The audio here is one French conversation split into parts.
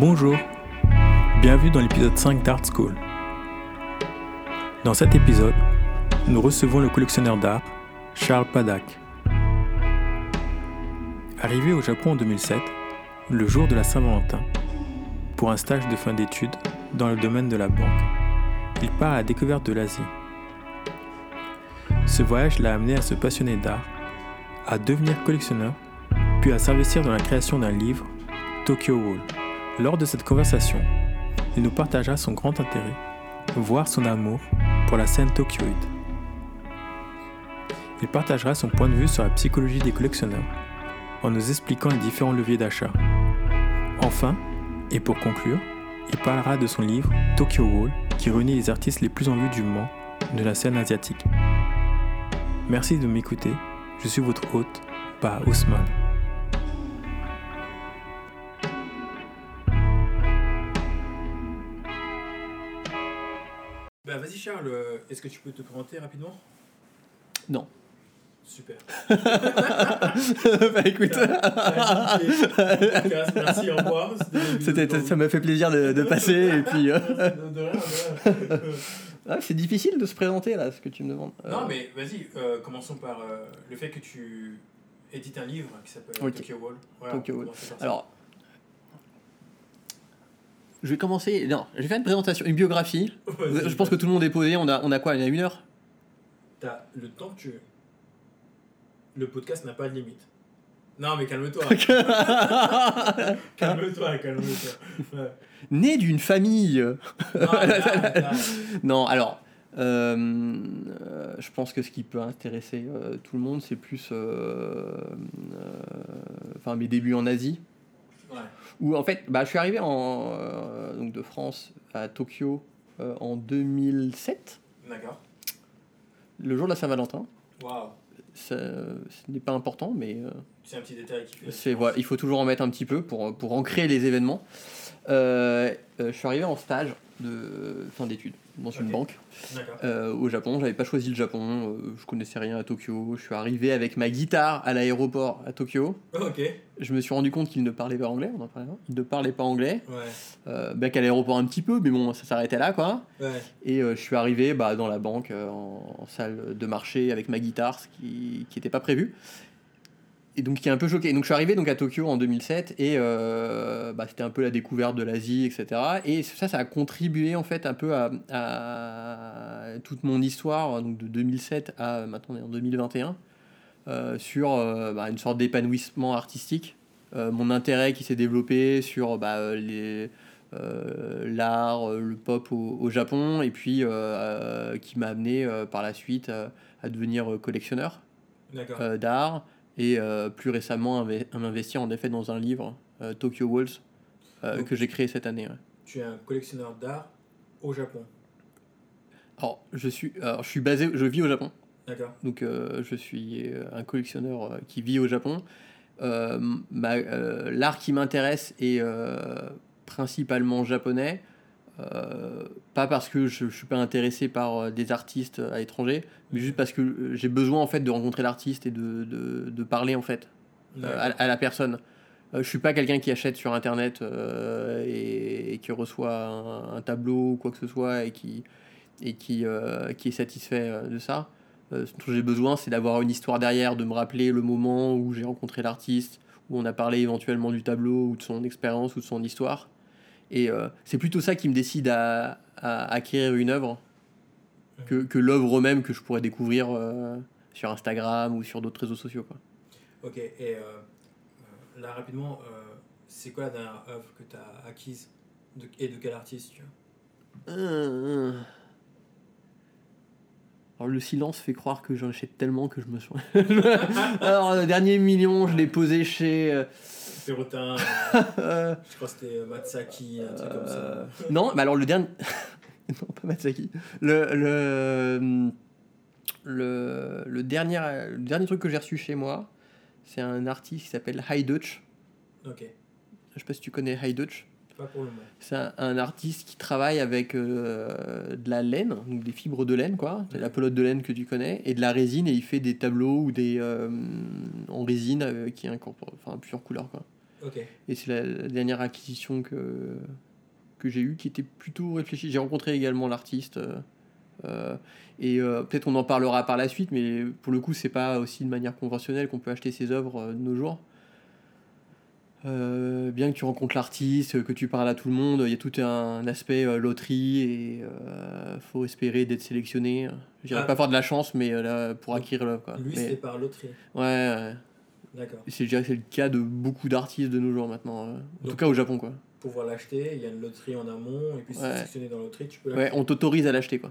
Bonjour, bienvenue dans l'épisode 5 d'Art School. Dans cet épisode, nous recevons le collectionneur d'art, Charles Padak. Arrivé au Japon en 2007, le jour de la Saint-Valentin, pour un stage de fin d'études dans le domaine de la banque, il part à la découverte de l'Asie. Ce voyage l'a amené à se passionner d'art, à devenir collectionneur, puis à s'investir dans la création d'un livre, Tokyo Wall. Lors de cette conversation, il nous partagea son grand intérêt, voire son amour pour la scène tokyoïde. Il partagera son point de vue sur la psychologie des collectionneurs, en nous expliquant les différents leviers d'achat. Enfin, et pour conclure, il parlera de son livre Tokyo Wall, qui réunit les artistes les plus en vue du moment de la scène asiatique. Merci de m'écouter, je suis votre hôte, Bah Ousmane. Est-ce que tu peux te présenter rapidement? Non. Super. bah écoute, Merci, au revoir. ça m'a fait plaisir de, de passer et puis. euh, ah, c'est difficile de se présenter là, ce que tu me demandes. Euh, Non, mais vas-y, euh, commençons par le fait que tu édites un livre qui s'appelle Ok. Tokyo Wall. Voilà, Tokyo Wall. Alors, je vais commencer. Non, je vais faire une présentation, une biographie. Je pense que tout le monde est posé. On a, on a quoi y a une heure? T'as le temps que tu veux. Le podcast n'a pas de limite. Non, mais calme-toi. calme-toi, calme-toi. Ouais. Né d'une famille. Non, alors, euh, euh, je pense que ce qui peut intéresser euh, tout le monde, c'est plus, euh, enfin, mes débuts en Asie. Ouais. Où en fait, bah, je suis arrivé en, euh, donc de France à Tokyo euh, en 2007, D'accord. le jour de la Saint-Valentin. Waouh. Ça- Ce n'est pas important, mais euh, C'est un petit détail qui fait. c'est voilà, il faut toujours en mettre un petit peu pour, pour ancrer les événements. Euh, euh, je suis arrivé en stage de fin d'études dans une banque. Euh, au Japon. J'avais pas choisi le Japon, euh, je connaissais rien à Tokyo. Je suis arrivé avec ma guitare à l'aéroport à Tokyo. Ok. Je me suis rendu compte qu'il ne parlait pas anglais. On en parlait, non Il ne parlait pas anglais. Ouais. Euh, qu'à l'aéroport un petit peu, mais bon, ça s'arrêtait là quoi. Ouais. Et euh, je suis arrivé bah, dans la banque euh, en, en salle de marché avec ma guitare, ce qui n'était pas prévu. Et donc qui est un peu choqué. Donc je suis arrivé donc à Tokyo en 2007 et euh, bah, c'était un peu la découverte de l'Asie, etc. Et ça, ça a contribué en fait un peu à, à toute mon histoire, donc de 2007 à maintenant on est en 2021, euh, sur euh, bah, une sorte d'épanouissement artistique. Mon intérêt qui s'est développé sur bah, les, l'art, le pop au, au Japon, et puis qui m'a amené par la suite à devenir collectionneur d'art, et euh, plus récemment à m'investir en effet dans un livre, euh, Tokyo Walls, euh, Donc- que j'ai créé cette année. ouais. Tu es un collectionneur d'art au Japon. Alors, je suis, alors, je suis basé, je vis au Japon, D'accord. donc euh, je suis un collectionneur euh, qui vit au Japon. Euh, L'art qui m'intéresse est principalement japonais. Euh, pas parce que je, je suis pas intéressé par euh, des artistes à l'étranger, mais juste parce que euh, j'ai besoin en fait de rencontrer l'artiste et de, de, de parler en fait euh, à, à la personne. Euh, je suis pas quelqu'un qui achète sur internet euh, et, et qui reçoit un, un tableau ou quoi que ce soit et qui, et qui, euh, qui est satisfait euh, de ça. Euh, ce dont j'ai besoin, c'est d'avoir une histoire derrière, de me rappeler le moment où j'ai rencontré l'artiste, où on a parlé éventuellement du tableau ou de son expérience ou de son histoire. Et euh, c'est plutôt ça qui me décide à, à acquérir une œuvre que, que l'œuvre même que je pourrais découvrir euh, sur Instagram ou sur d'autres réseaux sociaux. Quoi. Ok, et euh, là rapidement, c'est quoi la dernière œuvre que tu as acquise de, et de quel artiste tu vois? Alors le silence fait croire que j'en achète tellement que je me suis... Alors le dernier million, je l'ai posé chez... euh, Perrotin, euh, je crois que c'était Matsaki, un truc comme ça. Euh, non, mais alors le dernier. non, pas Matsaki. Le, le, le, le dernier, le dernier truc que j'ai reçu chez moi, c'est un artiste qui s'appelle High Dutch. Ok, Je sais pas si tu connais High Dutch. Pas pour le moment. C'est un, un artiste qui travaille avec euh, de la laine, donc des fibres de laine, quoi. C'est la pelote de laine que tu connais, et de la résine, et il fait des tableaux ou des euh, en résine euh, qui incorporent, enfin plusieurs couleurs, quoi. Et c'est la, la dernière acquisition que, que j'ai eue qui était plutôt réfléchie. J'ai rencontré également l'artiste. euh, et euh, peut-être on en parlera par la suite, mais pour le coup, c'est pas aussi de manière conventionnelle qu'on peut acheter ses œuvres euh, de nos jours. Euh, bien que tu rencontres l'artiste, que tu parles à tout le monde, il y a tout un aspect euh, loterie et euh, faut espérer d'être sélectionné. Je dirais Ah. pas avoir de la chance, mais euh, là, pour acquérir l'œuvre. Lui, Mais- c'était par loterie. ouais, ouais. D'accord. C'est, je dirais que c'est le cas de beaucoup d'artistes de nos jours maintenant. En Donc- tout cas au Japon, quoi. Pour pouvoir l'acheter, il y a une loterie en amont, et puis si Ouais. sélectionné dans la loterie, tu peux Ouais, l'acheter. on t'autorise à l'acheter, quoi.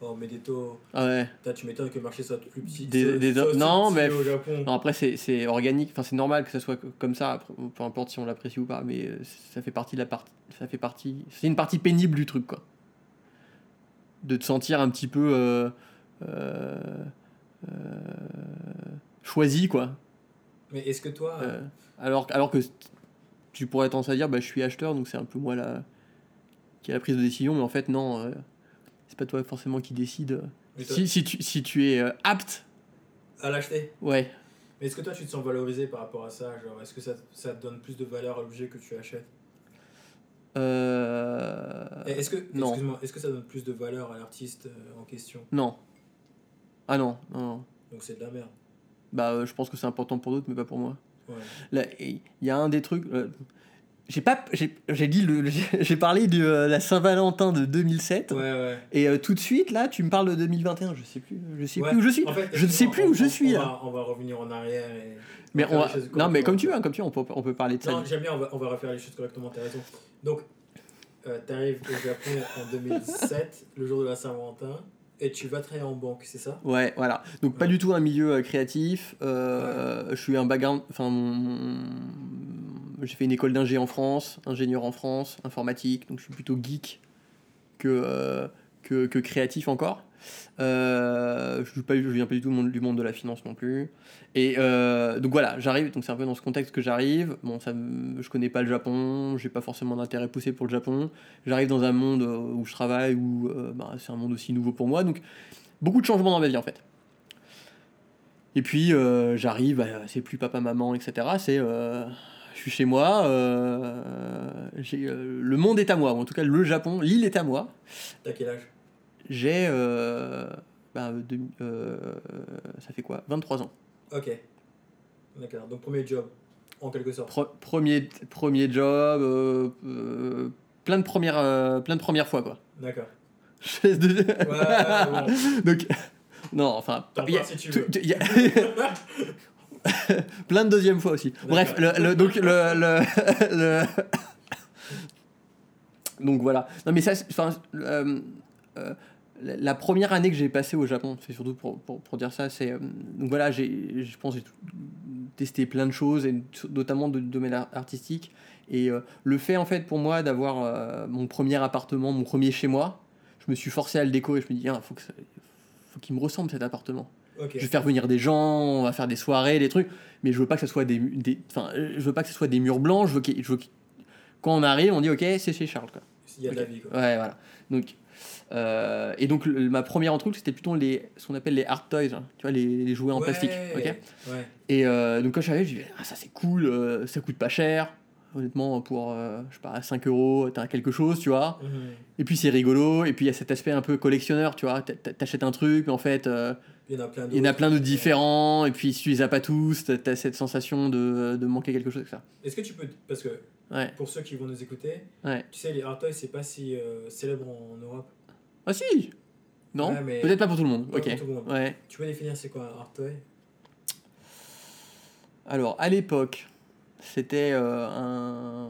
Oh, mais des taux. Ah ouais. Tu m'étonnes que le marché soit plus petit. Des- des- soit non, mais- Au Japon. Non, après, c'est, organique, enfin, c'est normal que ça soit co- comme ça, peu importe si on l'apprécie ou pas, mais euh, ça fait partie de la partie. Ça fait partie. C'est une partie pénible du truc, quoi. De te sentir un petit peu. euh, euh, euh, choisi, quoi. Mais est-ce que toi. Alors, alors que tu pourrais tendance à dire, bah, je suis acheteur, donc c'est un peu moi la, qui a la prise de décision, mais en fait, non, c'est pas toi forcément qui décide. Si, si, tu, si tu es euh, apte, À l'acheter ouais. Mais est-ce que toi, tu te sens valorisé par rapport à ça Genre, est-ce que ça, ça te donne plus de valeur à l'objet que tu achètes? Euh, Est-ce que, non. excuse-moi, est-ce que ça donne plus de valeur à l'artiste euh, en question? Non. Ah non, non, non. Donc c'est de la merde. Bah, euh, je pense que c'est important pour d'autres, mais pas pour moi. Ouais. Là, Il y a un des trucs. euh, j'ai pas, j'ai j'ai dit le, j'ai parlé de euh, la Saint-Valentin de 2007 Ouais, ouais. et euh, tout de suite là, tu me parles de 2021. Je sais plus, je sais Ouais. plus où je suis. En fait, je ne sais plus on- où je suis On là. va, on va revenir en arrière et. Mais on va- non, mais comme tu veux, hein, comme tu veux, on peut, on peut parler de ça. Non, j'aime bien, on va, on va refaire les choses correctement, t'as raison. Donc, euh, t'arrives au Japon en 2007, le jour de la Saint-Valentin, et tu vas travailler en banque, c'est ça? Ouais, voilà. Donc pas du tout un milieu euh, créatif. euh, Je suis un background. Enfin, mon- j'ai fait une école d'ingé en France, ingénieur en France, informatique. Donc je suis plutôt geek que euh, que, créatif encore. Euh, je ne viens pas du tout du monde, de la finance non plus. Et euh, donc voilà, j'arrive. Donc c'est un peu dans ce contexte que j'arrive. Bon, ça, je connais pas le Japon. J'ai pas forcément d'intérêt poussé pour le Japon. J'arrive dans un monde où je travaille où bah, c'est un monde aussi nouveau pour moi. Donc beaucoup de changements dans ma vie en fait. Et puis j'arrive, c'est plus papa maman etc. C'est je suis chez moi, euh, euh, le monde est à moi, ou en tout cas le Japon, l'île est à moi. T'as quel âge? J'ai euh, euh, ça fait quoi? 23 ans. Ok. D'accord, donc premier job, en quelque sorte. Pro- premier premier job, euh, euh, plein de premières euh, plein de premières fois quoi. D'accord. Je laisse de- Ouais, ouais, Donc non, enfin y a- si tu veux. il y a- plein de deuxième fois aussi. Bref, le, le- donc le, donc voilà. Non mais ça, enfin, euh, euh, la première année que j'ai passée au Japon, c'est surtout pour, pour, pour dire ça, c'est euh, donc voilà, j'ai, je pense, que j'ai testé plein de choses et notamment de domaine ar- artistique. Et le fait en fait pour moi d'avoir mon premier appartement, mon premier chez moi, je me suis forcé à le décorer. Je me dis, il faut que ça- faut qu'il me ressemble cet appartement. Je vais faire venir des gens, on va faire des soirées, des trucs, mais je veux pas que ce soit des, des enfin, je veux pas que ce soit des murs blancs. Je veux, je veux quand on arrive, on dit ok, c'est chez Charles quoi. Il y a de la vie, quoi. Ouais, voilà. Donc, euh, et donc le- ma première truc, c'était plutôt les, ce qu'on appelle les art toys, hein. tu vois, les, les jouets en Ouais, plastique. Ok. Ouais. Et euh, donc quand je suis arrivé, je me dis ah ça c'est cool, euh, ça coûte pas cher. Honnêtement, pour je sais pas 5 euros, t'as quelque chose, tu vois. Mhm. Et puis c'est rigolo. Et puis il y a cet aspect un peu collectionneur, tu vois. T'a- t'a- T'achètes un truc, mais en fait. Euh, Il y en a plein d'autres. il y en a plein de différents, et puis si tu les as pas tous, t'as as cette sensation de, de manquer quelque chose. Est-ce que tu peux. Parce que Ouais. pour ceux qui vont nous écouter, Ouais. tu sais, les art toys, c'est pas si euh, célèbre en Europe. Ah si Non Ouais, Peut-être pas pour tout le monde. Ok. pour tout le monde. Ouais. Tu peux définir c'est quoi un art toy? Alors, à l'époque, c'était euh, un.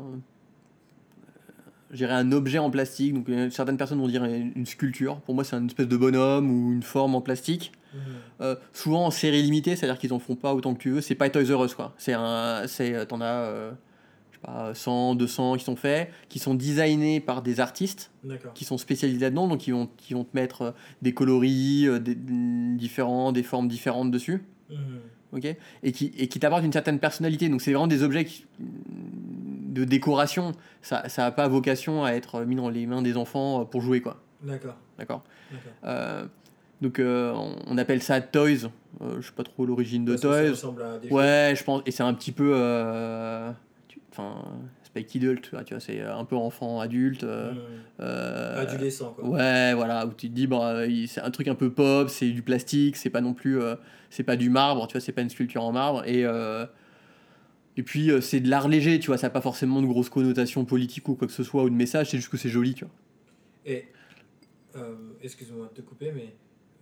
Je dirais un objet en plastique. Donc, euh, certaines personnes vont dire une une sculpture. Pour moi, c'est une espèce de bonhomme ou une forme en plastique. Euh, souvent en série limitée, c'est-à-dire qu'ils en font pas autant que tu veux. C'est pas Toys R Us, quoi. C'est un. c'est, euh, T'en as. euh, je sais pas, 100, 200 qui sont faits, qui sont designés par des artistes qui sont spécialisés là-dedans, donc ils vont, qui vont te mettre des coloris des, différents, des formes différentes dessus, ok Et qui, et qui t'apportent une certaine personnalité. Donc c'est vraiment des objets qui- de décoration. Ça n'a pas vocation à être mis dans les mains des enfants pour jouer, quoi. D'accord. D'accord D'accord. Euh, Donc euh, on, appelle ça toys. Euh, je sais pas trop l'origine de ça toys. ressemble à des Ouais, je pense. Et c'est un petit peu. euh, enfin, c'est pas Kidult, tu vois, tu vois, c'est un peu enfant, adulte. euh, Adolescent, quoi. Ouais, voilà, où tu te dis, bah, c'est un truc un peu pop, c'est du plastique, c'est pas non plus. c'est pas du marbre, tu vois, c'est pas une sculpture en marbre. Et, et puis, euh, c'est de l'art léger, tu vois, ça n'a pas forcément de grosses connotations politiques ou quoi que ce soit, ou de message, c'est juste que c'est joli, tu vois. Et, euh, excuse-moi de te couper, mais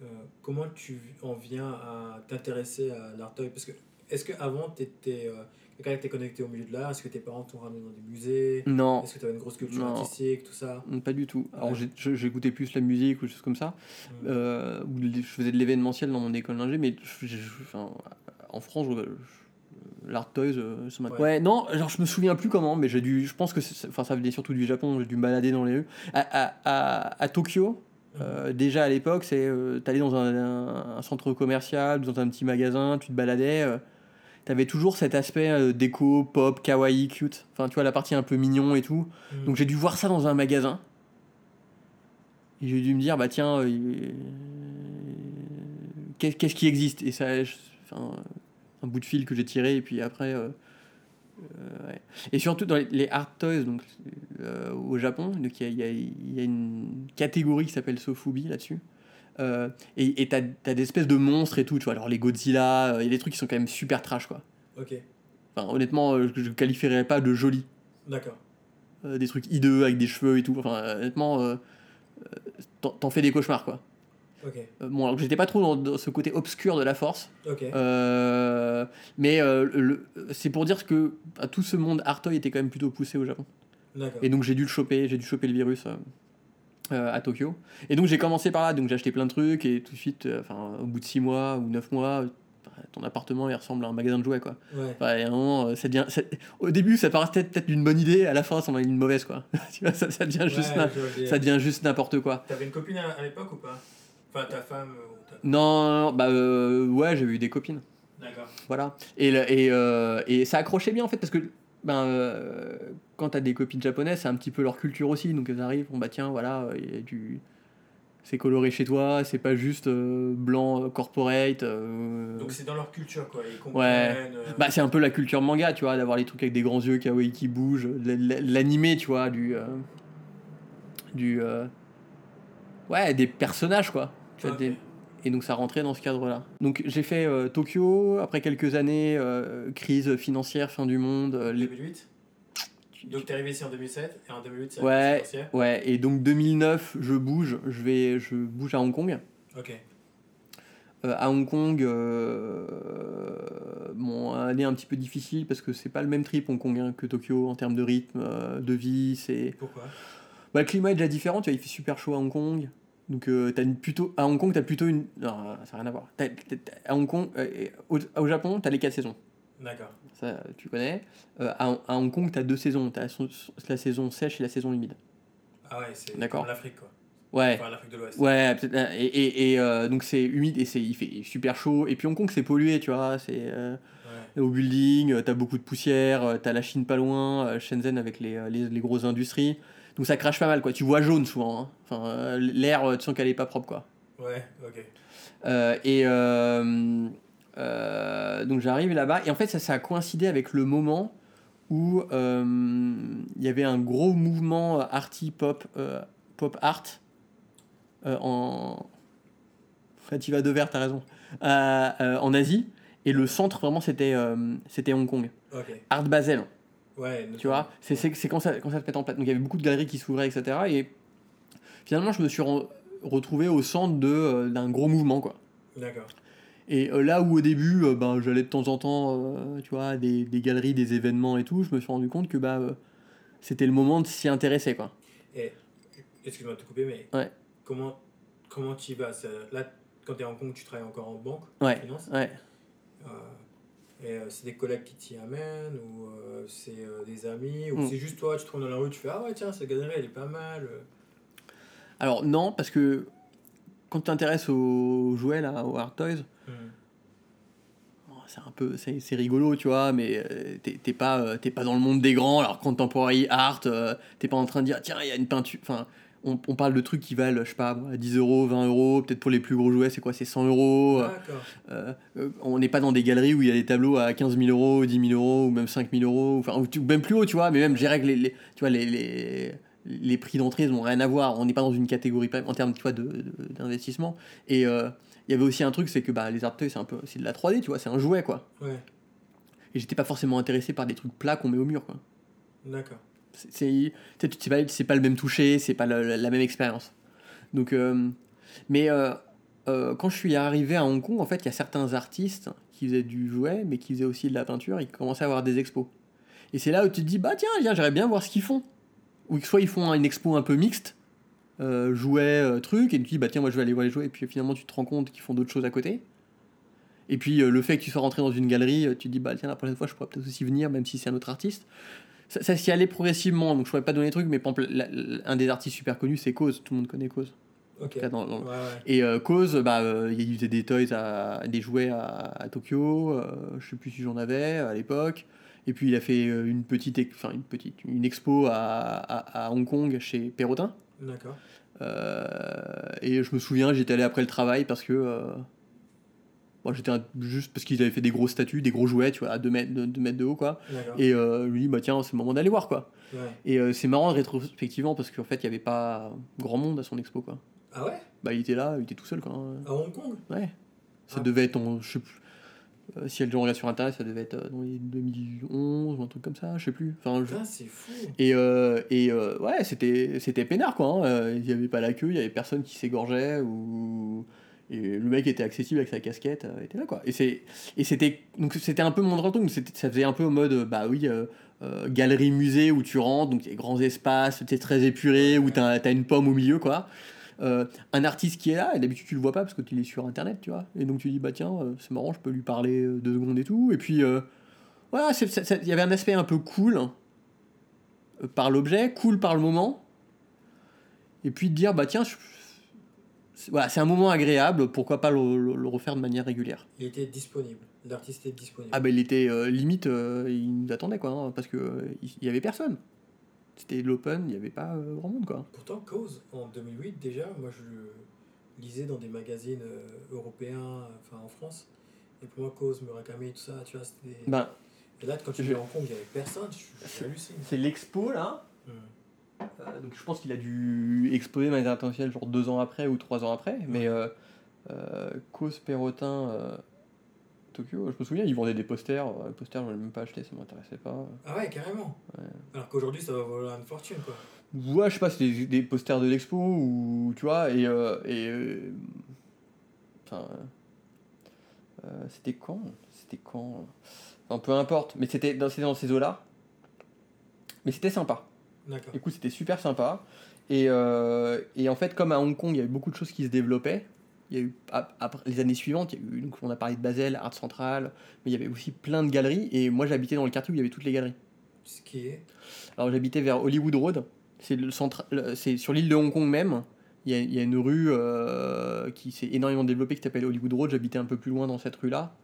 euh, comment tu en viens à t'intéresser à l'art toy Parce que, est-ce qu'avant, tu étais quelqu'un qui était connecté au milieu de l'art? Est-ce que tes parents t'ont ramené dans des musées? Non, Est-ce que tu avais une grosse culture Non. artistique, tout ça? Pas du tout. Alors, Ouais. j'écoutais plus la musique ou des choses comme ça. Hmm. Euh, je faisais de l'événementiel dans mon école d'ingé, mais je- je- enfin, en France, je- l'art toys, euh, ça m'a. Ouais. Ouais. non, genre je me souviens plus comment, mais j'ai dû. Je pense que enfin, ça venait surtout du Japon, j'ai dû me balader dans les rues. À, à, à, à Tokyo, euh, déjà à l'époque, c'est euh, t'allais dans un, un- un centre commercial, dans un petit magasin, tu te baladais. euh, T'avais toujours cet aspect euh, déco, pop, kawaii, cute. Enfin, tu vois, la partie un peu mignon et tout. Hmm. Donc j'ai dû voir ça dans un magasin. Et j'ai dû me dire, bah tiens, qu'est- qu'est-ce qui existe? Et ça, enfin, un bout de fil que j'ai tiré, et puis après. Euh, ouais. Et surtout dans les, les art toys, donc euh, au Japon, donc il y a, y y une catégorie qui s'appelle Sofubi là-dessus. Euh, et t'as t'as des espèces de monstres et tout, tu vois. Alors les Godzilla, il y a des trucs qui sont quand même super trash, quoi. Ok, Enfin, honnêtement, je ne qualifierais pas de joli. d'accord. Des trucs hideux avec des cheveux et tout. Enfin, honnêtement, t'en fais des cauchemars, quoi. Euh, bon, alors que j'étais pas trop dans, dans ce côté obscur de la force, euh, mais euh, le- c'est pour dire que bah, tout ce monde art toy était quand même plutôt poussé au Japon. D'accord. Et donc j'ai dû le choper, j'ai dû choper le virus euh, à Tokyo. Et donc j'ai commencé par là, donc j'ai acheté plein de trucs et tout de suite, euh, enfin au bout de 6 mois ou 9 mois, euh, ton appartement il ressemble à un magasin de jouets, quoi. Ouais. Enfin, et à un moment, euh, ça devient, ça- au début ça paraît peut-être peut-être une bonne idée, à la fin ça en est une mauvaise, quoi. tu vois, ça, ça devient juste na- ça devient juste n'importe quoi. T'avais une copine à, à l'époque ou pas? Enfin, ta femme ou ta... Non, non, non, bah euh, ouais, j'avais eu des copines. D'accord. Voilà. Et, et, euh, et ça accrochait bien en fait parce que ben, euh, quand t'as des copines japonaises, c'est un petit peu leur culture aussi. Donc elles arrivent, bon bah tiens, voilà, il y a du. C'est coloré chez toi, c'est pas juste blanc corporate. Donc c'est dans leur culture, quoi. Ils comprennent. Ouais. Bah, c'est un peu la culture manga, tu vois, d'avoir les trucs avec des grands yeux kawaii qui bougent, l'animé, tu vois, du. du. ouais, des personnages, quoi. Tu des- et donc ça rentrait dans ce cadre-là. Donc j'ai fait euh, Tokyo, après quelques années, euh, crise financière, fin du monde. euh, les- 2008 Donc t'es arrivé ici en 2007 et en 2008 c'est Ouais. financière Ouais, et donc 2009, je bouge, je, vais, je bouge à Hong Kong. Ok. Euh, à Hong Kong, euh, bon, année un petit peu difficile parce que c'est pas le même trip Hong Kong hein, que Tokyo en termes de rythme, euh, de vie. C'est Pourquoi? Bah, le climat est déjà différent. Tu vois, il fait super chaud à Hong Kong. Donc euh, une plutôt à Hong Kong, t'as plutôt une non, ça n'a rien à voir. T'as- à Hong Kong, euh, au, au Japon, t'as les quatre saisons. D'accord. Ça, tu connais. Euh, à, à Hong Kong, t'as deux saisons. La, son- la saison sèche et la saison humide. Ah ouais, c'est D'accord. comme l'Afrique, quoi. Ouais. Enfin, l'Afrique de l'Ouest. Ouais, euh, et, et, et, euh, donc c'est humide et c'est il fait super chaud. Et puis Hong Kong, c'est pollué, tu vois. C'est euh, Ouais. au building, euh, t'as beaucoup de poussière, euh, t'as la Chine pas loin, euh, Shenzhen avec les, euh, les, les grosses industries. Donc ça crache pas mal, quoi. Tu vois jaune souvent. hein. Enfin, euh, l'air, euh, tu sens qu'elle est pas propre, quoi. Ouais, ok. Euh, et euh, donc j'arrive là-bas et en fait ça, ça a coïncidé avec le moment où il y avait un gros mouvement arty pop pop art en tu vas de verre t'as raison en Asie et le centre vraiment c'était c'était Hong Kong Ok. Art Basel Ouais. tu vois c'est c'est c'est quand ça quand ça se met en place donc il y avait beaucoup de galeries qui s'ouvraient etc et finalement je me suis re- retrouvé au centre de euh, d'un gros mouvement quoi D'accord. et euh, là où au début, euh, ben, j'allais de temps en temps, tu vois, des, des galeries, des événements et tout, je me suis rendu compte que bah, c'était le moment de s'y intéresser, quoi. Et, excuse-moi de te couper, mais Ouais. comment, comment tu y vas? Là, quand tu es à Hong Kong, tu travailles encore en banque, Ouais. en finance. Ouais. Et euh, c'est des collègues qui t'y amènent, ou euh, c'est euh, des amis, ou Mm. c'est juste toi, tu te trouves dans la rue, tu fais Ah ouais, tiens, cette galerie, elle est pas mal. Alors non, parce que quand tu t'intéresses aux jouets, là, aux art toys, Hmm. c'est un peu, c'est c'est rigolo, tu vois, mais t'es t'es pas, t'es pas dans le monde des grands, alors contemporary art, t'es pas en train de dire, tiens, il y a une peinture, enfin, on, on parle de trucs qui valent, je sais pas, moi, 10 euros, 20 euros, peut-être pour les plus gros jouets, c'est quoi, c'est 100 euros. euh, euh, euh, on n'est pas dans des galeries où il y a des tableaux à 15 000 euros, 10 000 euros, ou même 5 000 euros, enfin, ou même plus haut, tu vois, mais même, je dirais que les, les- tu vois, les, les, les prix d'entrée, ils n'ont rien à voir. On n'est pas dans une catégorie en termes tu vois, d'investissement. Et euh, il y avait aussi un truc, c'est que bah, les art c'est un peu c'est de la 3D, tu vois, c'est un jouet, quoi. Ouais, Et j'étais pas forcément intéressé par des trucs plats qu'on met au mur, quoi. d'accord. C'est, pas, pas le même toucher, c'est pas la, même expérience. Donc, euh, mais euh, euh, quand je suis arrivé à Hong Kong, en fait, il y a certains artistes qui faisaient du jouet, mais qui faisaient aussi de la peinture, et qui commençaient à avoir des expos. Et c'est là où tu te dis, bah tiens, viens, j'aimerais bien voir ce qu'ils font. Ou soit ils font une expo un peu mixte, jouets, euh, trucs, et tu te dis, bah tiens, moi je vais aller voir les jouets, et puis finalement tu te rends compte qu'ils font d'autres choses à côté. Et puis le fait que tu sois rentré dans une galerie, tu te dis, bah tiens, la prochaine fois je pourrais peut-être aussi venir, même si c'est un autre artiste. Ça, ça s'y allait progressivement, donc je pourrais pas donner des trucs, mais par exemple, la- la- un des artistes super connus, c'est Cause, tout le monde connaît Cause. Ok. Là, dans- dans- Ouais, ouais. Et euh, Cause, bah, euh, il faisait des toys, à, des jouets à, à Tokyo, euh, je sais plus si j'en avais à l'époque. Et puis il a fait une petite, enfin une petite, une expo à, à, à Hong Kong chez Perrotin. D'accord. Euh, et je me souviens, j'étais allé après le travail parce que. euh, moi, j'étais juste parce qu'ils avaient fait des grosses statues, des gros jouets, tu vois, à 2 mètres, de, deux mètres de haut, quoi. Et euh, lui, bah tiens, c'est le moment d'aller voir, quoi. Ouais. Et euh, c'est marrant rétrospectivement parce qu'en fait, il n'y avait pas grand monde à son expo, quoi. Ah ouais? Bah, il était là, il était tout seul, quoi. À Hong Kong? Ouais. Ça Ah. devait être en. Je sais plus. euh, si elle regarde sur internet, ça devait être dans les 2011 ou un truc comme ça, je sais plus. Enfin, je- Putain, c'est fou. Et, euh, et euh, ouais, c'était, c'était peinard quoi. hein. Il n'y avait pas la queue, il n'y avait personne qui s'égorgeait. Ou... Et le mec était accessible avec sa casquette, euh, était là quoi. Et, c'est, et c'était, donc c'était un peu mon c'était, ça faisait un peu en mode, euh, bah oui, euh, galerie musée où tu rentres, donc des grands espaces, c'est très épuré, où t'as, t'as une pomme au milieu quoi. Un artiste qui est là, et d'habitude tu le vois pas parce que tu es sur internet, tu vois. Et donc tu dis, bah tiens, c'est marrant, je peux lui parler deux secondes et tout. Et puis, voilà, il y avait un aspect un peu cool euh, par l'objet, cool par le moment. Et puis de dire, bah tiens, je- voilà, c'est un moment agréable, pourquoi pas le, le- le refaire de manière régulière. Il était disponible. L'artiste est disponible. Ah bah il était euh, limite, euh, il nous attendait quoi, hein, parce que euh, il y avait personne. C'était l'open, il n'y avait pas euh, grand monde quoi. Pourtant, Cause, en 2008, déjà, moi je lisais dans des magazines européens, enfin en France. Et pour moi, Cause, Murakami, tout ça, tu vois, c'était. Ben, Et là, quand tu je- Hong Kong, il n'y avait personne, j'hallucine. c'est l'expo là, Hmm. Euh, donc je pense qu'il a dû exposer Manière Intentionnelle genre deux ans après ou trois ans après, mais euh, euh, Cause Perrotin euh, Tokyo, je me souviens, ils vendaient des posters, euh, les posters je ne même pas acheté, ça m'intéressait pas. Ah ouais, carrément. Alors qu'aujourd'hui, ça va valoir une fortune, quoi. Ouais, je sais pas, c'était des, des posters de l'expo ou tu vois, et. euh, et euh, enfin. euh, c'était quand? C'était quand? Enfin, peu importe, mais c'était dans, c'était dans ces eaux-là. Mais c'était sympa. D'accord. Écoute, c'était super sympa. Et, euh, et en fait, comme à Hong Kong, il y avait beaucoup de choses qui se développaient. Il y a eu, après les années suivantes, il y a eu, donc on a parlé de Basel, Art Central, mais il y avait aussi plein de galeries. Et moi, j'habitais dans le quartier où il y avait toutes les galeries. Ce qui est. Alors, j'habitais vers Hollywood Road. C'est sur l'île de Hong Kong même. Il y a, il y a une rue euh, qui s'est énormément développée qui s'appelle Hollywood Road. J'habitais un peu plus loin dans cette rue-là,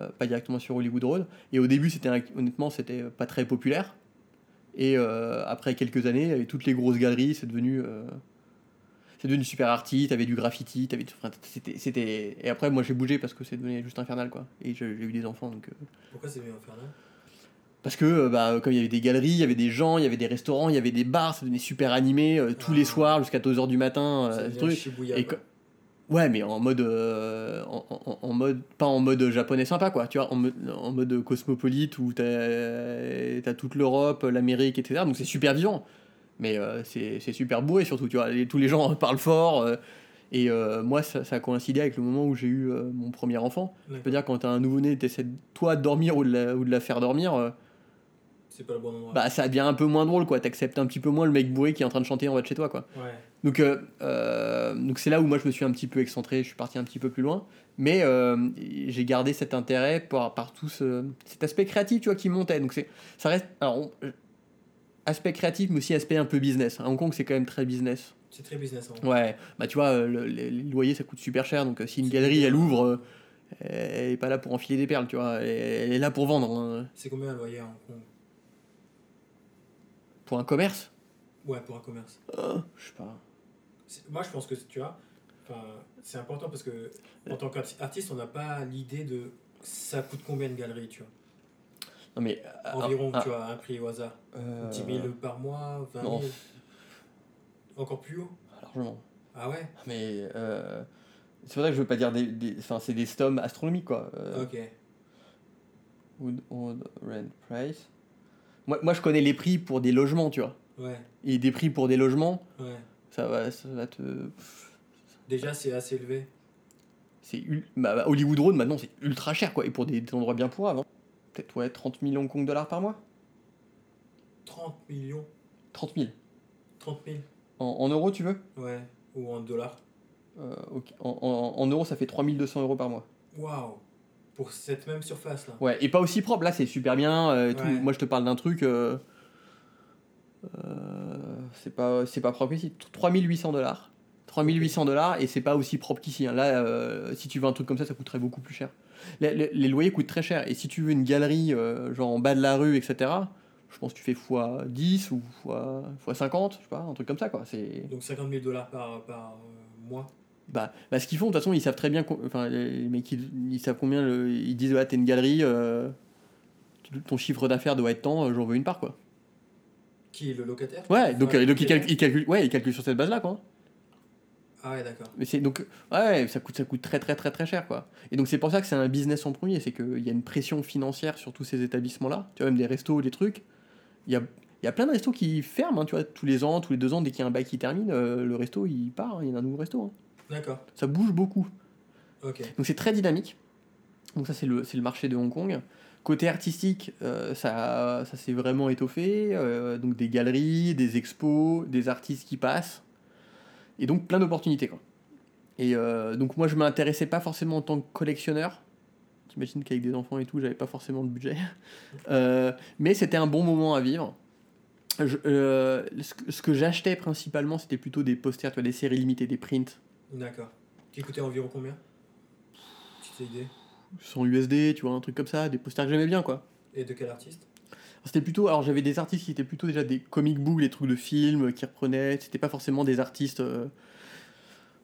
euh, pas directement sur Hollywood Road. Et au début, c'était honnêtement, c'était pas très populaire. Et euh, après quelques années, avec toutes les grosses galeries, c'est devenu, euh, c'est devenu super arty. T'avais du graffiti, t'avais, enfin, c'était, c'était. Et après, moi, j'ai bougé parce que c'est devenu juste infernal, quoi. Et j'ai, eu des enfants, donc. euh, Pourquoi c'est bien infernal? Parce que bah, comme il y avait des galeries, il y avait des gens, il y avait des restaurants, il y avait des bars, ça devenait super animé euh, tous les Ah. soirs jusqu'à 2h du matin. Euh, truc. Et Ouais, mais en mode, euh, en, en- en mode, pas en mode japonais sympa, quoi, tu vois, en mode, en mode cosmopolite où t'as as toute l'Europe, l'Amérique, etc. Donc c'est super vivant. Mais euh, c'est super bourré surtout, tu vois, tous les gens parlent fort. euh, et euh, moi, ça, ça a coïncidé avec le moment où j'ai eu mon premier enfant. Je peux dire, quand t'as un nouveau-né, t'essaies toi de dormir ou de la, ou de la faire dormir. C'est pas le bon endroit. bah ça devient un peu moins drôle quoi t'acceptes un petit peu moins le mec bourré qui est en train de chanter en bas de chez toi quoi Ouais. donc euh, euh, donc c'est là où moi je me suis un petit peu excentré je suis parti un petit peu plus loin mais euh, j'ai gardé cet intérêt par, par tout ce, cet aspect créatif tu vois qui montait donc c'est ça reste alors on- aspect créatif mais aussi aspect un peu business à Hong Kong c'est quand même très business C'est très business. hein. ouais bah tu vois le- les, les loyers ça coûte super cher donc si une galerie elle ouvre elle est pas là pour enfiler des perles tu vois elle, elle est là pour vendre hein. C'est combien un loyer à Hong Kong? Pour un commerce Ouais, pour un commerce. Euh, je sais pas moi je pense que tu vois, c'est important parce que en tant qu'artiste, on n'a pas l'idée de ça coûte combien une galerie, tu vois. Non, mais. ah, Environ, ah, tu vois, un prix au hasard. euh, 10 000 par mois, 20 000. non. Encore plus haut Largement. Ah ouais? Mais. euh, c'est pour ça que je veux pas dire des. des- Enfin, c'est des sommes astronomiques, quoi. Euh, Ok. would own rent price. Moi, moi, je connais les prix pour des logements, tu vois. Ouais, Et des prix pour des logements, ouais. ça va, ça va te. Déjà, c'est assez élevé. C'est ul- bah, bah, Hollywood Road maintenant c'est ultra cher quoi et pour des, des endroits bien pourraves. hein. Peut-être ouais 30 millions de Kong dollars par mois 30 millions 30 000. 30 000 En, en euros tu veux? Ouais. Ou en dollars Euh, en, en- en euros ça fait 3200 euros par mois. Waouh Pour cette même surface là. Ouais et pas aussi propre là c'est super bien. euh, tout. Ouais. Moi je te parle d'un truc. euh, euh, c'est pas propre ici. 3800 dollars. 3800 dollars et c'est pas aussi propre qu'ici. hein. Là, euh, si tu veux un truc comme ça, ça coûterait beaucoup plus cher. Les, les- les loyers coûtent très cher. Et si tu veux une galerie, euh, genre en bas de la rue, etc., je pense que tu fais x10 ou x, 50, je sais pas, un truc comme ça, quoi. Donc 50 000 dollars par, par mois. Bah, bah, ce qu'ils font, de toute façon, ils savent très bien. Enfin, les mecs, ils, ils savent combien. le- ils disent, ouais, t'es une galerie, euh, ton chiffre d'affaires doit être tant, euh, j'en veux une part, quoi. Qui le locataire Ouais, donc, euh, donc ils, le calculent, ils, calculent, ouais, ils calculent sur cette base-là, quoi. Ah ouais, d'accord. Mais c'est donc ouais, ça coûte ça coûte très très très très cher quoi. Et donc c'est pour ça que c'est un business en premier, c'est qu'il y a une pression financière sur tous ces établissements là. Tu vois même des restos, des trucs. Il y a il y a plein de restos qui ferment, hein, tu vois, tous les ans, tous les deux ans, dès qu'il y a un bail qui termine, euh, le resto il part, hein, il y a un nouveau resto. hein. D'accord. Ça bouge beaucoup. Donc c'est très dynamique. Donc ça c'est le, le marché de Hong Kong. Côté artistique, euh, ça, ça s'est vraiment étoffé. euh, donc des galeries, des expos, des artistes qui passent. Et donc plein d'opportunités. Et euh, donc moi je m'intéressais pas forcément en tant que collectionneur. T'imagines qu'avec des enfants et tout, j'avais pas forcément le budget. Mais c'était un bon moment à vivre. Je- ce que- j'achetais principalement, c'était plutôt des posters, tu vois, des séries limitées, des prints. D'accord. Qui coûtait environ combien? Petite idée. 100 USD, tu vois, un truc comme ça, des posters que j'aimais bien, quoi. Et de quel artiste? C'était plutôt, alors j'avais des artistes qui étaient plutôt déjà des comic books, des trucs de films qui reprenaient. C'était pas forcément des artistes, euh,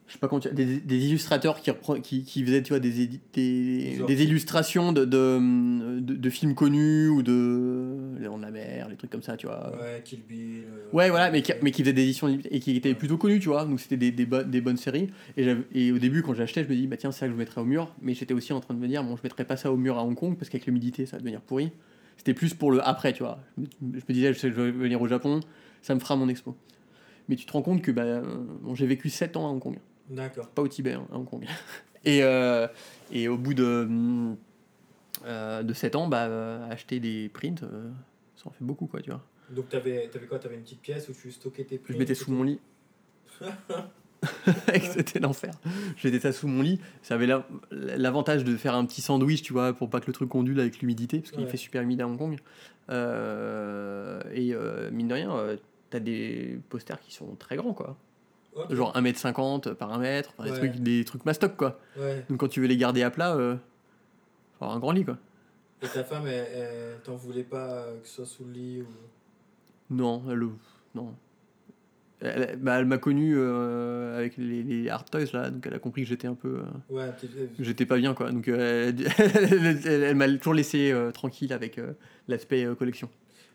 je sais pas comment des, des illustrateurs qui, repre- qui, qui faisaient, tu vois, des, des, illustrations de, de, de, de films connus ou de Les Dents de la Mer, les trucs comme ça, tu vois. Ouais, Kill Bill. euh, Ouais, voilà, mais qui, mais qui faisaient des éditions et qui étaient plutôt connus, tu vois. Donc c'était des, des, bo- des bonnes séries. Et, au début, quand j'achetais, je me dis, bah tiens, c'est ça que je mettrais au mur. Mais j'étais aussi en train de me dire, bon, je mettrais pas ça au mur à Hong Kong parce qu'avec l'humidité, ça va devenir pourri. C'était plus pour le après, tu vois. Je me, disais, je sais que je vais venir au Japon, ça me fera mon expo. Mais tu te rends compte que bah, euh, bon, j'ai vécu 7 ans à Hong Kong. D'accord. Pas au Tibet, hein, à Hong Kong. Et, euh, et au bout de, euh, de 7 ans, bah, euh, acheter des prints, euh, ça en fait beaucoup, quoi, tu vois. Donc t'avais avais quoi? T'avais une petite pièce où tu stockais tes Je mettais sous mon lit. C'était l'enfer. Je mettais ça sous mon lit. Ça avait la- l'avantage de faire un petit sandwich, tu vois, pour pas que le truc ondule avec l'humidité, parce qu'il Ouais. fait super humide à Hong Kong. Euh, et euh, mine de rien, euh, t'as des posters qui sont très grands, quoi. Genre 1m50 par 1m, enfin, des, trucs, des trucs mastoc, quoi. Ouais. Donc quand tu veux les garder à plat, euh, faut avoir un grand lit, quoi. Et ta femme, elle, elle t'en voulait pas euh, que ce soit sous le lit ou... Non, elle, non. Elle, bah, elle m'a connu euh, avec les, les hard toys là, donc elle a compris que j'étais un peu, euh, Ouais, j'étais pas bien quoi. Donc euh, elle, elle- m'a toujours laissé euh, tranquille avec euh, l'aspect euh, collection.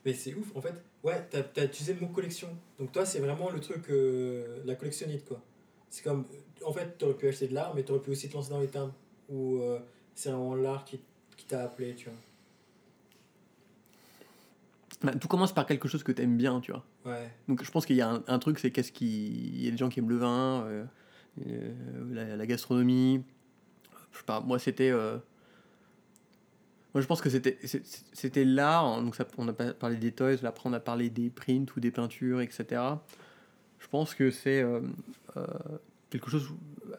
Mais c'est ouf, en fait. Ouais, t'as as utilisé le mot collection. Donc toi, c'est vraiment le truc, euh, la collectionnite, quoi. C'est comme, en fait, t'aurais pu acheter de l'art, mais t'aurais pu aussi te lancer dans les timbres. Ou euh, c'est vraiment l'art qui, qui t'a appelé, tu vois. Bah, tout commence par quelque chose que t'aimes bien, tu vois. Ouais, Donc je pense qu'il y a un, un truc, c'est qu'est-ce qui, il y a des gens qui aiment le vin, euh, la, la gastronomie. Je sais pas, moi c'était, moi je pense que c'était, c'était l'art. hein, donc ça, on a parlé des toys, là, après on a parlé des prints ou des peintures, etc. Je pense que c'est euh, euh, quelque chose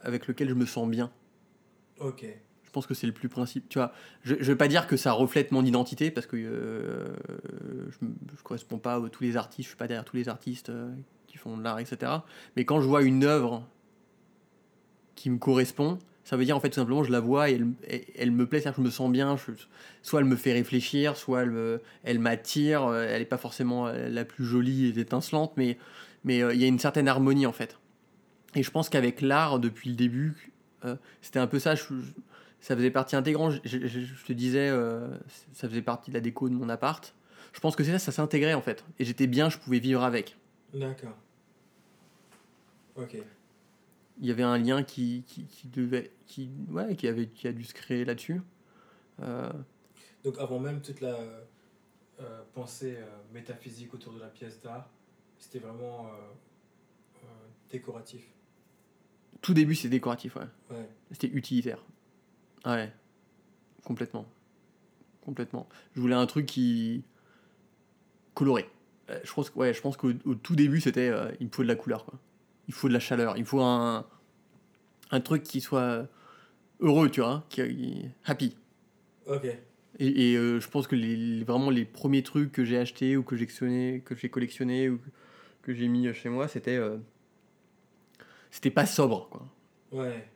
avec lequel je me sens bien. ok. Je pense que c'est le plus principe. Tu vois, je ne vais pas dire que ça reflète mon identité parce que euh, je ne correspond pas à tous les artistes, je suis pas derrière tous les artistes qui font de l'art, etc. Mais quand je vois une œuvre qui me correspond, ça veut dire en fait tout simplement je la vois et elle, elle me plaît, c'est-à-dire que je me sens bien. soit elle me fait réfléchir, soit elle, elle m'attire. euh, Elle n'est pas forcément euh, la plus jolie et étincelante, mais mais euh, il y a une certaine harmonie en fait. Et je pense qu'avec l'art, depuis le début, c'était un peu ça. ça faisait partie intégrante. Je, te disais, ça faisait partie de la déco de mon appart. Je pense que c'est ça, ça s'intégrait en fait. Et j'étais bien, je pouvais vivre avec. D'accord. Ok. Il y avait un lien qui, qui, qui devait, qui, ouais, qui avait, qui a dû se créer là-dessus. Euh, Donc avant même toute la euh, pensée euh, métaphysique autour de la pièce d'art, c'était vraiment décoratif. tout début, c'était décoratif, ouais. Ouais. C'était utilitaire. Ouais. Complètement. Complètement. Je voulais un truc qui. coloré. Je pense, ouais, je pense qu'au au tout début, c'était. il me faut de la couleur, quoi. Il faut de la chaleur. Il faut un. un truc qui soit heureux, tu vois. Qui, qui- happy. Ok. Et, et, euh, je pense que les, vraiment les premiers trucs que j'ai achetés ou que j'ai collectionné, que j'ai collectionné ou que, que j'ai mis chez moi, c'était. euh, c'était pas sobre, quoi. Ouais.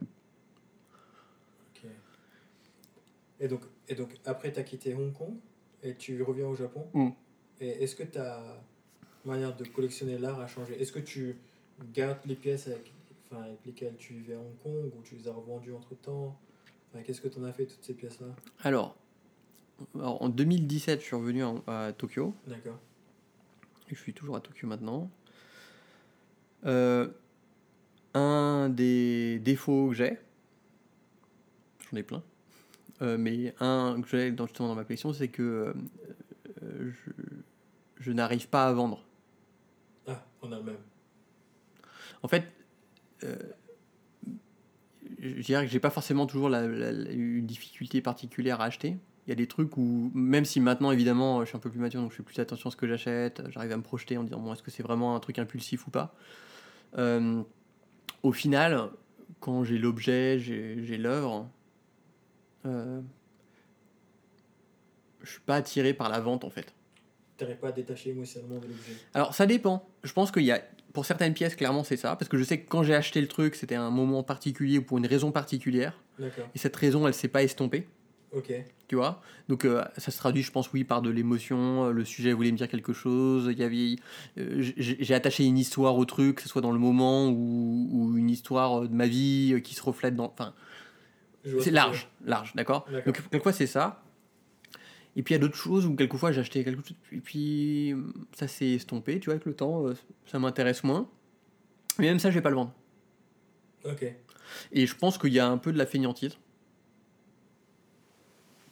Ok. Et donc, et donc après, tu as quitté Hong Kong et tu reviens au Japon. Mm. Et est-ce que ta manière de collectionner l'art a changé? Est-ce que tu gardes les pièces avec, enfin, avec lesquelles tu vivais à Hong Kong ou tu les as revendues entre temps Qu'est-ce que tu en as fait, toutes ces pièces-là? Alors, alors, en 2017, je suis revenu en- à Tokyo. D'accord. Je suis toujours à Tokyo maintenant. Euh, un des défauts que j'ai, j'en ai plein, euh, mais un que j'ai dans, justement dans ma collection, c'est que euh, je, je n'arrive pas à vendre. Ah, on a le même. En fait, euh, je dirais que j'ai pas forcément toujours la, une difficulté particulière à acheter. Il y a des trucs où, même si maintenant évidemment je suis un peu plus mature, donc je fais plus attention à ce que j'achète, j'arrive à me projeter en disant bon, est-ce que c'est vraiment un truc impulsif ou pas? Euh, Au final, quand j'ai l'objet, j'ai l'œuvre, euh, je suis pas attiré par la vente en fait. Pas à détacher émotionnellement de l'objet? Alors ça dépend. Je pense qu'il y a, pour certaines pièces, clairement c'est ça, parce que je sais que quand j'ai acheté le truc, c'était un moment particulier ou pour une raison particulière, et cette raison, elle s'est pas estompée, Ok. tu vois? Donc euh, ça se traduit, je pense, oui, par de l'émotion. euh, Le sujet voulait me dire quelque chose. Il y avait, euh, j'ai attaché une histoire au truc, que ce soit dans le moment ou, ou une histoire de ma vie qui se reflète dans. Enfin, c'est large, large, d'accord? D'accord. Donc, quelquefois, c'est ça. Et puis, il y a d'autres choses où, quelquefois, j'ai acheté quelque chose, et puis ça s'est estompé, tu vois, avec le temps, euh, ça m'intéresse moins. Mais même ça, je vais pas le vendre. Ok. Et je pense qu'il y a un peu de la fainéantise.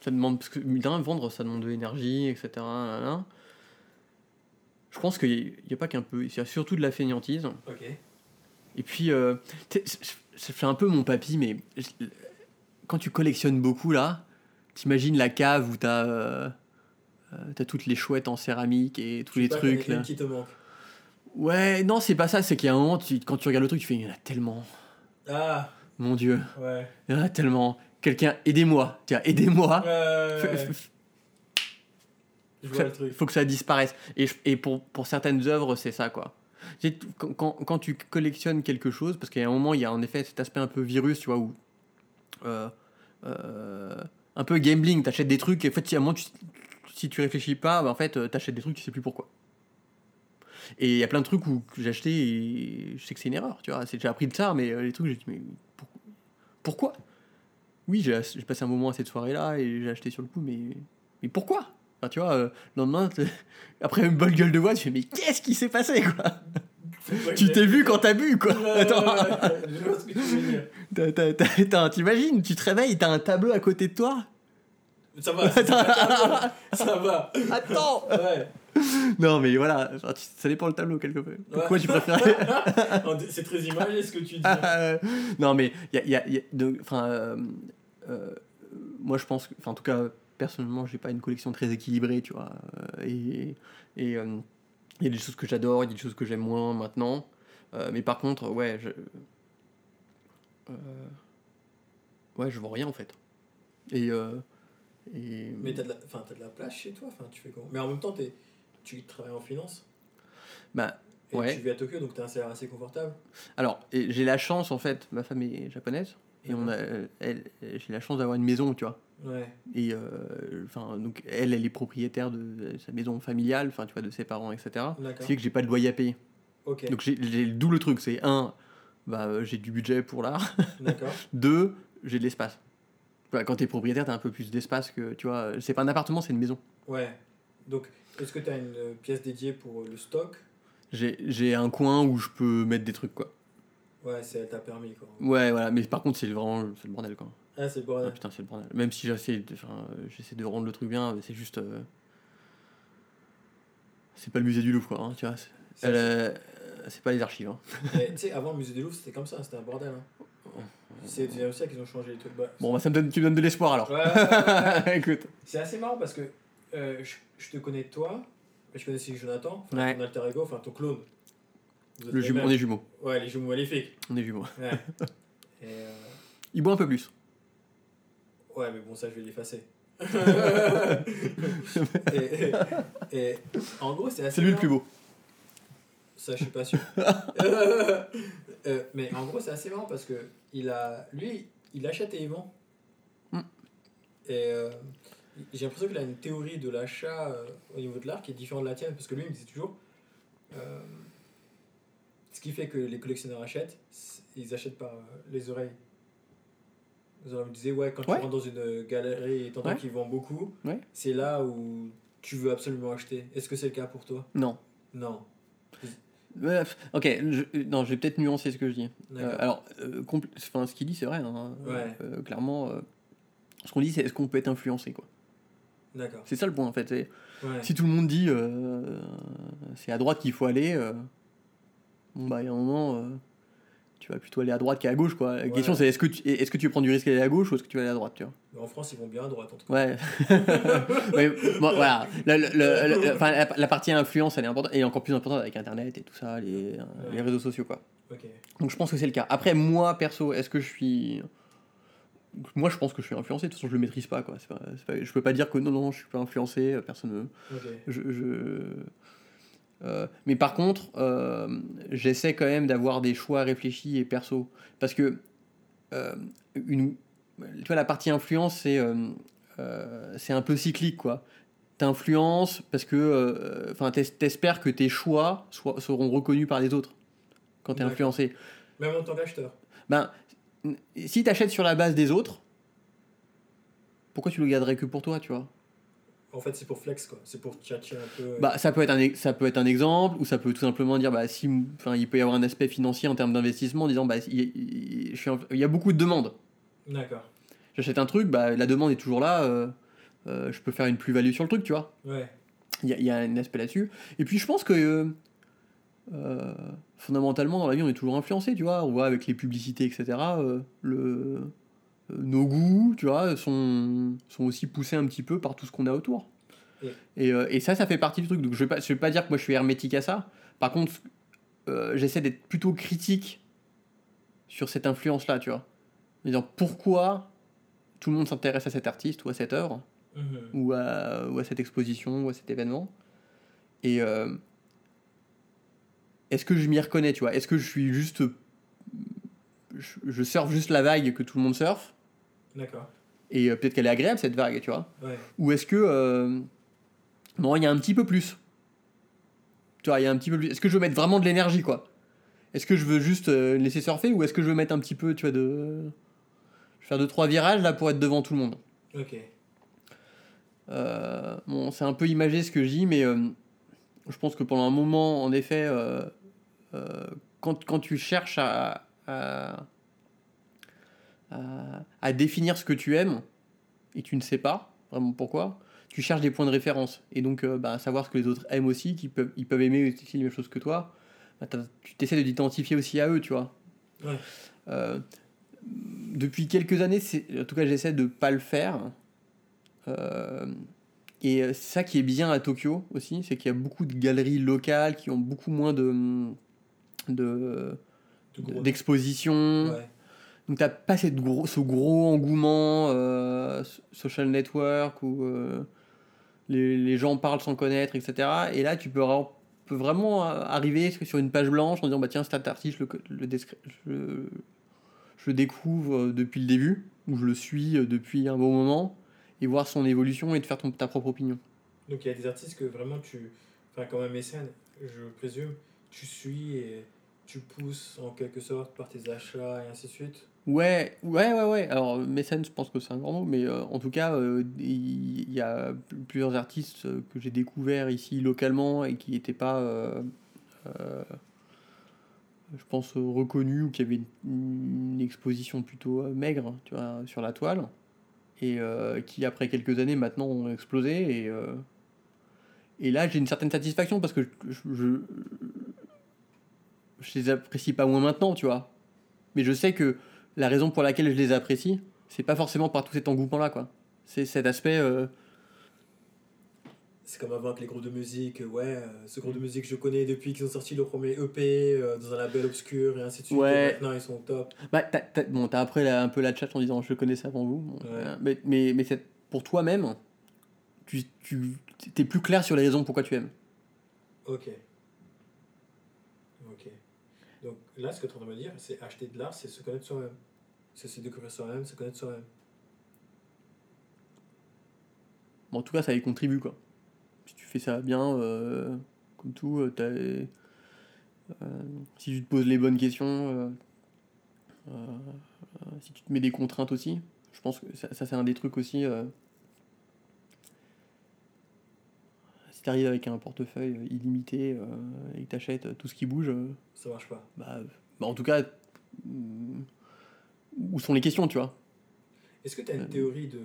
Ça demande, parce que, d'un, vendre, ça demande de l'énergie, etc. Je pense qu'il n'y a pas qu'un peu, il y a surtout de la fainéantise. Ok. Et puis, euh, ça fait un peu mon papy, mais quand tu collectionnes beaucoup, là, t'imagines la cave où t'as euh, euh, t'as toutes les chouettes en céramique et tous les trucs, là. qui te manque. Ouais, non, c'est pas ça, c'est qu'il y a un moment, tu- quand tu regardes le truc, tu fais, il y en a tellement, Ah, mon Dieu, ouais. il y en a tellement. Quelqu'un, aidez-moi, tiens, aidez-moi. Ouais, ouais. Je faut vois que le ça- truc. faut que ça disparaisse. Et, pour, pour certaines œuvres, c'est ça, quoi. Quand, quand, quand tu collectionnes quelque chose, parce qu'il y a un moment, il y a en effet cet aspect un peu virus, tu vois, où. euh, euh, un peu gambling, t'achètes des trucs, et en fait, si tu réfléchis pas, bah, en fait, euh, t'achètes des trucs, tu sais plus pourquoi. Et il y a plein de trucs où j'ai acheté et je sais que c'est une erreur, tu vois. J'ai appris de ça, mais euh, les trucs, j'ai dit, mais pour- pourquoi? Oui, j'ai passé un moment à cette soirée-là et j'ai acheté sur le coup, mais, mais pourquoi? Enfin, tu vois, euh, le lendemain, après une bonne gueule de bois, tu fais, mais qu'est-ce qui s'est passé, quoi? Tu t'es vu quand t'as bu, quoi Attends, Je vois ce que tu veux dire. t'as- t'as- t'as- t'as- t'imagines, tu te réveilles, t'as un tableau à côté de toi Ça va, c'est pas grave. ça va. Attends Ouais. Non, mais voilà, enfin, tu- ça dépend le tableau, quelque peu. Pourquoi tu préférais C'est très imagé ce que tu dis. Euh, non, mais il y a, y a- y a de- enfin, euh, euh, moi je pense, que- enfin en tout cas personnellement, j'ai pas une collection très équilibrée, tu vois. euh, et et, euh, il y a des choses que j'adore, il y a des choses que j'aime moins maintenant. Euh, mais par contre, ouais, je, euh, ouais, je vois rien en fait. Et, euh, et Mais t'as de, la... enfin, t'as de la place chez toi enfin, tu fais comment? Mais en même temps, tu travailles en finance? bah, Et Ouais. tu vis à Tokyo, donc t'as un salaire assez confortable? alors j'ai la chance en fait, ma femme est japonaise et on a, elle, j'ai la chance d'avoir une maison, tu vois. Ouais. Et euh, enfin, donc elle, elle est propriétaire de sa maison familiale, enfin, tu vois, de ses parents, etc. Ce D'accord. qui que j'ai pas de loyer à payer. Ok. Donc j'ai j'ai le double truc, c'est un, bah, euh, j'ai du budget pour l'art. D'accord. Deux, j'ai de l'espace. Voilà, quand t'es propriétaire, t'as un peu plus d'espace que, tu vois, c'est pas un appartement, c'est une maison. Ouais. Donc, est-ce que tu as une euh, pièce dédiée pour euh, le stock? J'ai j'ai un coin où je peux mettre des trucs, quoi. Ouais, c'est elle t'a permis quoi. Ouais, voilà, mais par contre, c'est vraiment c'est le bordel, quoi. Ah, c'est le Ah, bordel. putain, c'est le bordel. Même si j'essaie de, j'essaie de rendre le truc bien, c'est juste. euh, C'est pas le musée du Louvre, quoi, hein, tu vois. c'est- Ça, elle, euh, c'est pas les archives. Hein. Tu sais, avant le musée du Louvre, c'était comme ça, c'était un bordel. Hein. C'est comme ça qu'ils ont changé les trucs. Bah, Bon, bah, ça me donne, tu me donnes de l'espoir alors. ouais. Écoute. C'est assez marrant parce que euh, je, je te connais toi, mais je connais aussi Jonathan, Ouais. ton alter ego, enfin ton clone. Le les jumeau, mêmes. on est jumeaux. Ouais, les jumeaux maléfiques. On est jumeaux. Ouais. Et, euh, Il boit un peu plus. Ouais, mais bon, ça, je vais l'effacer. et, et- et en gros, c'est assez. C'est lui le plus beau. Ça, je suis pas sûr. Euh, mais en gros, c'est assez marrant parce que il a, lui, il achète et il vend. Mm. Et euh, j'ai l'impression qu'il a une théorie de l'achat euh, au niveau de l'art qui est différente de la tienne parce que lui, il me disait toujours. Ce qui fait que les collectionneurs achètent, ils achètent par euh, les oreilles. Vous me disait, ouais, quand Ouais. tu rentres dans une galerie et t'entends Ouais. qu'ils vendent beaucoup, Ouais. c'est là où tu veux absolument acheter. Est-ce que c'est le cas pour toi? Non. Non. Ok, je, non, je vais peut-être nuancer ce que je dis. Euh, alors, euh, enfin, ce qu'il dit, c'est vrai. hein. Ouais. Euh, clairement, ce qu'on dit, c'est est-ce qu'on peut être influencé, quoi. D'accord. C'est ça le point, en fait. Si tout le monde dit c'est à droite qu'il faut aller, bon bah il y a un moment, euh, tu vas plutôt aller à droite qu'à gauche quoi. La Ouais. question c'est est-ce que tu est-ce que tu prendre du risque d'aller à gauche ou est-ce que tu vas aller à droite, tu vois? Mais en France, ils vont bien à droite, en tout cas. Ouais. Mais bon, voilà. Le- la, la partie influence elle est importante et encore plus importante avec internet et tout ça, les, les réseaux sociaux quoi. Donc je pense que c'est le cas. Après moi perso, est-ce que je suis moi je pense que je suis influencé, de toute façon je le maîtrise pas quoi. Pas, pas- je peux pas dire que non non je suis pas influencé, euh, personne me Ok. je, je- euh, mais par contre, euh, j'essaie quand même d'avoir des choix réfléchis et perso. Parce que euh, une, tu vois, la partie influence, c'est c'est un peu cyclique. quoi. T'influences parce que enfin, t'es- t'espères que tes choix soient, seront reconnus par les autres quand t'es influencé. Même en tant qu'acheteur. Ben, si t'achètes sur la base des autres, pourquoi tu le garderais que pour toi, tu vois? En fait, c'est pour flex, quoi. C'est pour tchatcher un peu. Bah, ça peut être un, ex- ça peut être un exemple, ou ça peut tout simplement dire, bah, si, enfin, il peut y avoir un aspect financier en termes d'investissement, en disant, bah, il, il- je suis un- il y a beaucoup de demandes. D'accord. J'achète un truc, bah, la demande est toujours là, euh, euh, je peux faire une plus-value sur le truc, tu vois. Ouais. Il y a, il y a un aspect là-dessus. Et puis, je pense que, euh, euh, fondamentalement, dans la vie, on est toujours influencé, tu vois. On voit avec les publicités, etc., euh, le, euh, nos goûts, tu vois, sont, sont aussi poussés un petit peu par tout ce qu'on a autour. Et- Et, euh, et ça, ça fait partie du truc. Donc, je vais pas, je vais pas dire que moi, je suis hermétique à ça. Par contre, euh, j'essaie d'être plutôt critique sur cette influence-là, tu vois. Disant pourquoi tout le monde s'intéresse à cet artiste ou à cette œuvre Mhm. ou à, ou à cette exposition ou à cet événement? Et euh, est-ce que je m'y reconnais, tu vois? Est-ce que je suis juste. Je, je surfe juste la vague que tout le monde surfe? D'accord. et euh, peut-être qu'elle est agréable cette vague, tu vois Ouais. Ou est-ce que. euh, non, il y a un petit peu plus. Tu vois, il y a un petit peu plus. Est-ce que je veux mettre vraiment de l'énergie, quoi? Est-ce que je veux juste euh, laisser surfer ou est-ce que je veux mettre un petit peu, tu vois, de. Je vais faire deux, trois virages là pour être devant tout le monde? Ok. Euh, bon, c'est un peu imagé ce que je dis, mais je pense que pendant un moment, en effet, quand, quand tu cherches à, à, à- à définir ce que tu aimes et tu ne sais pas vraiment pourquoi, tu cherches des points de référence. Et donc, euh, bah, savoir ce que les autres aiment aussi, qu'ils peuvent, ils peuvent aimer aussi les mêmes choses que toi, bah, tu t'essaies de t'identifier aussi à eux, tu vois. Ouais. Euh, depuis quelques années, en tout cas, j'essaie de pas le faire. Euh, et euh, c'est ça qui est bien à Tokyo aussi, c'est qu'il y a beaucoup de galeries locales qui ont beaucoup moins de de-. Ouais. Donc t'as pas cette gros, ce gros engouement euh, so- social network où euh, les, les gens parlent sans connaître, etc. Et là, tu peux, ra- peux vraiment euh, arriver sur une page blanche en disant bah tiens cet artiste je le, je, je découvre depuis le début ou je le suis depuis un bon moment et voir son évolution et de faire ton, ta propre opinion. Donc, il y a des artistes que vraiment tu. Enfin, comme un mécène, je présume, tu suis et tu pousses en quelque sorte par tes achats et ainsi de suite Ouais, ouais, ouais, ouais. Alors, mécène, je pense que c'est un grand mot, mais euh, en tout cas, euh, il y a pl- plusieurs artistes euh, que j'ai découverts ici localement et qui n'étaient pas, je pense, reconnus ou qui avaient une, exposition plutôt maigre, tu vois, sur la toile, et qui, après quelques années, maintenant ont explosé. Et, et là, j'ai une certaine satisfaction parce que je, je, je les apprécie pas moins maintenant, tu vois. Mais je sais que la raison pour laquelle je les apprécie, c'est pas forcément par tout cet engouement-là, quoi. C'est cet aspect. euh, C'est comme avant avec les groupes de musique, euh, ouais, euh, ce groupe de musique je connais depuis qu'ils ont sorti leur premier EP euh, dans un label obscur et ainsi de suite. Ouais. et maintenant ils sont au top. Bah, t'as, t'as- bon, t'as après un peu la chat en disant je le connaissais avant vous. Bon, Ouais. euh, mais mais, mais c'est pour toi-même, tu, tu t'es plus clair sur les raisons pourquoi tu aimes. Ok. Ok. Donc là, ce que tu es en train de me dire, c'est acheter de l'art, c'est se connaître soi-même. C'est se découvrir soi-même, se connaître soi-même. Bon, en tout cas, ça y contribue, quoi. Si tu fais ça bien, euh, comme tout, euh, t'as, euh, si tu te poses les bonnes questions, si tu te mets des contraintes aussi, je pense que ça, ça, c'est un des trucs aussi. si t'arrives avec un portefeuille illimité et que t'achètes tout ce qui bouge, Ça marche pas. bah, bah, en tout cas, mm, où sont les questions, tu vois Est-ce que tu as une Euh. théorie de.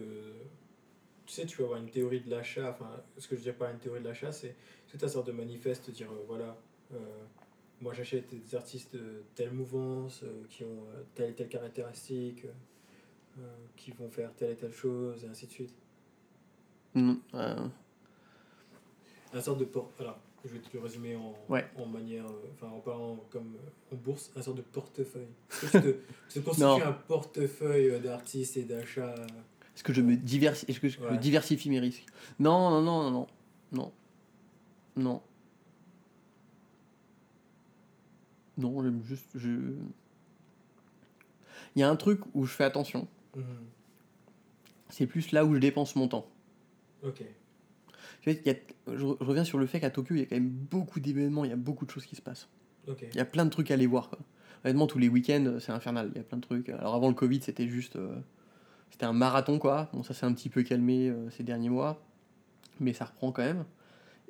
Tu sais, tu peux avoir une théorie de l'achat. Enfin, ce que je veux dire par une théorie de l'achat, c'est. Est-ce que tu as une sorte de manifeste, dire euh, voilà, euh, moi j'achète des artistes de telle mouvance, euh, qui ont telle et telle caractéristique, qui vont faire telle et telle chose, et ainsi de suite? Mm, euh, Un sorte de port. Alors, je vais te le résumer en, Ouais. en manière. euh, Enfin, en parlant comme euh, en bourse, un sorte de portefeuille. Est-ce que tu te, constitues un portefeuille euh, d'artistes et d'achats Est-ce que je me diversi... Est-ce que je, diversifie mes risques? Non, non, non, non, non, non, non. Non, j'aime juste, je. Il y a un truc où je fais attention. Mhm. C'est plus là où je dépense mon temps. Ok. Tu vois, il y a- je, reviens sur le fait qu'à Tokyo, il y a quand même beaucoup d'événements, il y a beaucoup de choses qui se passent. Il y a plein de trucs à aller voir. Quoi. Honnêtement, tous les week-ends, euh, c'est infernal. Il y a plein de trucs. Alors avant le Covid, c'était juste. euh, c'était un marathon, quoi. Bon, ça s'est un petit peu calmé euh, ces derniers mois. Mais ça reprend quand même.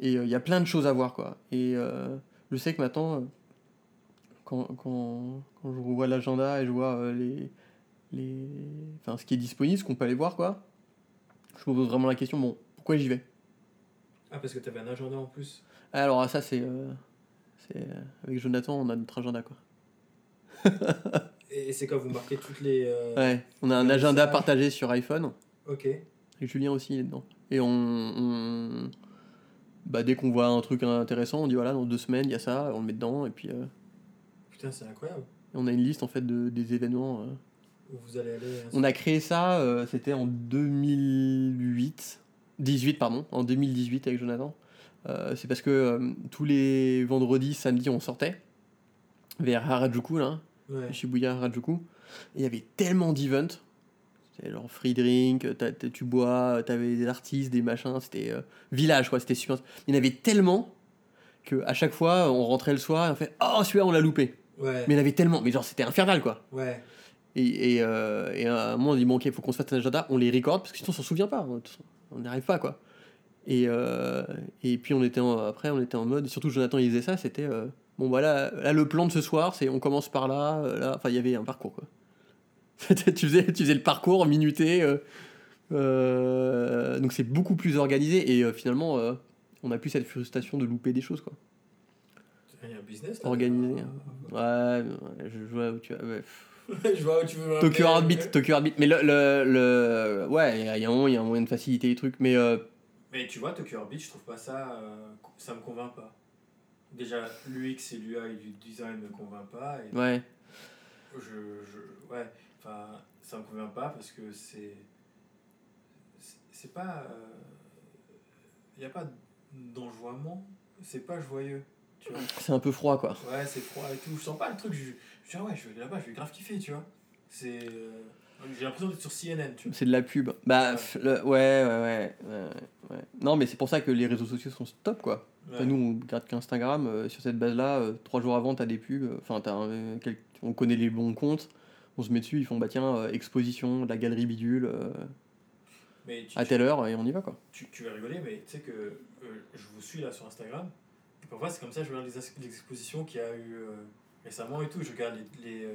Et euh, il y a plein de choses à voir, quoi. Et je sais que maintenant, quand, quand, quand je revois l'agenda et je vois les, les. Enfin, ce qui est disponible, ce qu'on peut aller voir, quoi. Je me pose vraiment la question, bon, pourquoi j'y vais? Ah, parce que tu avais un agenda en plus. Alors, ça, c'est. euh, c'est euh, avec Jonathan, on a notre agenda, quoi. Et c'est quand vous marquez toutes les. euh, Ouais, on a un agenda partagé sur iPhone. Ok. Et Julien aussi il est dedans. Et on. on- Bah, dès qu'on voit un truc intéressant, on dit voilà, dans deux semaines, il y a ça, on le met dedans. Et puis euh, Putain, c'est incroyable. on a une liste en fait de, des événements. euh. Où vous allez aller. On a créé ça, euh, c'était en 2008. 18, pardon, en 2018 avec Jonathan. Euh, c'est parce que euh, tous les vendredis, samedis, on sortait vers Harajuku, là, Ouais. Shibuya Harajuku. Et il y avait tellement d'events. C'était genre free drink, t'as- t'as- tu bois, t'avais des artistes, des machins, c'était euh, village quoi, c'était super. Il y en avait tellement que à chaque fois on rentrait le soir et on fait Oh celui-là on l'a loupé. Ouais. Mais il y en avait tellement, mais genre c'était infernal quoi. Ouais. Et, et, euh, et à un moment on dit Bon ok, faut qu'on se fasse un agenda, on les recorde parce que sinon on s'en souvient pas, on on n'y arrive pas quoi. Et, euh, et puis on était en- après on était en mode, et surtout Jonathan il faisait ça, c'était euh, Bon voilà, là le plan de ce soir c'est on commence par là, euh, là, enfin il y avait un parcours quoi. Tu, faisais, tu faisais le parcours minuté. euh, donc c'est beaucoup plus organisé et finalement on a plus cette frustration de louper des choses quoi. Il y a un business. là. Organisé. Ouais, ouais, je vois où tu vas. ouais. je vois où tu veux. Tokyo. Heartbeat, Tokyo Heartbeat. Mais le, le, le- ouais, il y, y a un moment, il y a un moyen de faciliter les trucs. Mais euh, Mais tu vois, Tokyo Orbit, je trouve pas ça. euh, ça me convainc pas. Déjà, l'UX et l'UI du design me convainc pas. Et ouais, je, je. Ouais. Enfin, ça me convient pas parce que c'est. c'est- C'est pas. Il n'y a pas d'enjoiement. C'est pas joyeux. C'est un peu froid quoi. Ouais, c'est froid et tout. Je sens pas le truc. Je, je dis, ah ouais, je vais là-bas, je vais grave kiffer, tu vois. C'est. euh, J'ai l'impression d'être sur CNN, tu vois. C'est de la pub. Bah, Ouais. le- ouais, ouais, ouais. Non, mais c'est pour ça que les réseaux sociaux sont top, quoi. Enfin, nous, on regarde qu'Instagram, euh, sur cette base-là, euh, trois jours avant, t'as des pubs. Enfin, t'as un- quel- on connaît les bons comptes. On se met dessus, ils font, bah tiens, euh, exposition, de la galerie bidule, Mais tu, à telle heure, et on y va, quoi. tu, tu vas rigoler, mais tu sais que je vous suis là sur Instagram. Et parfois, c'est comme ça, je regarde les, expositions qu'il y a eu euh, récemment et tout. Je regarde les, les, euh,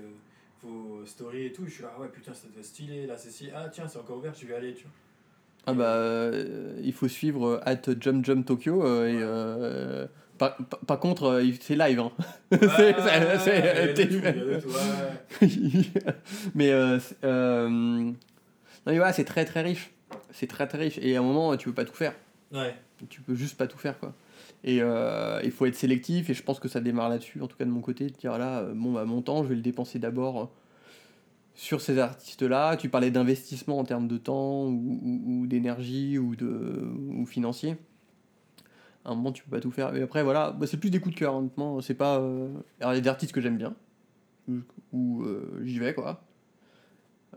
vos stories et tout. Je suis là, ah ouais, putain, ça devait stylé. Là, c'est si. Ah, tiens, c'est encore ouvert, je vais aller, tu vois. Ah bah, euh, il faut suivre at Jump Jump Tokyo, et... Par, par- par contre, euh, c'est live, hein. Mais euh, euh, non mais voilà, c'est très très riche. C'est très très riche. Et à un moment, tu peux pas tout faire. Ouais, Tu peux juste pas tout faire quoi. Et euh, il faut être sélectif. Et je pense que ça démarre là-dessus, en tout cas de mon côté, de dire là, euh, bon bah mon temps, je vais le dépenser d'abord euh, sur ces artistes-là. Tu parlais d'investissement en termes de temps ou, d'énergie ou ou financier. À un moment, tu peux pas tout faire. Et après, voilà, bah, c'est plus des coups de cœur, honnêtement. C'est pas. Alors, il y a des artistes que j'aime bien, où, j'y vais, quoi.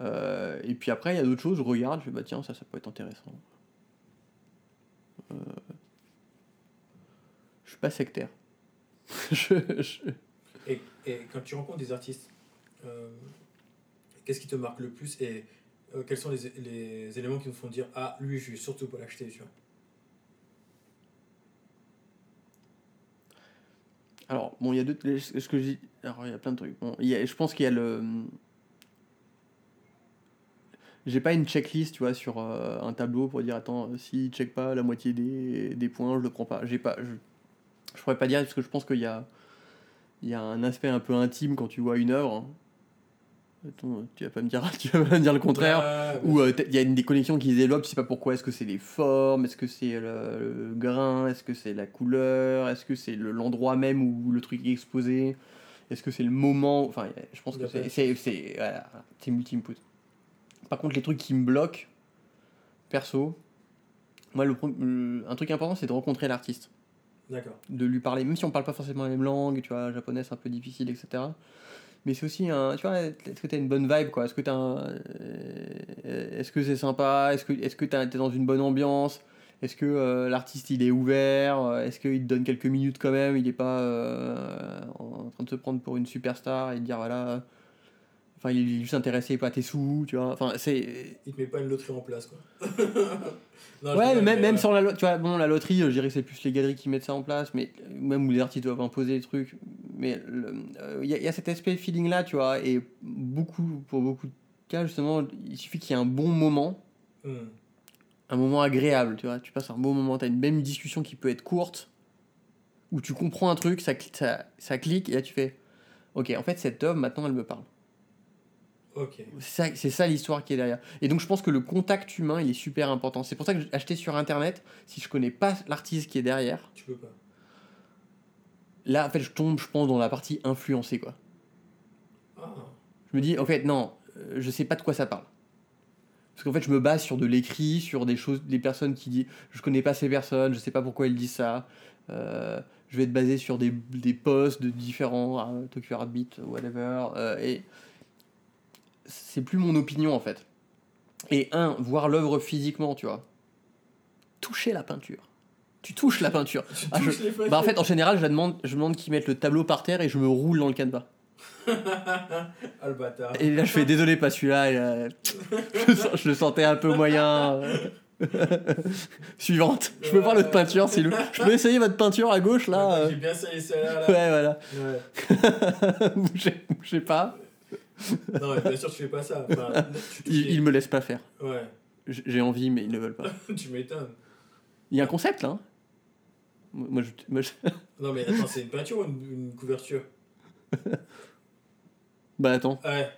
Et puis après, il y a d'autres choses, je regarde, je fais, bah tiens, ça, ça peut être intéressant. Pas sectaire. je, je- Et, et quand tu rencontres des artistes, euh, qu'est-ce qui te marque le plus et euh, quels sont les, les éléments qui nous font dire Ah, lui, je vais surtout pas l'acheter, tu vois? Alors, bon, il y a deux. Ce que je. Alors, il y a plein de trucs. Bon, il y a- je pense qu'il y a le. J'ai pas une checklist, tu vois, sur euh, un tableau pour dire attends, s'il check pas la moitié des, des points, je le prends pas. J'ai pas. Je, je pourrais pas dire parce que je pense qu'il y a. Il y a un aspect un peu intime quand tu vois une œuvre. hein. Attends, tu vas pas me dire, tu vas pas me dire le contraire. Ouais, Ou ouais, euh, il y a une des connexions qui se développent, tu sais pas pourquoi. Est-ce que c'est les formes Est-ce que c'est le, le grain Est-ce que c'est la couleur Est-ce que c'est le- l'endroit même où le truc est exposé Est-ce que c'est le moment Enfin, je pense que c'est- c'est c'est voilà, multi-input. Par contre, les trucs qui me bloquent, perso, moi, le, un truc important, c'est de rencontrer l'artiste. De lui parler, même si on parle pas forcément la même langue, tu vois, japonais c'est un peu difficile, etc. Mais c'est aussi un, tu vois, est-ce que t'as une bonne vibe, quoi? Est-ce que t'as un, euh, est-ce que c'est sympa? Est-ce que, est-ce t'es dans une bonne ambiance? Est-ce que euh, l'artiste il est ouvert? Est-ce qu'il te donne quelques minutes quand même? Il est pas euh, en train de se prendre pour une superstar et de dire voilà, enfin il juste intéressé pas à tes sous, tu vois Enfin c'est Il te met pas une loterie en place, quoi. Non, Ouais, mais même, même ouais. sur la loterie, tu vois, bon, la loterie, euh, je dirais que c'est plus les galeries qui mettent ça en place, mais euh, même où les artistes doivent imposer les trucs. Mais il y, a- y a cet aspect feeling-là, tu vois, et beaucoup, pour beaucoup de cas, justement, il suffit qu'il y ait un bon moment, Hmm. un moment agréable, tu vois, tu passes un bon moment, tu as une même discussion qui peut être courte, où tu comprends un truc, ça, ça, ça clique, et là tu fais, ok, en fait, cette œuvre, maintenant, elle me parle. Ok. C'est ça, l'histoire qui est derrière. Et donc je pense que le contact humain, il est super important. C'est pour ça que j'ai acheté sur internet, si je connais pas l'artiste qui est derrière, Tu peux pas. là en fait je tombe, je pense, dans la partie influencée quoi. Ah. Je me dis, en fait, non, euh, je sais pas de quoi ça parle. Parce qu'en fait, je me base sur de l'écrit, sur des choses, des personnes qui disent, je connais pas ces personnes, je sais pas pourquoi elles disent ça. Euh, je vais être basé sur des, des posts de différents, euh, Tokyo Art Beat, whatever. euh, et c'est plus mon opinion en fait. Et un, voir l'œuvre physiquement, tu vois. Toucher la peinture. Tu touches la peinture. Tu Ah, touches les feuilles. Bah en fait, en général, je demande, je demande qu'ils mettent le tableau par terre et je me roule dans le canevas. ah le bâtard. Et là, je fais désolé, pas celui-là. euh, je, le je le sentais un peu moyen. Suivante. Je peux voir l'autre peinture, s'il vous Je peux essayer votre peinture à gauche, là euh. J'ai bien salé celle-là. là. Ouais, voilà. Ouais. bougez, bougez pas. Non, mais bien sûr, tu fais pas ça. Enfin, tu touches Ils, les- ils me laissent pas faire. Ouais, J'ai envie, mais ils ne veulent pas. tu m'étonnes. Il y a un concept, là. hein. Moi, je. moi, je- Non, mais attends, c'est une peinture ou une, une couverture? Bah, attends. Ouais,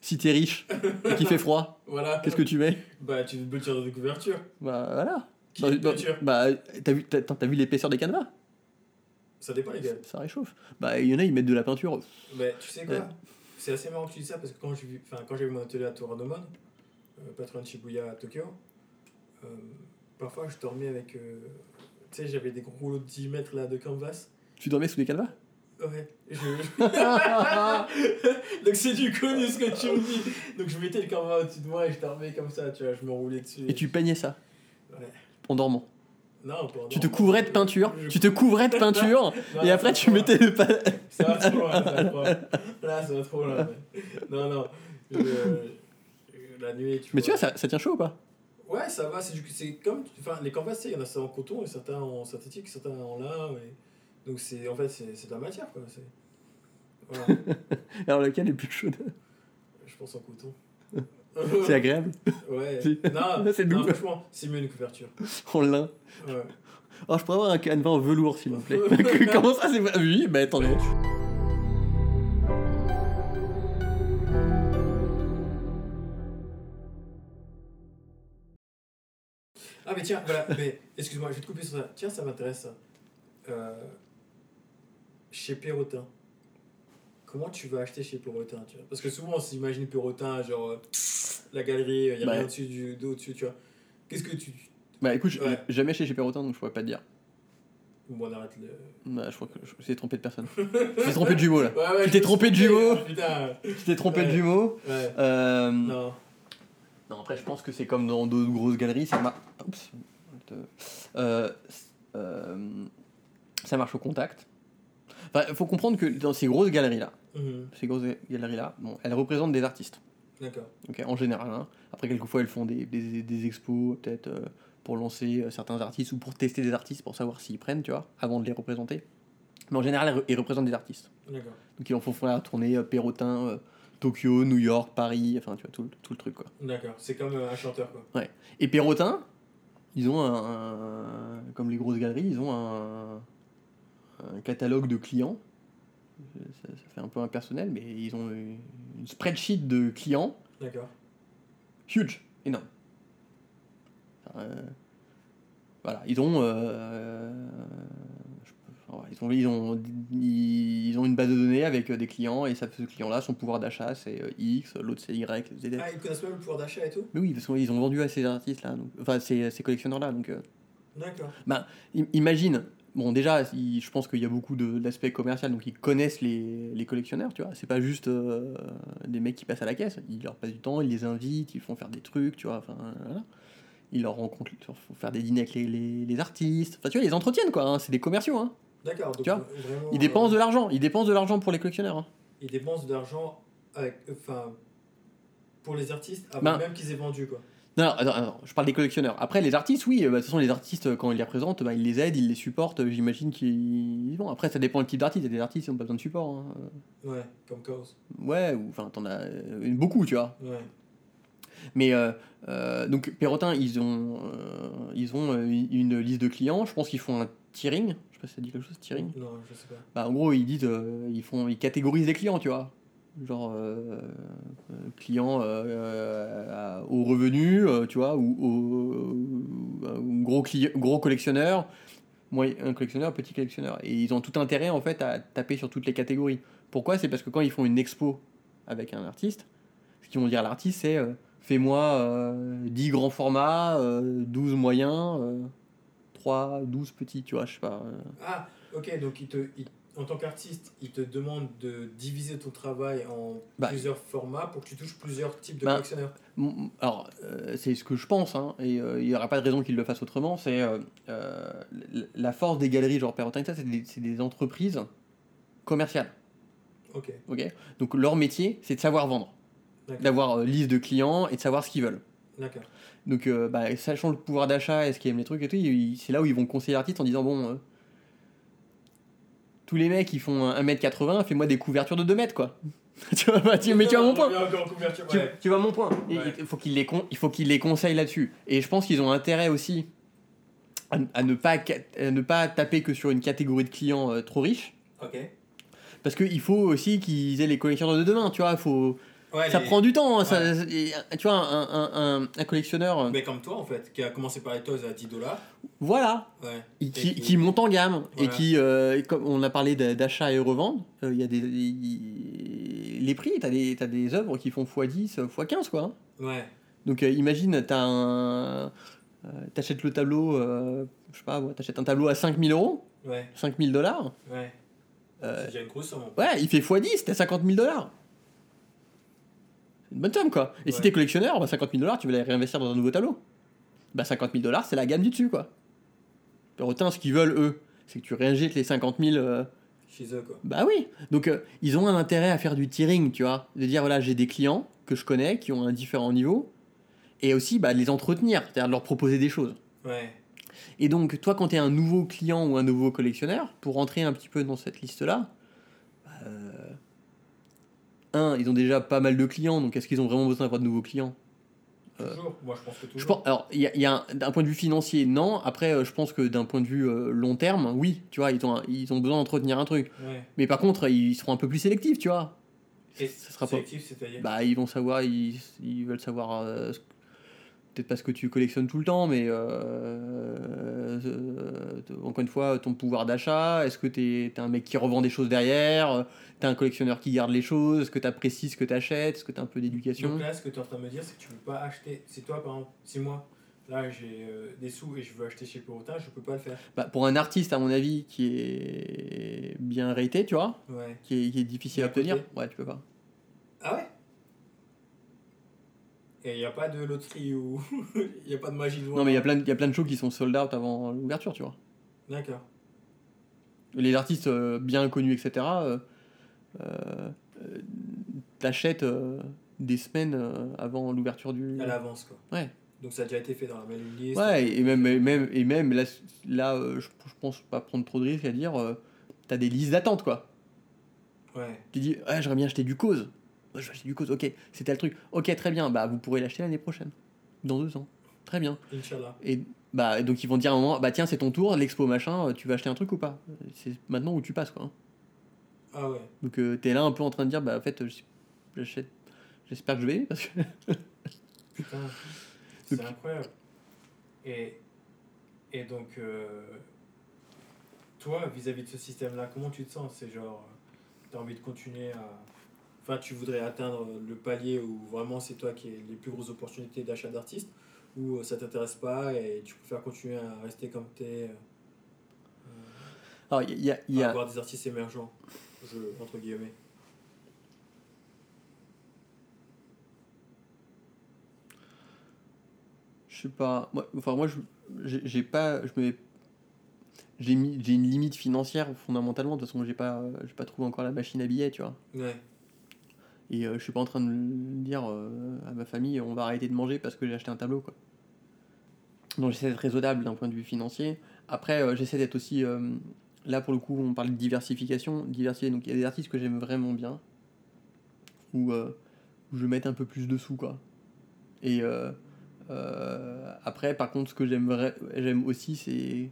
Si t'es riche et qu'il fait froid, voilà. qu'est-ce que tu mets? Bah, tu veux peinture de couverture. Bah, voilà. Qui Bah, bah, bah, t'as vu, vu l'épaisseur des canevas? Ça dépend, les gars. Ça réchauffe. Bah, il y en a, ils mettent de la peinture. Mais tu sais quoi? Ouais. C'est assez marrant que tu dis ça parce que quand j'ai vu, enfin, quand j'ai vu mon atelier à Toranomon, euh, loin de Shibuya à Tokyo, euh, parfois je dormais avec. euh, tu sais, j'avais des gros rouleaux de 10 mètres là de canvas. Tu dormais sous les canevas Ouais. Je... Donc c'est du connu ce que tu me dis. Donc je mettais le canevas au-dessus de moi et je dormais comme ça, tu vois, je m'enroulais dessus. Et tu peignais ça? Ouais. en dormant? Non, pas Tu te couvrais de peinture, Je- tu te couvrais de peinture, Non, et après tu mettais le pa- Ça va trop loin, ça va trop loin. Là, ça va trop loin. Non, non. Je- La nuit, tu Mais tu vois, ça, ça tient chaud ou pas? Ouais, ça va, c'est c'est comme enfin les canvas, il y en a certains en coton et certains en synthétique, certains en lin et donc c'est en fait c'est c'est de la matière quoi, c'est voilà, Alors lequel est plus chaud je pense en coton. C'est agréable Ouais. Non, C'est non, franchement, c'est mieux une couverture. En lin. Ouais. Oh, je pourrais avoir un canevas en velours s'il vous plaît. Comment ça c'est pas Oui, bah attendez. Ah mais tiens, voilà, mais excuse-moi, je vais te couper sur ça. Tiens, ça m'intéresse ça. Euh, chez Perrotin. Comment tu vas acheter chez Perrotin, tu vois? Parce que souvent on s'imagine Perrotin, genre euh, la galerie, il y a Bah. rien au-dessus du dos dessus, tu vois. Qu'est-ce que tu Bah écoute, Ouais. jamais chez chez Perrotin donc je pourrais pas te dire. Bon, on arrête le. Bah, je crois que je suis trompé de personne. Je suis trompé de jumeau là. Ouais, ouais, Tu je t'es trompé de jumeau Putain, Tu t'es trompé de jumeau. ouais. Euh, Non. Non, après, je pense que c'est comme dans d'autres grosses galeries, ça marche. Oups. Euh, euh, ça marche au contact. Enfin, il faut comprendre que dans ces grosses galeries-là, Mhm. ces grosses galeries-là, bon, elles représentent des artistes, D'accord. ok, en général. hein. Après, quelquefois, elles font des, des, des expos, peut-être euh, pour lancer euh, certains artistes ou pour tester des artistes pour savoir s'ils prennent, tu vois, avant de les représenter. Mais en général, ils représentent des artistes. D'accord. Donc, ils en font faire la tournée euh, Perrotin, euh, Tokyo, New York, Paris, enfin, tu vois, tout, le- tout le truc, quoi. D'accord. C'est comme euh, un chanteur, quoi. Et Perrotin, ils ont un, un- Comme les grosses galeries, ils ont un, un catalogue de clients. Ça, ça fait un peu impersonnel, mais ils ont une spreadsheet de clients D'accord. huge, énorme. Euh, voilà, ils ont. euh, peux- ils, ont ils, ont, ils ont une base de données avec euh, des clients, et ça, ce client-là, son pouvoir d'achat, c'est X, l'autre c'est Y, Z. Ah, ils connaissent même le pouvoir d'achat et tout? Mais oui, parce qu'ils ont vendu à ces artistes-là, donc- enfin ces, ces collectionneurs-là. Donc, D'accord. I- Imagine, bon déjà, il- je pense qu'il y a beaucoup de- d'aspects commercial, donc ils connaissent les, les collectionneurs, tu vois. C'est pas juste euh, des mecs qui passent à la caisse, ils leur passent du temps, ils les invitent, ils font faire des trucs, tu vois. Enfin, voilà. Ils leur rencontrent, ils leur font faire des dîners avec les, les- les artistes. Enfin, tu vois, ils les entretiennent, quoi. hein, C'est des commerciaux, hein. D'accord. Donc, Tu vois, euh, vraiment, Ils dépensent de euh, l'argent, ils dépensent de l'argent pour les collectionneurs. hein. Ils dépensent de l'argent avec. Enfin. Pour les artistes, avant Ben- même qu'ils aient vendu, quoi. Non, je parle des collectionneurs. Après, les artistes, oui, euh, bah, de toute façon, les artistes, euh, quand ils les représentent, bah, ils les aident, ils les supportent, euh, j'imagine qu'ils vont. Après, ça dépend du type d'artiste. Il y a des artistes qui n'ont pas besoin de support. hein. Ouais, comme cause. Ouais, ou enfin, t'en as euh, beaucoup, tu vois. Ouais. Mais euh, euh, donc, Perrotin, ils ont, ils ont une liste de clients. Je pense qu'ils font un tiering. Je sais pas si ça dit quelque chose, tiering. Non, je sais pas. Bah, en gros, ils disent, ils, font, ils catégorisent les clients, tu vois. Genre, euh, euh, clients euh, euh, au revenu, tu vois, ou, au- gros, cli- gros collectionneur, un collectionneur, petit collectionneur. Et ils ont tout intérêt, en fait, à taper sur toutes les catégories. Pourquoi? C'est parce que quand ils font une expo avec un artiste, ce qu'ils vont dire à l'artiste, c'est fais-moi euh, 10 grands formats, euh, 12 moyens, euh, 3, 12 petits, tu vois, je sais pas. Ah, ok, donc il te, en tant qu'artiste, il te demande de diviser ton travail en Bah, plusieurs formats pour que tu touches plusieurs types de Bah, collectionneurs. Alors, euh, c'est ce que je pense, hein, et euh, il n'y aura pas de raison qu'ils le fassent autrement. C'est euh, la force des galeries, genre Perrotin, ça, c'est des, c'est des entreprises commerciales. Ok, ok Donc, leur métier, c'est de savoir vendre, d'avoir liste de clients et de savoir ce qu'ils veulent. D'accord. Donc, bah, sachant le pouvoir d'achat et ce qu'ils aiment les trucs et tout, ils- c'est là où ils vont conseiller l'artiste en disant Bon, tous les mecs qui font 1m80, fais-moi des couvertures de 2 mètres, quoi. tu vois, bah, tu- mais tu as mon point. Tu, vois mon point. Et Ouais. Il faut qu'ils les, con- il faut qu'ils les conseillent là-dessus. Et je pense qu'ils ont intérêt aussi à, à ne pas, ca- à ne pas taper que sur une catégorie de clients euh, trop riches. Ok. Parce qu'il faut aussi qu'ils aient les collectionneurs de demain. Tu vois, faut, Ouais, ça les- prend du temps. hein, ça- Ouais. et, tu vois, un, un, un, un collectionneur, euh, Mais comme toi, en fait, qui a commencé par les toys à 10 dollars. voilà, Ouais. et qui, Et qui- qui monte en gamme. Et Voilà. qui, euh, comme on a parlé d'a- d'achat et revente, euh, il y a des. il- les prix, tu as des, t'as des œuvres qui font x10, x15, quoi. hein. Ouais. Donc euh, imagine, t'as un... euh, t'achètes le tableau, euh, je sais pas, t'achètes un tableau à 5000 euros, Ouais. 5000 dollars. Ouais. Euh, C'est déjà une grosse somme. ouais, il fait x10, t'as 50 000 dollars. Une bonne somme, quoi. Et si Ouais. t'es collectionneur, bah, 50 000 dollars, tu veux les réinvestir dans un nouveau tableau. Bah, 50 000 dollars, c'est la gamme du dessus, quoi. Autant, ce qu'ils veulent, eux, c'est que tu réinjectes les 50 000. euh, Chez eux, quoi. Bah oui. Donc, euh, ils ont un intérêt à faire du tiering, tu vois. De dire, voilà, j'ai des clients que je connais, qui ont un différent niveau. Et aussi, bah, de les entretenir, c'est-à-dire de leur proposer des choses. Ouais. Et donc, toi, quand tu es un nouveau client ou un nouveau collectionneur, pour rentrer un petit peu dans cette liste-là, bah, euh, un, ils ont déjà pas mal de clients, donc est-ce qu'ils ont vraiment besoin d'avoir de nouveaux clients? Euh, Toujours. Moi, je pense que toujours. Je pense, alors, il y a, y a d'un point de vue financier, non. Après, euh, je pense que d'un point de vue euh, long terme, oui, tu vois, ils ont, ils ont besoin d'entretenir un truc. Ouais. Mais par contre, ils seront un peu plus sélectifs, tu vois. Et ça sera pas- sélectif, c'est-à-dire? Bah, ils vont savoir, ils, ils veulent savoir, euh, peut-être pas ce que tu collectionnes tout le temps, mais euh, euh, encore une fois, ton pouvoir d'achat, est-ce que t'es es un mec qui revend des choses derrière, euh, t'es un collectionneur qui garde les choses, est-ce que t'apprécies ce que t'achètes, est-ce que t'as un peu d'éducation? Donc là, ce que tu es en train de me dire, c'est que tu peux pas acheter. Si toi, par exemple, si moi, là, j'ai euh, des sous et je veux acheter chez Porotin, je peux pas le faire. bah, Pour un artiste, à mon avis, qui est bien raté, tu vois, Ouais. qui est, qui est difficile à obtenir, ouais, tu peux pas. Ah ouais? Et il n'y a pas de loterie ou. Il n'y a pas de magie de Non, mais il y a plein de- il y a plein de shows qui sont sold out avant l'ouverture, tu vois. D'accord. les artistes euh, bien connus, etc., euh, euh, t'achètes euh, des semaines avant l'ouverture du. À l'avance, quoi. Ouais. Donc ça a déjà été fait dans la mailing list. Ouais, et même, et même, et même là, là je, je pense pas prendre trop de risques à dire, t'as des listes d'attente, quoi. Ouais. Tu dis, ouais, j'aimerais bien acheter du cause. Ouais, je vais acheter du cause, ok, c'était le truc. Ok, très bien, bah vous pourrez l'acheter l'année prochaine. Dans deux ans. Très bien. Inch'Allah. Et bah, donc ils vont dire à un moment, bah tiens, c'est ton tour, l'expo machin, euh, tu vas acheter un truc ou pas? C'est maintenant où tu passes, quoi. hein. Ah ouais. Donc euh, t'es là un peu en train de dire, bah en fait, euh, j'achète. J'espère que je vais parce que. Putain. C'est Donc- incroyable. Et, et donc, euh, toi, vis-à-vis de ce système-là, comment tu te sens? C'est genre, tu as envie de continuer à. Enfin, tu voudrais atteindre le palier où vraiment c'est toi qui as les plus grosses opportunités d'achat d'artistes ou euh, ça t'intéresse pas et tu préfères continuer à rester comme tu es, Alors, il y a. il y a- avoir des artistes émergents, je, entre guillemets. Je sais pas. Moi, enfin, moi, je- j'ai pas. Je me. J'ai mis- j'ai une limite financière fondamentalement, de toute façon, j'ai pas, euh, j'ai pas trouvé encore la machine à billets, tu vois. Ouais. Et euh, je suis pas en train de dire euh, à ma famille, on va arrêter de manger parce que j'ai acheté un tableau, quoi. Donc j'essaie d'être raisonnable d'un point de vue financier. Après, euh, j'essaie d'être aussi. euh, là, pour le coup, on parle de diversification. Diversifier, donc il y a des artistes que j'aime vraiment bien, où, où je mette un peu plus de sous, quoi. Et après, par contre, ce que j'aime aussi, c'est.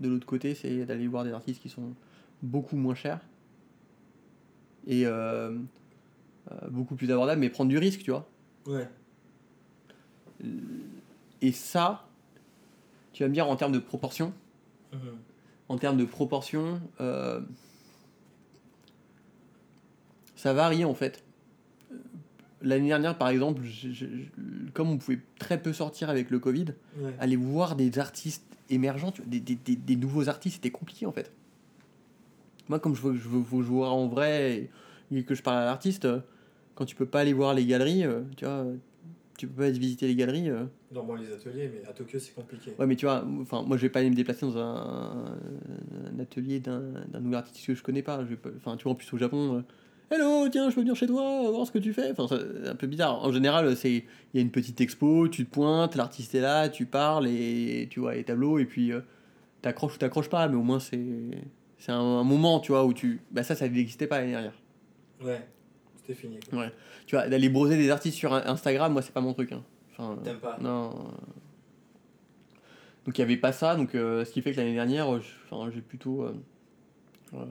De l'autre côté, c'est d'aller voir des artistes qui sont beaucoup moins chers. Et. Euh, beaucoup plus abordable, mais prendre du risque, tu vois. Ouais. Et ça, tu vas me dire en termes de proportion, Mhm. en termes de proportion, euh, ça varie en fait. L'année dernière, par exemple, je- je- je- comme on pouvait très peu sortir avec le Covid, Ouais. aller voir des artistes émergents, des, des, des, des nouveaux artistes, c'était compliqué en fait. Moi, comme je veux, je veux, jouer en vrai et, et que je parle à l'artiste, euh, quand tu peux pas aller voir les galeries, euh, tu vois, tu peux pas visiter les galeries. euh, Normalement, les ateliers, mais à Tokyo, c'est compliqué. Ouais, mais tu vois, enfin, moi je vais pas aller me déplacer dans un, un atelier d'un d'un nouvel artiste que je connais pas. Je vais pas- Enfin, tu vois, en plus au Japon, euh, hello, tiens, je peux venir chez toi, voir ce que tu fais. Enfin, c'est un peu bizarre. En général, c'est il y a une petite expo, tu te pointes, l'artiste est là, tu parles et tu vois les tableaux et puis euh, t'accroches ou t'accroches pas, mais au moins c'est c'est un, un moment, tu vois, où tu. Bah, ça, ça n'existait pas l'année dernière. Ouais. C'était fini. quoi. Tu vois, d'aller broser des artistes sur Instagram, moi, c'est pas mon truc. hein. Enfin, T'aimes pas non. Donc il n'y avait pas ça, donc euh, ce qui fait que l'année dernière, j'ai plutôt euh, euh,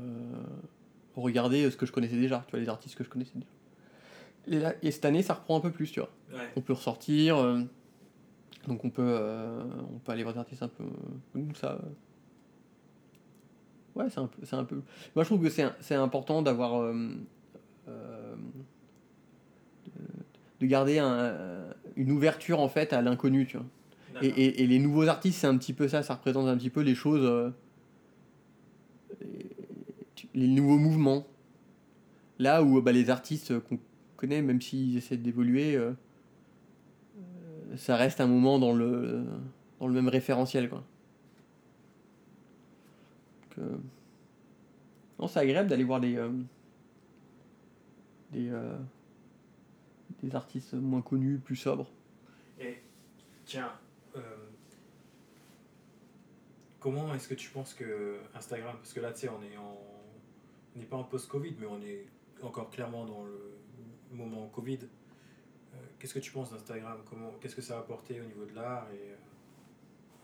regardé ce que je connaissais déjà, tu vois, les artistes que je connaissais déjà. Et, là, et cette année, ça reprend un peu plus, tu vois. Ouais. On peut ressortir, donc on peut, on peut aller voir des artistes un peu comme ça. Ouais, c'est un peu, un peu. Moi, je trouve que c'est, important d'avoir, euh, de garder un- une ouverture en fait à l'inconnu, tu vois. Et, D'accord. et, et les nouveaux artistes, c'est un petit peu ça, ça représente un petit peu les choses. euh, les nouveaux mouvements. Là où bah, les artistes qu'on connaît, même s'ils essaient d'évoluer, euh, euh, ça reste un moment dans le, dans le même référentiel. Quoi. Donc, euh, non, c'est agréable d'aller voir des, euh, des, euh, des artistes moins connus, plus sobres. Et tiens, euh, comment est-ce que tu penses que Instagram, parce que là tu sais on est en, n'est pas en post-Covid, mais on est encore clairement dans le moment Covid. Euh, qu'est-ce que tu penses d'Instagram? Qu'est-ce que ça a apporté au niveau de l'art et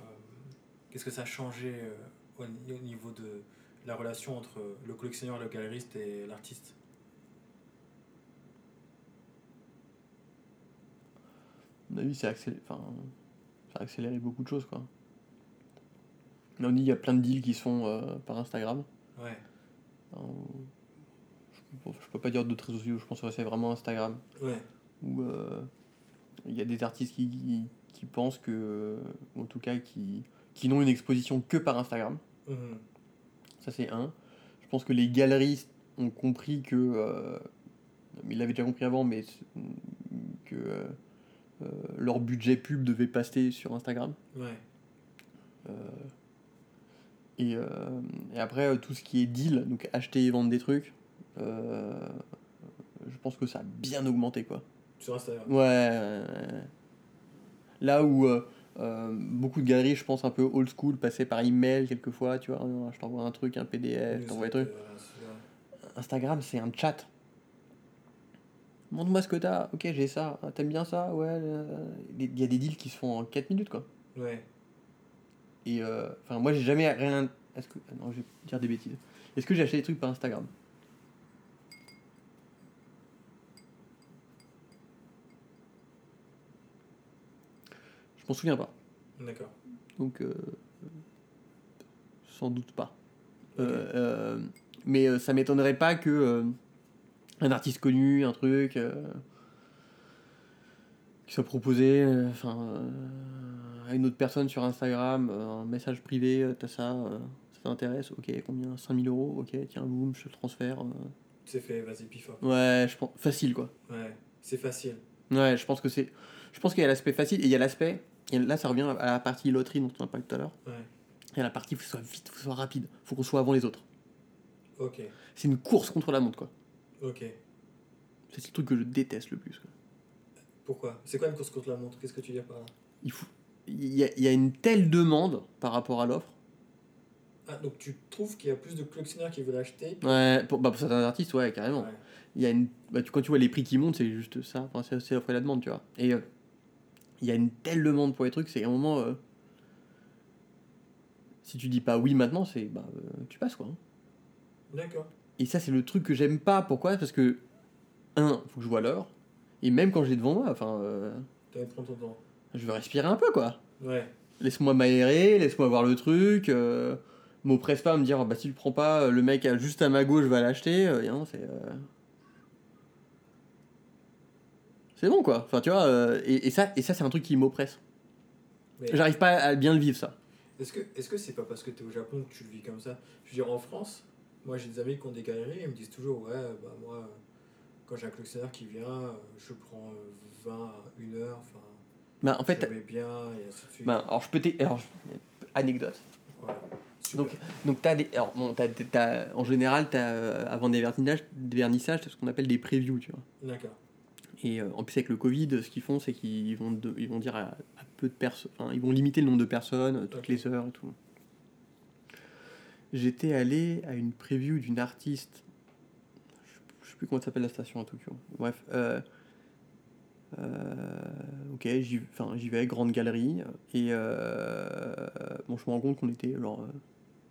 euh, qu'est-ce que ça a changé au, au niveau de la relation entre le collectionneur, le galeriste et l'artiste À mon avis, ça a accéléré, enfin, ça a accéléré beaucoup de choses. Quoi. Là, on dit il y a plein de deals qui se font euh, par Instagram. Ouais, Alors, je, peux- je peux pas dire d'autres réseaux sociaux, je pense que c'est vraiment Instagram. ouais, Où euh, il y a des artistes qui, qui, qui pensent que, en tout cas, qui, qui n'ont une exposition que par Instagram. Mhm. Ça, c'est un. Je pense que les galeristes ont compris que. euh, ils l'avaient déjà compris avant, mais que euh, euh, leur budget pub devait passer sur Instagram. ouais, Euh, et, euh, et après, tout ce qui est deal, donc acheter et vendre des trucs, je pense que ça a bien augmenté, quoi. sur Instagram. Ouais. Là où euh, beaucoup de galeries, je pense un peu old school, passaient par email quelquefois, tu vois, je t'envoie un truc, un PDF, je t'envoie un truc. Instagram, c'est un chat. Montre-moi ce que t'as. Ok, j'ai ça. T'aimes bien ça? Ouais. euh, Il y a des deals qui se font en 4 minutes, quoi. Ouais. Et euh, enfin, moi, j'ai jamais rien. Est-ce que. ah Non, je vais dire des bêtises. Est-ce que j'ai acheté des trucs par Instagram? Je m'en souviens pas. D'accord. Donc, euh, sans doute pas. Euh, euh, mais euh, ça m'étonnerait pas que euh, un artiste connu, un truc, euh, qui soit proposé euh, enfin, euh, à une autre personne sur Instagram, un message privé, t'as ça, ça t'intéresse, ok, combien? 5000 euros, ok, tiens, boum, je te le transfère. C'est fait, vas-y, pifa. Ouais, je pense, facile quoi. Ouais, c'est facile. Ouais, je pense que c'est. Je pense qu'il y a l'aspect facile et il y a l'aspect. Là, ça revient à la partie loterie dont on a parlé tout à l'heure. Ouais. Il y a la partie, il faut que ce soit vite, il faut que ce soit rapide. faut qu'on soit avant les autres. Ok, C'est une course contre la montre, quoi. Ok. C'est le truc que je déteste le plus. quoi. Pourquoi? C'est quoi une course contre la montre? Qu'est-ce que tu dis par là? Il, faut... il, y a, il y a une telle demande par rapport à l'offre. Ah, donc tu trouves qu'il y a plus de collectionneurs qui veulent acheter? Ouais, pour, bah, pour certains artistes, ouais, carrément. Ouais. Il y a une... bah, tu, quand tu vois les prix qui montent, c'est juste ça. Enfin, c'est l'offre et la demande, tu vois. Et euh, il y a une telle demande pour les trucs, c'est un moment. euh, Si tu dis pas oui maintenant, c'est. Bah, euh, tu passes, quoi. hein. D'accord. Et ça, c'est le truc que j'aime pas. Pourquoi? Parce que, un, faut que je vois l'heure. Et même quand j'ai devant moi, enfin, euh, Tu vas prendre ton temps. je veux respirer un peu, quoi. Ouais. Laisse-moi m'aérer, laisse-moi voir le truc. Euh, M'oppresse pas à me dire, bah si tu le prends pas, le mec a juste à ma gauche va l'acheter. Euh, non, c'est. euh, C'est bon, quoi. Enfin, tu vois, euh, et, et ça, et ça c'est un truc qui m'oppresse. Mais J'arrive pas à bien le vivre, ça. est-ce que que c'est pas parce que tu es au Japon que tu le vis comme ça? Je veux dire, en France, moi j'ai des amis qui ont des galeries, ils me disent toujours, ouais, bah moi, euh, quand j'ai un collectionneur qui vient, euh, je prends euh, 20 à 1 heure, enfin, Bah, en fait, bien, et ainsi de suite. bah, alors je peux. Alors, je- anecdote. Donc, donc t'as des, alors, bon, en général, t'as, euh, avant des vernissages, des vernissages, t'as ce qu'on appelle des previews, tu vois. D'accord. Et euh, en plus avec le Covid, ce qu'ils font, c'est qu'ils vont, de- ils vont dire à, à peu de personnes, ils vont limiter le nombre de personnes, euh, toutes les heures et tout. J'étais allé à une preview d'une artiste, je sais- plus comment s'appelle la station à Tokyo. Bref, euh, euh, ok, j'y, enfin, j'y vais, grande galerie, et euh, bon, je me rends compte qu'on était genre euh,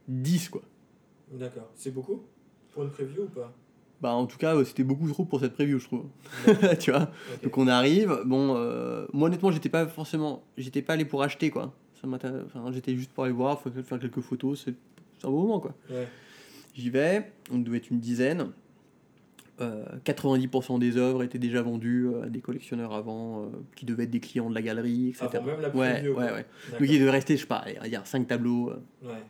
10 quoi. D'accord. C'est beaucoup? Pour une preview ou pas? Bah en tout cas, c'était beaucoup trop pour cette preview, je trouve. tu vois? Donc on arrive, bon, euh, moi honnêtement j'étais pas forcément, j'étais pas allé pour acheter quoi. Ça enfin, j'étais juste pour aller voir, faire quelques photos, c'est c'est un beau moment quoi. Ouais. J'y vais, on devait être une dizaine. Euh, 90% des œuvres étaient déjà vendues euh, à des collectionneurs avant, euh, qui devaient être des clients de la galerie, etc. Avant même la ouais, preview, ouais, ouais. Donc il devait rester, je sais pas, il y a 5 tableaux. euh. Ouais.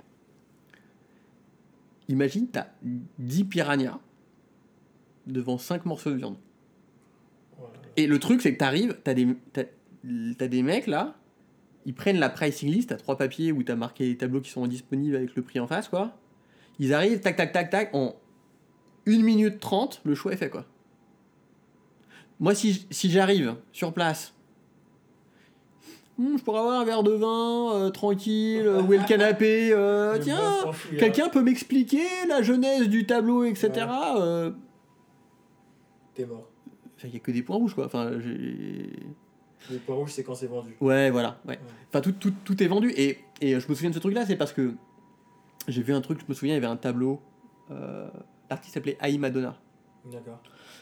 imagine, t'as 10 piranhas devant 5 morceaux de viande. Et le truc, c'est que t'arrives, t'as des, t'as, t'as des mecs là, ils prennent la pricing list, t'as trois papiers où t'as marqué les tableaux qui sont disponibles avec le prix en face, quoi. Ils arrivent, tac, tac, tac, tac, en 1 minute 30, le choix est fait, quoi. Moi, si, si j'arrive sur place, Hmm, je pourrais avoir un verre de vin, euh, tranquille, euh, où est le canapé, euh, tiens, quelqu'un peut m'expliquer la genèse du tableau, etc. Ouais. T'es mort. il n'y a que des points rouges, quoi. Enfin, j'ai... Le point rouge, c'est quand c'est vendu. Ouais, voilà. Ouais. Ouais. Enfin, tout, tout, tout est vendu. Et, et je me souviens de ce truc-là, c'est parce que j'ai vu un truc, je me souviens, il y avait un tableau. Euh, L'artiste s'appelait Aïe Madonna. D'accord.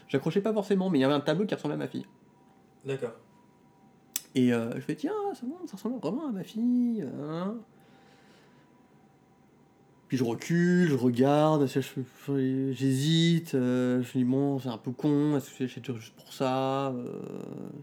J'accrochais pas forcément, mais il y avait un tableau qui ressemblait à ma fille. D'accord. Et euh, je fais, tiens, ça, ça ressemble vraiment à ma fille. hein. Puis je recule, je regarde, j'hésite, euh, je me dis, bon, c'est un peu con, est-ce que j'achète juste pour ça euh,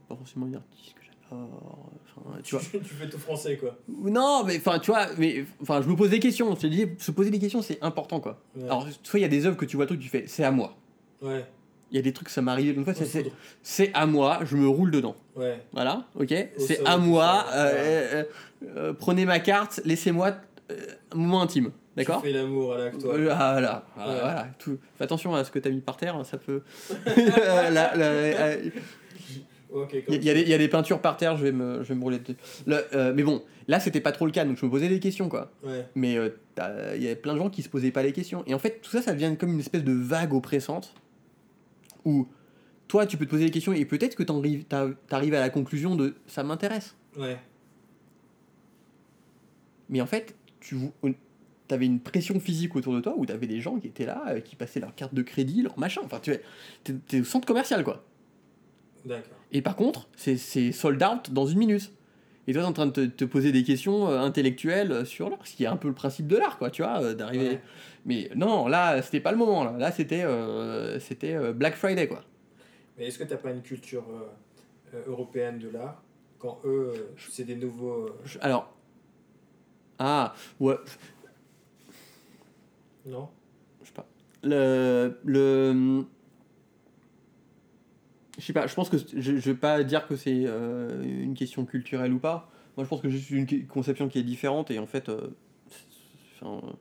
Pas forcément une artiste que j'adore. Enfin, tu vois. tu fais tout français, quoi. Non, mais enfin, tu vois, mais enfin, je me pose des questions. Je dis, se poser des questions, c'est important, quoi. Ouais. Alors, soit il y a des œuvres que tu vois truc, tu fais, c'est à moi. ouais. Il y a des trucs, ça m'est arrivé une fois, c'est- c'est c'est à moi, je me roule dedans. Ouais. Voilà, ok C'est à moi, euh, euh, prenez ma carte, laissez-moi un moment intime. D'accord Tu fais l'amour à l'acte, toi. Ah, voilà, voilà, Ouais. voilà, tout. Fais attention à ce que tu as mis par terre, ça peut. La- la- Ok, Il y, a des- il y a des peintures par terre, je vais me, je vais me rouler dessus. Le- euh, mais bon, là c'était pas trop le cas, donc je me posais des questions quoi. Ouais. Mais euh, t'as- il y avait plein de gens qui se posaient pas les questions. Et en fait, tout ça, ça devient comme une espèce de vague oppressante où toi, tu peux te poser des questions et peut-être que t'as- t'arrives à la conclusion de ça m'intéresse. Ouais. Mais en fait, tu avais une pression physique autour de toi où t'avais des gens qui étaient là, euh, qui passaient leur carte de crédit, leur machin. Enfin, tu es, t'es, t'es au centre commercial quoi. D'accord. Et par contre, c'est, sold out dans une minute. Et toi, t'es en train de te, te poser des questions euh, intellectuelles euh, sur l'art, ce qui est un peu le principe de l'art, quoi, tu vois, d'arriver. Ouais. Mais non, là, c'était pas le moment, là. Là, c'était, euh, c'était Black Friday, quoi. Mais est-ce que t'as pas une culture euh, européenne de l'art quand eux, c'est des nouveaux. alors. Ah, ouais, Non je sais pas. Le. le je sais pas, je pense que je, je vais pas dire que c'est euh, une question culturelle ou pas. Moi, je pense que c'est juste une conception qui est différente et en fait, euh, enfin,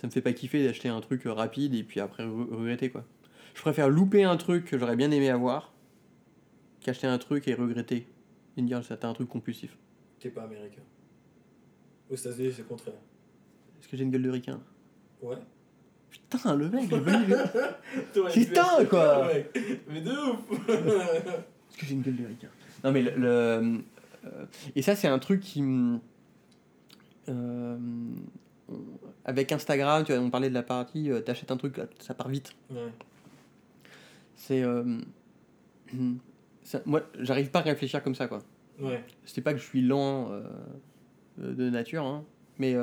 ça me fait pas kiffer d'acheter un truc rapide et puis après re- regretter quoi. Je préfère louper un truc que j'aurais bien aimé avoir qu'acheter un truc et regretter et me dire ça t'as un truc compulsif. T'es pas américain. Aux États-Unis, c'est le contraire. Est-ce que j'ai une gueule de ricain? Ouais. Putain, le mec, le mec, T'aurais Putain, quoi. Mais de ouf Est-ce que j'ai une gueule de ricain Non, mais le. le- euh, et ça, c'est un truc qui. euh, avec Instagram, tu vois, on parlait de la partie, euh, t'achètes un truc, ça part vite. Ouais. C'est. moi, j'arrive pas à réfléchir comme ça, quoi. Ouais. C'est pas que je suis lent de nature, hein, mais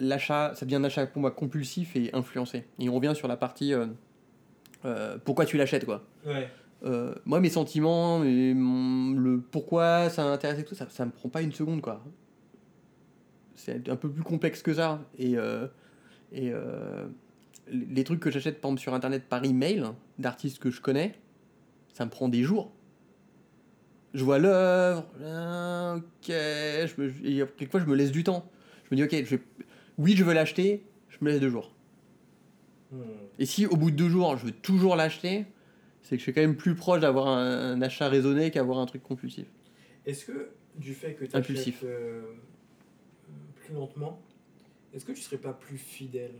l'achat, ça devient un achat pour moi compulsif et influencé. Et on revient sur la partie euh, euh, pourquoi tu l'achètes, quoi. Ouais. Euh, moi, mes sentiments, et mon- le pourquoi ça m'intéresse et tout, ça, ça me prend pas une seconde, quoi. C'est un peu plus complexe que ça. Et, euh, et euh, les trucs que j'achète, par exemple, sur Internet par email, d'artistes que je connais, ça me prend des jours. Je vois l'œuvre, ok, je me, et quelquefois je me laisse du temps. Je me dis, ok, je vais, oui, je veux l'acheter, je me laisse deux jours. Hmm. Et si au bout de deux jours, je veux toujours l'acheter, c'est que je suis quand même plus proche d'avoir un, un achat raisonné qu'avoir un truc compulsif. Est-ce que du fait que tu Impulsif. euh, plus lentement, est-ce que tu serais pas plus fidèle?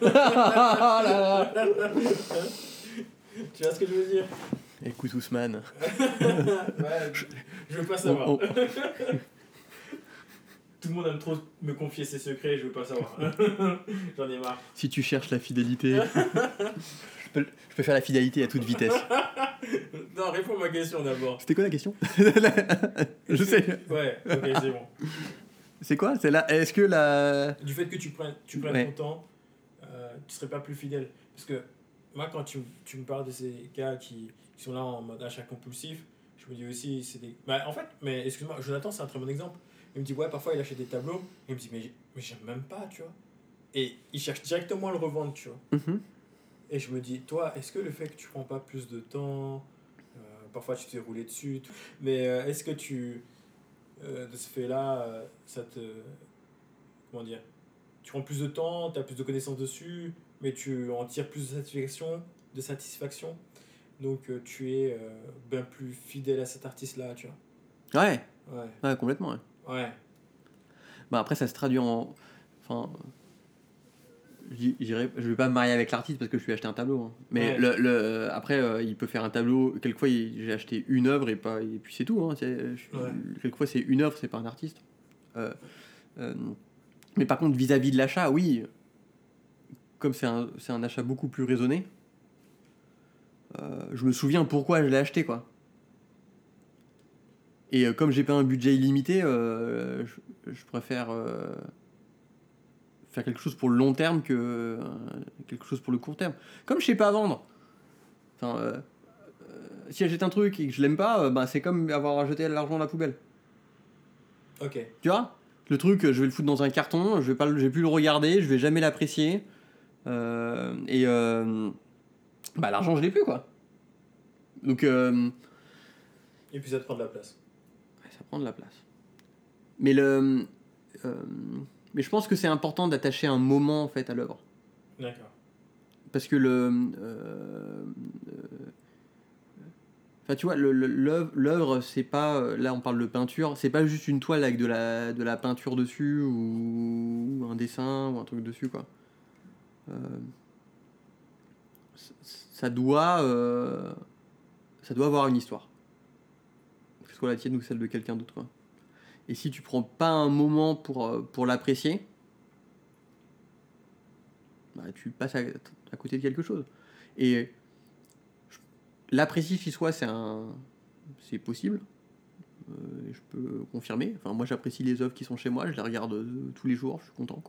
Là là. Tu vois ce que je veux dire? Écoute Ousmane, Ouais, je veux pas savoir. on- Tout le monde aime trop me confier ses secrets, je veux pas savoir. J'en ai marre. si tu cherches la fidélité, je peux, je peux faire la fidélité à toute vitesse. Non, réponds à ma question d'abord. C'était quoi la question? Je sais. Ouais, ok, c'est bon. C'est quoi? C'est là. Est-ce que la. Du fait que tu prennes, tu prennes Ouais. ton temps, euh, tu serais pas plus fidèle. Parce que moi, quand tu, tu me parles de ces gars qui, qui sont là en mode achat compulsif, je me dis aussi, c'est des. Bah, en fait, mais excuse-moi, Jonathan, c'est un très bon exemple. Il me dit, ouais, parfois il achète des tableaux. Il me dit, mais, mais j'aime même pas, tu vois. Et il cherche directement à le revendre, tu vois. Mhm. Et je me dis, toi, est-ce que le fait que tu prends pas plus de temps, euh, parfois tu t'es roulé dessus, tout- mais euh, est-ce que tu, euh, de ce fait-là, ça te. Comment dire Tu prends plus de temps, tu as plus de connaissances dessus, mais tu en tires plus de satisfaction, de satisfaction. Donc tu es bien plus fidèle à cet artiste-là, tu vois. Ouais, Ouais. ouais, complètement. ouais. Ouais. Bah après, ça se traduit en. Enfin. Je vais pas me marier avec l'artiste parce que je lui ai acheté un tableau. hein. Mais Ouais. le, le- après, euh, il peut faire un tableau. Quelquefois, j'ai acheté une œuvre et, pas, et puis c'est tout. Hein, c'est- je- Ouais. Quelquefois, c'est une œuvre, c'est pas un artiste. Euh, euh, mais par contre, vis-à-vis de l'achat, oui. Comme c'est un, un achat beaucoup plus raisonné, je me souviens pourquoi je l'ai acheté, quoi. Et euh, comme j'ai pas un budget illimité, euh, je, je préfère euh, faire quelque chose pour le long terme que quelque chose pour le court terme. Comme je sais pas vendre. Enfin, si j'achète un truc et que je l'aime pas, bah, c'est comme avoir jeté l'argent à la poubelle. Ok. Tu vois? Le truc, je vais le foutre dans un carton, je vais, pas, je vais plus le regarder, je vais jamais l'apprécier. Euh, et euh, bah, l'argent, je l'ai plus, quoi. Donc, euh, Et puis ça te prend de la place. Ouais, ça prend de la place. Mais le, euh, mais je pense que c'est important d'attacher un moment en fait à l'œuvre, D'accord. parce que le, euh, euh, enfin tu vois, l'œuvre, l'œuvre, c'est pas, là on parle de peinture, c'est pas juste une toile avec de la, de la peinture dessus ou un dessin ou un truc dessus quoi. Euh, ça doit, euh, ça doit avoir une histoire soit la tienne ou celle de quelqu'un d'autre. Et si tu prends pas un moment pour, euh, pour l'apprécier, bah, tu passes à, côté de quelque chose. Et l'apprécier chez soi, c'est c'est possible. Euh, je peux confirmer. Moi, j'apprécie les œuvres qui sont chez moi. Je les regarde euh, tous les jours. Je suis content,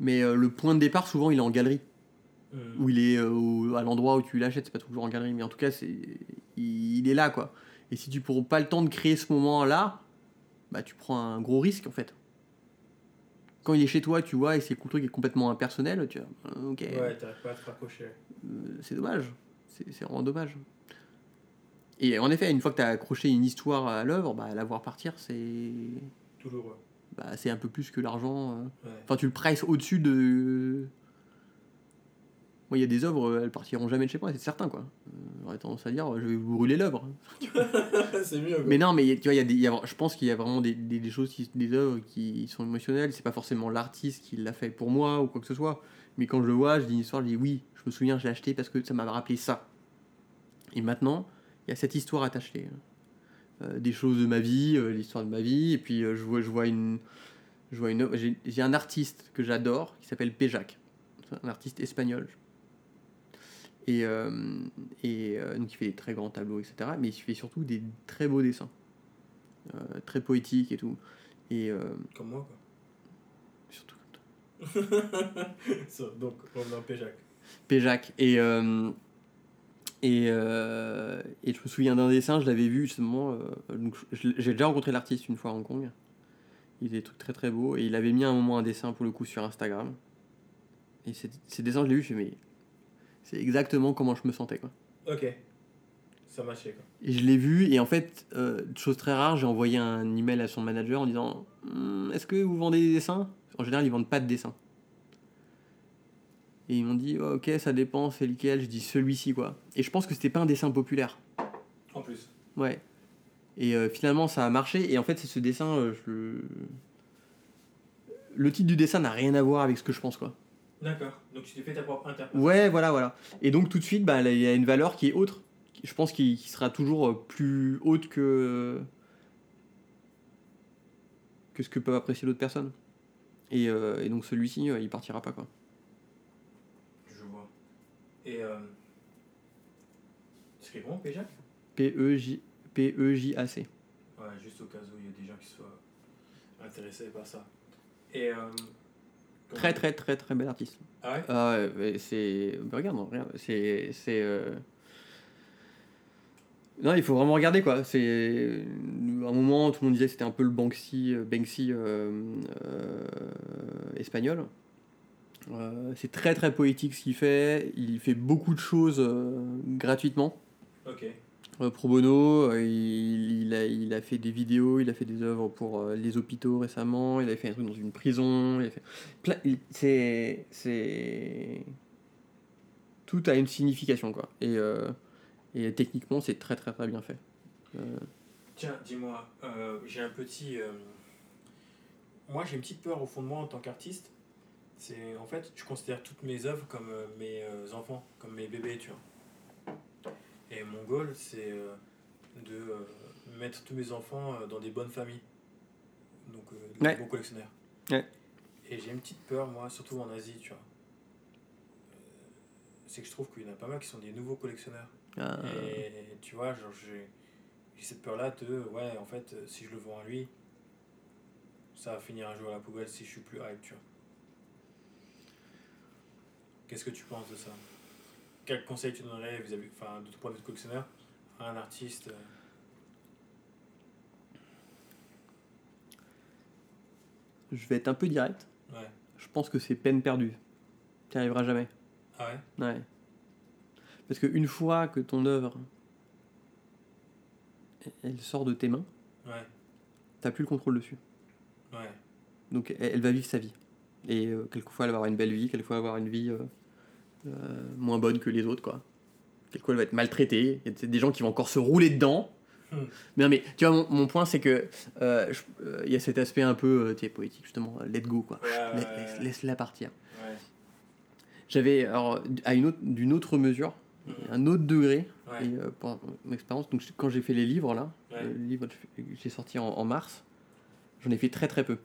mais le point de départ, souvent, il est en galerie Hmm. où il est euh, à l'endroit où tu l'achètes, c'est pas toujours en galerie, mais en tout cas, c'est il, est là, quoi. Et si tu prends pas le temps de créer ce moment-là, bah tu prends un gros risque, en fait. Quand il est chez toi, tu vois, et c'est le truc est complètement impersonnel, tu vois, euh, ok, Ouais, t'arrives pas à te raccrocher. euh, c'est dommage. C'est vraiment dommage. Et en effet, une fois que tu as accroché une histoire à l'œuvre, bah, la voir partir, c'est Douloureux. bah, c'est un peu plus que l'argent. euh. Ouais. Enfin, tu le prices au-dessus de. Moi, il y a des œuvres, elles partiront jamais de chez moi, c'est certain, quoi. Euh, J'aurais tendance à dire, je vais vous brûler l'œuvre. c'est mieux. quoi. Mais non, mais tu vois, y a des, il y a- je pense qu'il y a vraiment des, des, des choses, qui, des œuvres qui sont émotionnelles. C'est pas forcément l'artiste qui l'a fait pour moi ou quoi que ce soit. Mais quand je le vois, je dis une histoire, je dis oui, je me souviens, je l'ai acheté parce que ça m'a rappelé ça. Et maintenant, il y a cette histoire attachée. Euh, des choses de ma vie, euh, l'histoire de ma vie, et puis euh, je vois, je vois une, je vois une, œuvre- j'ai un artiste que j'adore qui s'appelle Péjac, un artiste espagnol. Et, euh, et euh, donc il fait des très grands tableaux, etc. Mais il fait surtout des très beaux dessins, Euh, très poétiques et tout. Et euh, Comme moi, quoi. surtout comme toi. Donc, on a un Péjac. Péjac. Et, et, et je me souviens d'un dessin, je l'avais vu justement. donc J'ai déjà rencontré l'artiste une fois à Hong Kong. Il faisait des trucs très très beaux. Et il avait mis à un moment un dessin pour le coup sur Instagram. Et ces, ces dessins, je l'ai vu, je fais, mais c'est exactement comment je me sentais. Quoi. Ok. Ça matchait, quoi. Et je l'ai vu, et en fait, euh, chose très rare, j'ai envoyé un email à son manager en disant Hmm, Est-ce que vous vendez des dessins? En général, ils vendent pas de dessins. Et ils m'ont dit Oh, Ok, ça dépend, c'est lequel? Je dis celui-ci, quoi. Et je pense que c'était pas un dessin populaire. En plus. Ouais. Et euh, finalement, ça a marché, et en fait, c'est ce dessin. euh, je... Le titre du dessin n'a rien à voir avec ce que je pense, quoi. D'accord. Donc tu t'es fait ta propre interprétation. Ouais, voilà, voilà. Et donc tout de suite, bah, il y a une valeur qui est autre. Je pense qu'il qui sera toujours euh, plus haute que que ce que peuvent apprécier d'autres personnes. Et, euh, et donc celui-ci, euh, il partira pas quoi. Je vois. Et. Euh... C'est bon, Péjac P E J P E J A C. Ouais, juste au cas où il y a des gens qui soient intéressés par ça. Et. Euh... Très très très très bel artiste. Ah ouais? Ah ouais, mais c'est regarde, non, regarde, c'est c'est euh, Non, il faut vraiment regarder quoi. C'est à un moment tout le monde disait que c'était un peu le Banksy, euh, Banksy euh, euh, espagnol. Euh, c'est très très poétique ce qu'il fait. Il fait beaucoup de choses euh, gratuitement. Ok. Euh, pro bono, euh, il, a, il a fait des vidéos, il a fait des œuvres pour euh, les hôpitaux récemment, il a fait un truc dans une prison, fait c'est c'est tout a une signification quoi. Et, et techniquement c'est très très très bien fait. Tiens, dis-moi, j'ai un petit. Moi, j'ai une petite peur au fond de moi en tant qu'artiste. C'est en fait, je considère toutes mes œuvres comme mes enfants, comme mes bébés, tu vois. Et mon goal, c'est euh, de euh, mettre tous mes enfants euh, dans des bonnes familles. Donc, des Ouais. bons collectionneurs. Ouais. Et j'ai une petite peur, moi, surtout en Asie, tu vois. C'est que je trouve qu'il y en a pas mal qui sont des nouveaux collectionneurs. euh, Et tu vois, genre, j'ai j'ai cette peur-là de, ouais, en fait, si je le vends à lui, ça va finir un jour à la poubelle si je suis plus hype, tu vois. Qu'est-ce que tu penses de ça? Quel conseil tu donnerais vis-à-vis, enfin, de ton point de vue de collectionneur à un artiste euh, je vais être un peu direct. Ouais. Je pense que c'est peine perdue. Tu n'y arriveras jamais. Ah ouais? Ouais. Parce qu'une fois que ton œuvre elle sort de tes mains, Ouais. t'as plus le contrôle dessus. Ouais. Donc elle, elle va vivre sa vie. Et euh, quelquefois elle va avoir une belle vie, quelquefois elle va avoir une vie euh, moins bonne que les autres, quoi. Quelquefois elle va être maltraitée. Il y a des gens qui vont encore se rouler dedans. Hmm. Mais non, mais tu vois, mon, mon point c'est que euh, euh, il y a cet aspect un peu euh, tu sais, poétique, justement, euh, let go, quoi. Ouais, ouais, Laisse-. Laisse-la partir. Ouais. J'avais, alors, à une autre, d'une autre mesure, Mhm. un autre degré, et, euh, pour mon expérience, donc quand j'ai fait les livres, là, Ouais. le livre que j'ai sorti en, en mars, j'en ai fait très très peu.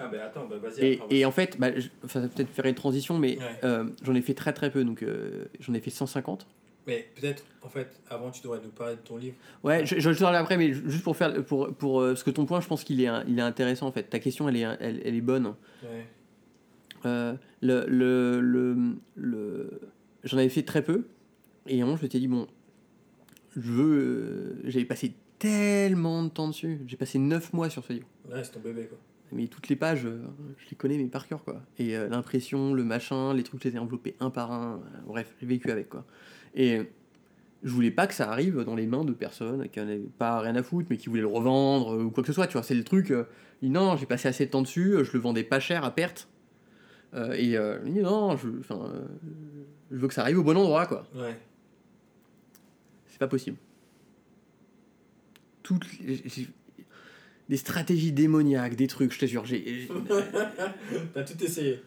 Ah ben attends, bah vas-y. Et, et en fait, bah, je- ça va peut-être faire une transition, mais Ouais. euh, j'en ai fait très très peu, donc euh, j'en ai fait 150. Mais peut-être, en fait, avant, tu devrais nous parler de ton livre. Ouais, je, je le parler après, mais juste pour faire, pour, pour, euh, parce que ton point, je pense qu'il est, il est intéressant en fait. Ta question, elle est, elle, elle est bonne. Ouais. Euh, le, le, le, le- j'en avais fait très peu et à un moment je m'étais dit bon je veux j'avais passé tellement de temps dessus j'ai passé 9 mois sur ce livre Ouais, c'est ton bébé, quoi. Mais toutes les pages euh, je les connais mais par cœur quoi. Et euh, l'impression le machin les trucs je les ai enveloppés un par un euh, bref j'ai vécu avec quoi. Et je voulais pas que ça arrive dans les mains de personnes qui en avaient pas rien à foutre mais qui voulaient le revendre ou quoi que ce soit tu vois. C'est le truc euh, non j'ai passé assez de temps dessus je le vendais pas cher à perte. Euh, et euh, non je, je veux que ça arrive au bon endroit quoi. Ouais. c'est pas possible. Toutes les- des stratégies démoniaques des trucs je te jure j'ai T'as tout essayé.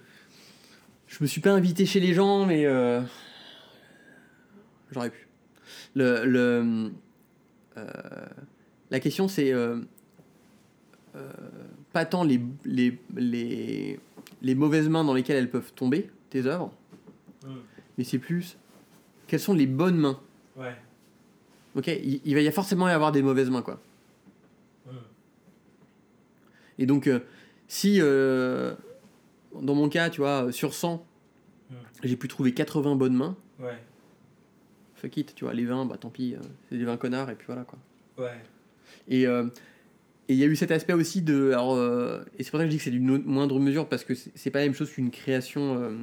Je me suis pas invité chez les gens, mais euh, j'aurais pu. Le, le, euh, la question, c'est euh, pas tant les, les, les, les mauvaises mains dans lesquelles elles peuvent tomber, tes œuvres, Hmm. mais c'est plus quelles sont les bonnes mains? Ouais. Ok, il, il va y a forcément y avoir des mauvaises mains, quoi. Et donc, euh, si euh, dans mon cas, tu vois, sur 100, Hmm. j'ai pu trouver 80 bonnes mains. Ouais. fuck it, tu vois, les 20, bah tant pis, euh, c'est des 20 connards, et puis voilà quoi. Ouais. Et et il y a eu cet aspect aussi de. Alors, et c'est pour ça que je dis que c'est d'une moindre mesure, parce que c'est pas la même chose qu'une création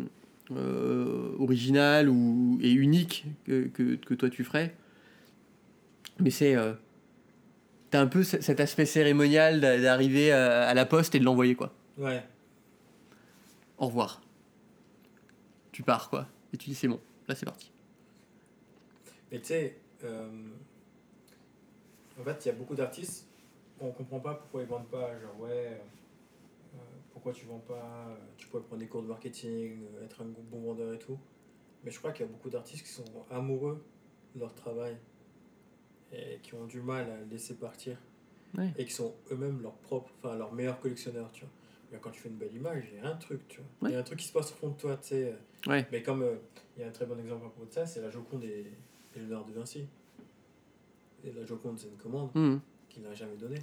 euh, originale ou, et unique que, que, que toi tu ferais. Mais c'est. euh, T'as un peu ce- cet aspect cérémonial d'a- d'arriver à, à la poste et de l'envoyer, quoi. Ouais. Au revoir. Tu pars, quoi. Et tu dis, c'est bon, là c'est parti. Mais tu sais, euh, en fait, il y a beaucoup d'artistes, on comprend pas pourquoi ils vendent pas. Genre, ouais, euh, pourquoi tu vends pas euh, Tu pourrais prendre des cours de marketing, euh, être un bon vendeur et tout. Mais je crois qu'il y a beaucoup d'artistes qui sont amoureux de leur travail et qui ont du mal à le laisser partir. Ouais. Et qui sont eux-mêmes leurs propres, enfin leurs meilleurs collectionneurs, tu vois. Mais quand tu fais une belle image, il y a un truc, tu vois. Il Ouais. y a un truc qui se passe au fond de toi, tu sais. Ouais. Mais comme euh, il y a un très bon exemple à propos de ça, c'est la Joconde des Léonard de Vinci. Et la Joconde, c'est une commande Mhm. qu'il n'a jamais donnée.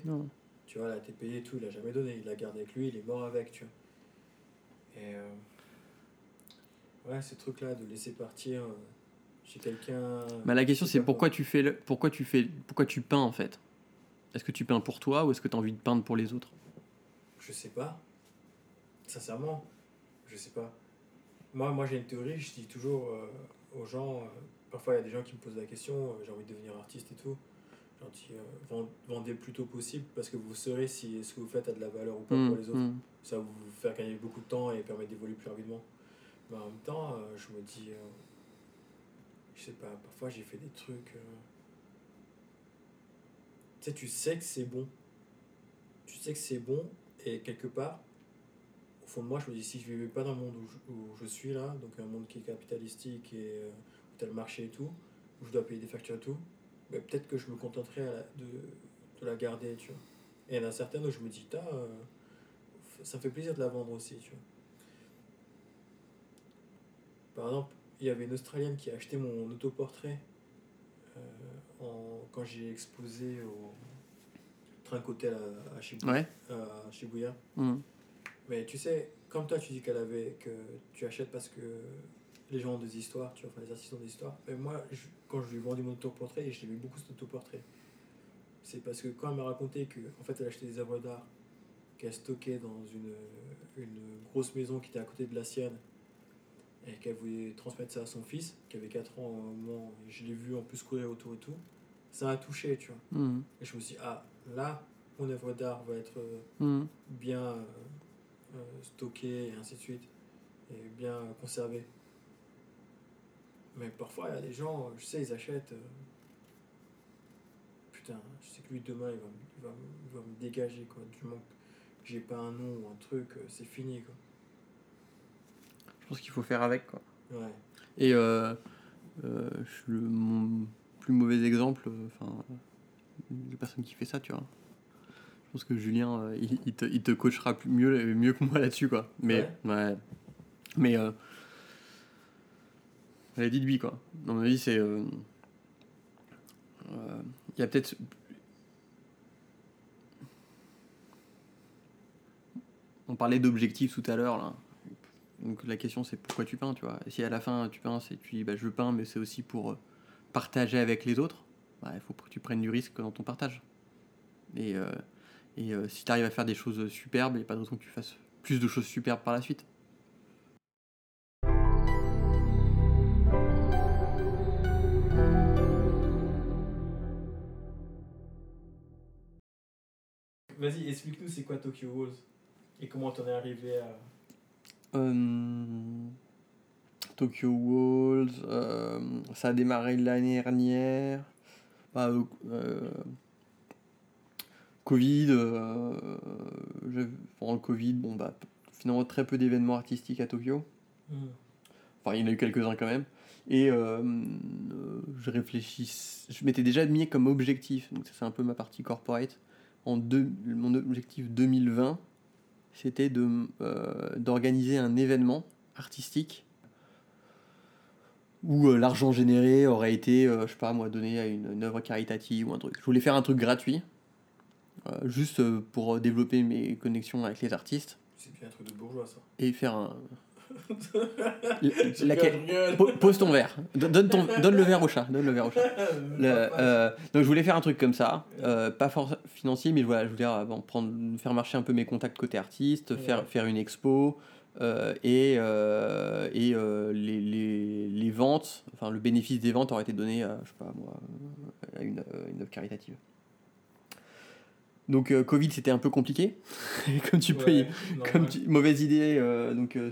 Tu vois, elle a été payée et tout, il l'a jamais donné. Il l'a gardé avec lui, il est mort avec, tu vois. Et euh, ouais, ce truc-là de laisser partir euh, chez quelqu'un. Bah, la question c'est pourquoi quoi. tu fais le... pourquoi tu fais pourquoi tu peins en fait? Est-ce que tu peins pour toi ou est-ce que tu as envie de peindre pour les autres? Je sais pas. Sincèrement, je sais pas. Moi, moi j'ai une théorie, je dis toujours euh, aux gens, euh, parfois il y a des gens qui me posent la question, euh, j'ai envie de devenir artiste et tout. Je leur dis, vend- vendez le plus tôt possible parce que vous saurez si ce que vous faites a de la valeur ou pas Hmm, pour les autres. hmm. Ça va vous faire gagner beaucoup de temps et permettre d'évoluer plus rapidement. Mais en même temps, je me dis, je sais pas, parfois j'ai fait des trucs. euh, Tu sais, tu sais que c'est bon. Tu sais que c'est bon et quelque part, au fond de moi, je me dis, si je vivais pas dans le monde où je, suis là, donc un monde qui est capitalistique et euh, où tu as le marché et tout, où je dois payer des factures et tout, ben, peut-être que je me contenterais de, de la garder, tu vois. Et il y en a certaines où je me dis, euh, ça me fait plaisir de la vendre aussi, tu vois. Par exemple, il y avait une Australienne qui a acheté mon autoportrait euh, en, quand j'ai exposé au Train Hotel à, à Shibuya. Ouais. à Shibuya. Hmm. Mais tu sais, comme toi tu dis qu'elle avait que tu achètes parce que les gens ont des histoires, tu vois, enfin les artistes ont des histoires. Mais moi, je- quand je lui ai vendu mon autoportrait, et je l'aimais beaucoup cet autoportrait. C'est parce que quand elle m'a raconté que en fait elle achetait des œuvres d'art qu'elle stockait dans une, une grosse maison qui était à côté de la sienne et qu'elle voulait transmettre ça à son fils qui avait 4 ans au moment et je l'ai vu en plus courir autour et tout. Ça m'a touché tu vois. Hmm. et je me suis dit ah là mon œuvre d'art va être euh, Hmm. bien euh, euh, stocké et ainsi de suite et bien conservé mais parfois il y a des gens je sais ils achètent euh, putain je sais que lui demain il va, me- il va, me- il va me dégager quoi. Du moment que j'ai pas un nom ou un truc euh, c'est fini quoi Je pense qu'il faut faire avec quoi. ouais Et euh, euh, je- le, mon plus mauvais exemple, euh, enfin, la personne qui fait ça, tu vois. Je pense que Julien, euh, il, il te, il te coachera plus- mieux, mieux que moi là-dessus, quoi. Mais, ouais. Mais, euh, allez, dit lui, quoi. À mon avis, c'est. Il y a peut-être. On parlait d'objectifs tout à l'heure, là. Donc la question c'est pourquoi tu peins, tu vois? Et si à la fin tu peins, c'est tu dis bah, je peins, mais c'est aussi pour euh, partager avec les autres, bah, il faut que tu prennes du risque dans ton partage. Et, euh, et euh, si tu arrives à faire des choses superbes, il n'y a pas de raison que tu fasses plus de choses superbes par la suite. vas-y explique-nous c'est quoi Tokyo Walls? Et comment t'en es arrivé à Tokyo Walls, euh, ça a démarré l'année dernière. Bah, euh, euh, Covid, euh, pendant le Covid, bon bah finalement très peu d'événements artistiques à Tokyo. Enfin, il y en a eu quelques-uns quand même. Et euh, euh, je réfléchis. Je m'étais déjà mis comme objectif, donc ça, c'est un peu ma partie corporate. En deux, mon objectif 2020, c'était euh, d'organiser un événement artistique où euh, l'argent généré aurait été, euh, je sais pas moi, donné à une, une œuvre caritative ou un truc. Je voulais faire un truc gratuit, juste pour développer mes connexions avec les artistes c'est bien un truc de bourgeois ça et faire un. Laquelle- Pose ton verre. Don- Donne, ton, donne le verre au chat. Donne le verre au chat. Le, euh, donc je voulais faire un truc comme ça, euh, pas financier, mais voilà, je voulais euh, bon, prendre, faire marcher un peu mes contacts côté artiste, Ouais. faire, faire une expo et, et les, les, les ventes, enfin le bénéfice des ventes aurait été donné, à, je sais pas moi, à une, une œuvre caritative. Donc euh, Covid c'était un peu compliqué, comme tu peux, y- comme tu- mauvaise idée, euh, donc euh,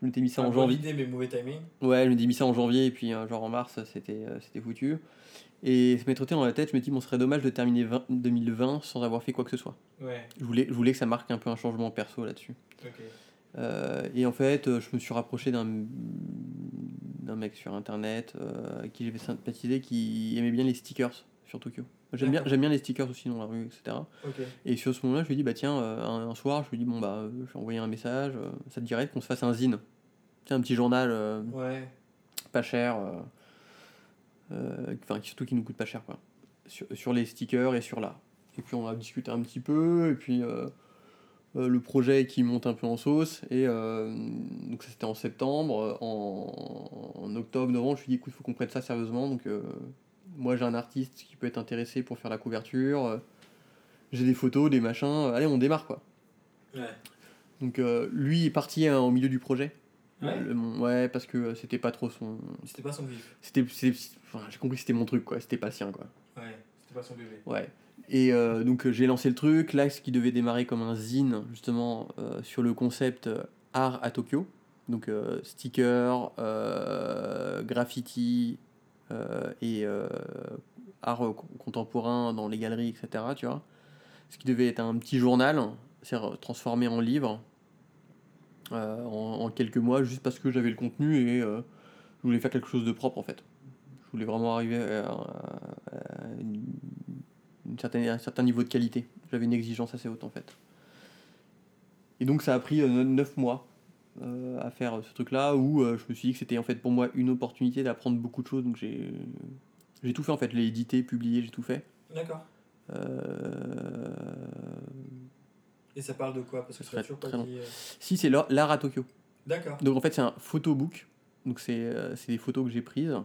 je m'étais mis ça en janvier. idée mais mauvais timing Ouais, je me dis mis ça en janvier et puis euh, genre en mars c'était euh, c'était foutu. Et se m'est trotté dans la tête, je me dis bon, ce serait dommage de terminer 20 2020 sans avoir fait quoi que ce soit. ouais Je voulais, je voulais que ça marque un peu un changement perso là-dessus. ok Euh, et en fait, je me suis rapproché d'un mec sur internet euh, à qui j'avais sympathisé qui aimait bien les stickers sur Tokyo. J'aime bien, j'aime bien les stickers aussi dans la rue, etc. ok Et sur ce moment-là, je lui ai dit, bah tiens, un, un soir, je lui ai dit, bon, bah, je vais envoyer un message, ça te dirait qu'on se fasse un zine? Un petit journal euh, ouais pas cher, euh, euh, enfin surtout qui nous coûte pas cher quoi, sur, sur les stickers et sur l'art. Et puis on a discuté un petit peu, et puis le projet qui monte un peu en sauce. Et donc, ça, c'était en septembre. En, en octobre, novembre, je me suis dit, écoute, il faut qu'on prenne ça sérieusement. Donc, moi, j'ai un artiste qui peut être intéressé pour faire la couverture. j'ai des photos, des machins. Allez, on démarre, quoi. Ouais. Donc, euh, lui est parti hein, au milieu du projet. Ouais. Le- ouais, parce que euh, c'était pas trop son. C'était pas son vif. C'était, enfin, j'ai compris que c'était mon truc, quoi. C'était pas le sien, quoi. Ouais. C'était pas son bébé. Ouais. Et euh, donc euh, j'ai lancé le truc, là ce qui devait démarrer comme un zine justement euh, sur le concept art à Tokyo. Donc euh, stickers, euh, graffiti et art contemporain dans les galeries, etc. Tu vois. Ce qui devait être un petit journal, c'est transformé en livre euh, en, en quelques mois juste parce que j'avais le contenu et euh, je voulais faire quelque chose de propre en fait. Je voulais vraiment arriver à, à une une certaine, un certain niveau de qualité. J'avais une exigence assez haute en fait. Et donc ça a pris 9 mois euh, à faire ce truc-là où je me suis dit que c'était en fait pour moi une opportunité d'apprendre beaucoup de choses. Donc j'ai j'ai tout fait en fait, l'ai édité, publié, j'ai tout fait. D'accord. Euh, Et ça parle de quoi Parce que Ça toujours pas dit. euh, Si c'est l'art à Tokyo. D'accord. Donc en fait c'est un photobook. Donc c'est euh, des photos que j'ai prises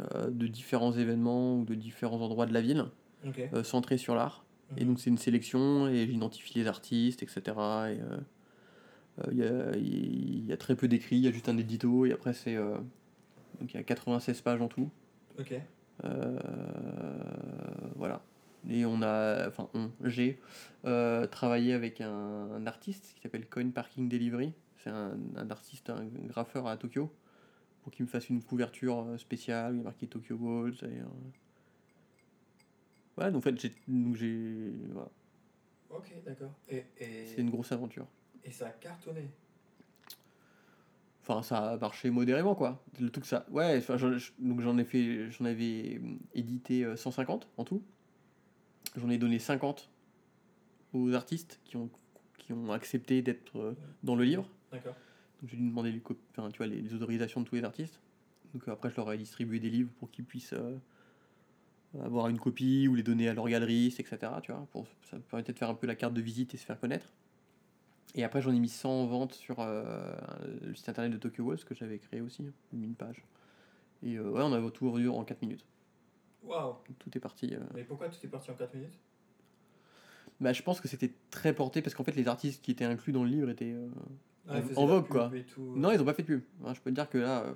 euh, de différents événements ou de différents endroits de la ville, Ok. euh, centrés sur l'art. Et Mhm. donc c'est une sélection et j'identifie les artistes, etc. Et euh, euh, il y, a, il y a très peu d'écrits, il y a juste un édito et après c'est euh, donc il y a 96 pages en tout. Ok. Euh, voilà. Et on a, enfin on, j'ai euh, travaillé avec un, un artiste qui s'appelle Coin Parking Delivery. C'est un, un artiste, un graffeur à Tokyo pour qu'il me fasse une couverture euh, spéciale, il a marqué Tokyo Walls. Et, euh, voilà, donc en fait j'ai, j'ai, voilà. Ok, d'accord. Et, et, C'est une grosse aventure. et ça a cartonné. Enfin, ça a marché modérément, quoi. Le truc, ça. Ouais, enfin, j'en- je- donc j'en ai fait. J'en avais hum, édité euh, 150 en tout. J'en ai donné 50 aux artistes qui ont, qui ont accepté d'être euh, dans le livre. D'accord. Donc j'ai dû demander les, cop- enfin, tu vois, les, les autorisations de tous les artistes. Donc euh, après, je leur ai distribué des livres pour qu'ils puissent euh, avoir une copie ou les donner à leur galeriste, etc. Tu vois, pour, ça me permettait de faire un peu la carte de visite et se faire connaître. Et après, j'en ai mis 100 en vente sur euh, le site internet de Tokyo Walls que j'avais créé aussi, une page. Et euh, ouais, on a tout vendu en 4 minutes. Waouh. Tout est parti. euh. Mais pourquoi tu t'es parti en 4 minutes? Bah, je pense que c'était très porté parce qu'en fait, les artistes qui étaient inclus dans le livre étaient. euh, Ah, En- vogue, quoi. tout. Non, ils ont pas fait de pub. Hein, je peux te dire que là. euh,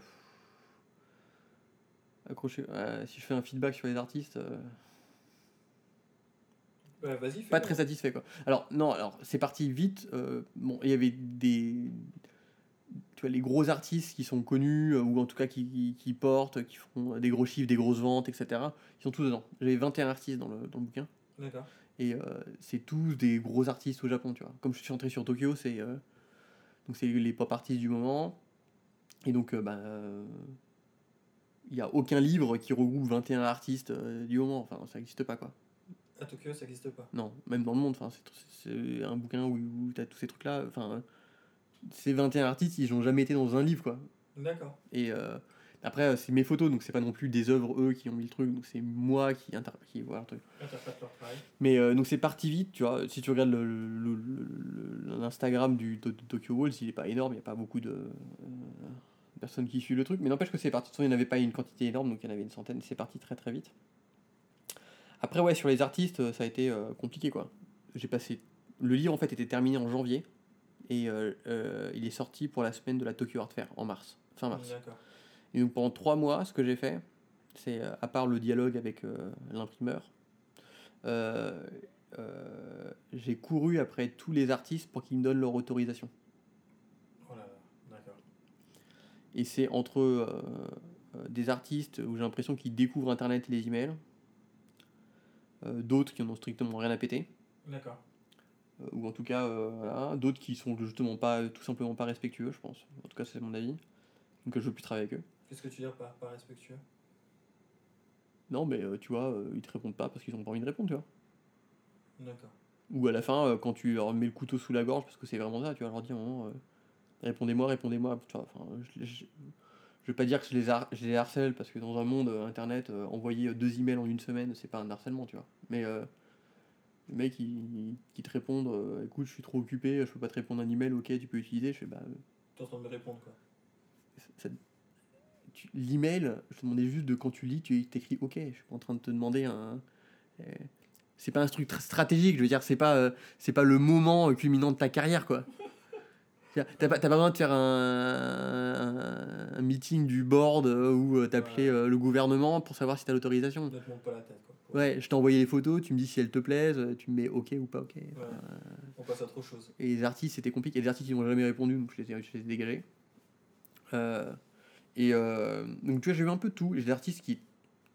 ouais, si je fais un feedback sur les artistes. Bah, vas-y, fais pas très satisfait quoi. Alors non, alors c'est parti vite. bon, il y avait des, tu vois, les gros artistes qui sont connus euh, ou en tout cas qui, qui, qui portent, qui font des gros chiffres, des grosses ventes, etc. Ils sont tous dedans. J'avais 21 artistes dans le, dans le bouquin D'accord. et euh, c'est tous des gros artistes au Japon, tu vois. Comme je suis centré sur Tokyo, c'est euh, donc c'est les pop artistes du moment et donc euh, bah il y a aucun livre qui regroupe 21 artistes du moment. Enfin, ça n'existe pas quoi. À Tokyo, ça n'existe pas. Non, même dans le monde, enfin, c'est- c'est un bouquin où, où tu as tous ces trucs-là. Enfin, ces 21 artistes, ils n'ont jamais été dans un livre, quoi. D'accord. Et euh, après, euh, c'est mes photos, donc c'est pas non plus des œuvres, eux, qui ont mis le truc, donc c'est moi qui, inter qui vois le truc. Mais euh, donc c'est parti vite, tu vois. Si tu regardes le- le- le- le- l'Instagram du Tokyo Walls, il est pas énorme, il n'y a pas beaucoup de euh, personnes qui suivent le truc, mais n'empêche que c'est parti. De toute façon, il n'y en avait pas une quantité énorme, donc il y en avait une centaine, c'est parti très très vite. Après, ouais, sur les artistes, ça a été compliqué, quoi. J'ai passé. Le livre, en fait, était terminé en janvier, et euh, euh, il est sorti pour la semaine de la Tokyo Art Fair, en mars, fin mars. Et donc pendant trois mois, ce que j'ai fait, c'est euh, à part le dialogue avec l'imprimeur, j'ai couru après tous les artistes pour qu'ils me donnent leur autorisation. Oh. Et c'est entre euh, des artistes où j'ai l'impression qu'ils découvrent Internet et les emails, euh, d'autres qui en ont strictement rien à péter, D'accord. Euh, ou en tout cas euh, voilà, d'autres qui sont justement pas tout simplement pas respectueux, je pense. En tout cas, c'est mon avis. Donc je veux plus travailler avec eux. Qu'est-ce que tu veux dire par, par respectueux? Non, mais euh, tu vois, euh, ils te répondent pas parce qu'ils ont pas envie de répondre, tu vois. D'accord. Ou à la fin, euh, quand tu leur mets le couteau sous la gorge, parce que c'est vraiment ça, tu vas leur dire, Maman, euh, répondez-moi, répondez-moi. Tu vois, enfin, je, je, je veux pas dire que je les, har- je les harcèle, parce que dans un monde euh, internet, euh, envoyer euh, deux emails en une semaine, c'est pas un harcèlement, tu vois. Mais euh, Le mec, il, qui te répondent euh, écoute, je suis trop occupé, je peux pas te répondre un email, ok, tu peux utiliser. Je fais bah. T'es en train de me répondre, quoi. ça- tu- L'email, je te demandais juste de quand tu lis, tu t'écris ok. Je suis pas en train de te demander un. euh, c'est pas un truc stratégique, je veux dire, c'est pas, euh, c'est pas le moment culminant de ta carrière, quoi. T'as pas, t'as pas besoin de faire un, un- un meeting du board euh, euh, Ouais. euh, le gouvernement pour savoir si t'as l'autorisation. Ne te monte pas la tête, quoi. Ouais, je t'ai envoyé les photos, tu me dis si elles te plaisent, euh, tu me mets ok ou pas ok. Ouais. On passe à trop de choses. Et les artistes, c'était compliqué. Il y a des artistes qui n'ont jamais répondu, donc je les ai, je les ai dégagés. Euh, et euh, donc, tu vois, j'ai eu un peu de tout. J'ai des artistes qui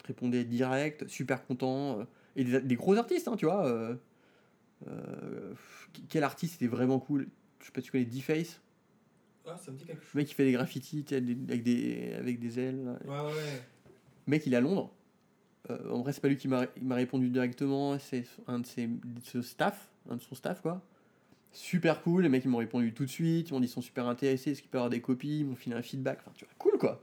répondaient direct, super contents. euh, et des, des gros artistes, hein, tu vois. euh, euh, quel artiste était vraiment cool? Je sais pas si tu connais D-Face. Ah, ça me dit quelque chose. Le mec qui fait des graffitis sais, des- avec des, avec des ailes. Ouais, ouais. Le mec, il est à Londres. Euh, en vrai, c'est pas lui qui m'a répondu directement, c'est un de ses de ce staff, un de son staff, quoi. Super cool, les mecs, ils m'ont répondu tout de suite, ils m'ont dit qu'ils sont super intéressés, est-ce qu'ils peuvent avoir des copies, ils m'ont filé un feedback, enfin, tu vois, cool, quoi.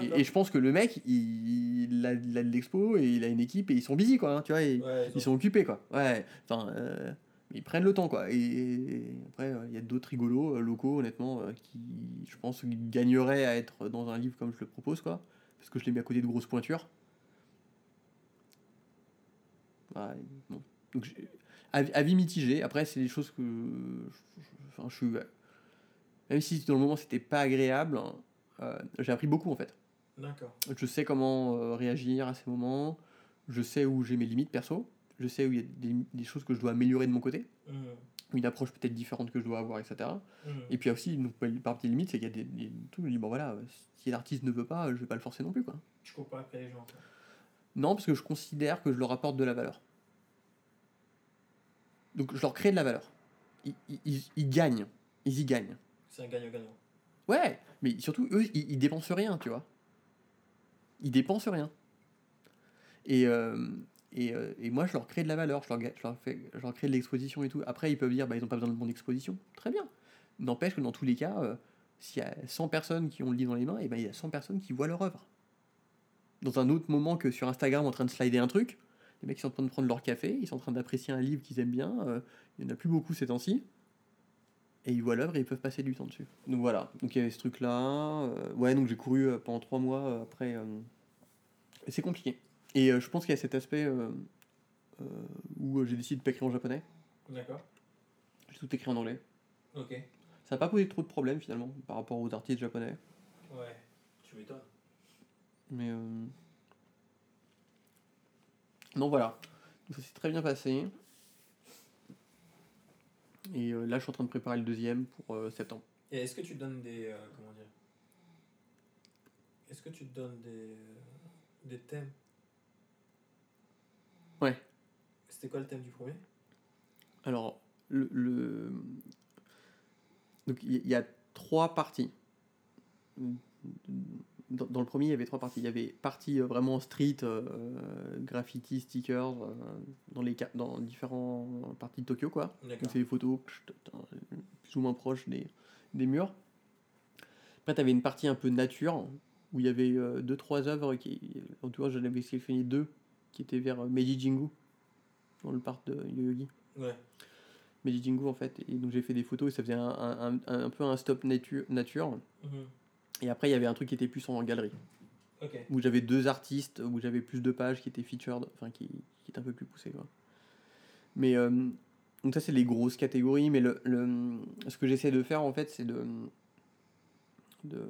Et, et je pense que le mec, il, il a, il a de l'expo et il a une équipe et ils sont busy, quoi, hein, tu vois, et- Ouais, ils sont occupés, quoi. Ouais, enfin, euh, ils prennent le temps, quoi. Et, et après, euh, il y a d'autres rigolos euh, locaux, honnêtement, qui, je pense, gagneraient à être dans un livre comme je le propose, quoi. Parce que je l'ai mis à côté de grosses pointures. Bon. Donc, avis, mitigé. Après, c'est des choses que. Enfin, je suis. Même si dans le moment c'était pas agréable, hein, euh, j'ai appris beaucoup en fait. D'accord. Je sais comment euh, réagir à ces moments. Je sais où j'ai mes limites perso. Je sais où il y a des, des choses que je dois améliorer de mon côté. Mhm. Une approche peut-être différente que je dois avoir, etc. Mhm. Et puis aussi, donc, par petite limite, c'est qu'il y a des, des trucs, je me dis, bon voilà, si l'artiste ne veut pas, je vais pas le forcer non plus, quoi. Tu cours pas après les gens. quoi. Non, parce que je considère que je leur apporte de la valeur. Donc je leur crée de la valeur. Ils, ils- ils- gagnent. Ils y gagnent. C'est un gagnant-gagnant. Ouais, mais surtout, eux, ils, ils dépensent rien, tu vois. Ils dépensent rien. Et, euh, et, euh, et moi, je leur crée de la valeur, je leur, ga- je leur, fais, je leur crée de l'exposition et tout. Après, ils peuvent dire, bah, ils n'ont pas besoin de mon exposition. Très bien. N'empêche que dans tous les cas, euh, s'il y a 100 personnes qui ont le livre dans les mains, et ben, il y a 100 personnes qui voient leur œuvre. Dans un autre moment que sur Instagram en train de slider un truc, les mecs sont en train de prendre leur café, ils sont en train d'apprécier un livre qu'ils aiment bien, euh, il n'y en a plus beaucoup ces temps-ci, et ils voient l'œuvre et ils peuvent passer du temps dessus. Donc voilà, donc il y avait ce truc-là. euh, ouais, donc j'ai couru euh, pendant trois mois après. et c'est compliqué. Et je pense qu'il y a cet aspect où j'ai décidé de pas écrire en japonais, D'accord. j'ai tout écrit en anglais. Ok. Ça n'a pas posé trop de problèmes finalement par rapport aux artistes japonais. Ouais. Tu m'étonnes. Mais euh, non, voilà. Donc ça s'est très bien passé. Et euh, là, je suis en train de préparer le deuxième pour euh, septembre. Et est-ce que tu donnes des. euh, comment dire Est-ce que tu donnes des. des thèmes? Ouais. C'était quoi le thème du premier? Alors, le, le- donc il y, il y a trois parties. Dans, dans le premier, il y avait trois parties. Il y avait partie euh, vraiment street, euh, graffiti, stickers, euh, dans les dans différentes parties de Tokyo, quoi. Donc c'est des photos plus ou moins proches des, des murs. Après, tu avais une partie un peu nature, où il y avait deux, trois œuvres qui. En tout cas, j'en avais sélectionné deux, qui étaient vers Meiji Jingu, dans le parc de Yoyogi. Ouais. Meiji Jingu, en fait. Et donc, j'ai fait des photos et ça faisait un, un, un, un peu un stop nature. nature. Mhm. Et après, il y avait un truc qui était plus en galerie, Ok. où j'avais deux artistes, où j'avais plus de pages qui étaient featured, enfin, qui, qui étaient un peu plus poussées, quoi. Mais. euh, donc, ça, c'est les grosses catégories, mais le, le, ce que j'essaie de faire, en fait, c'est de. de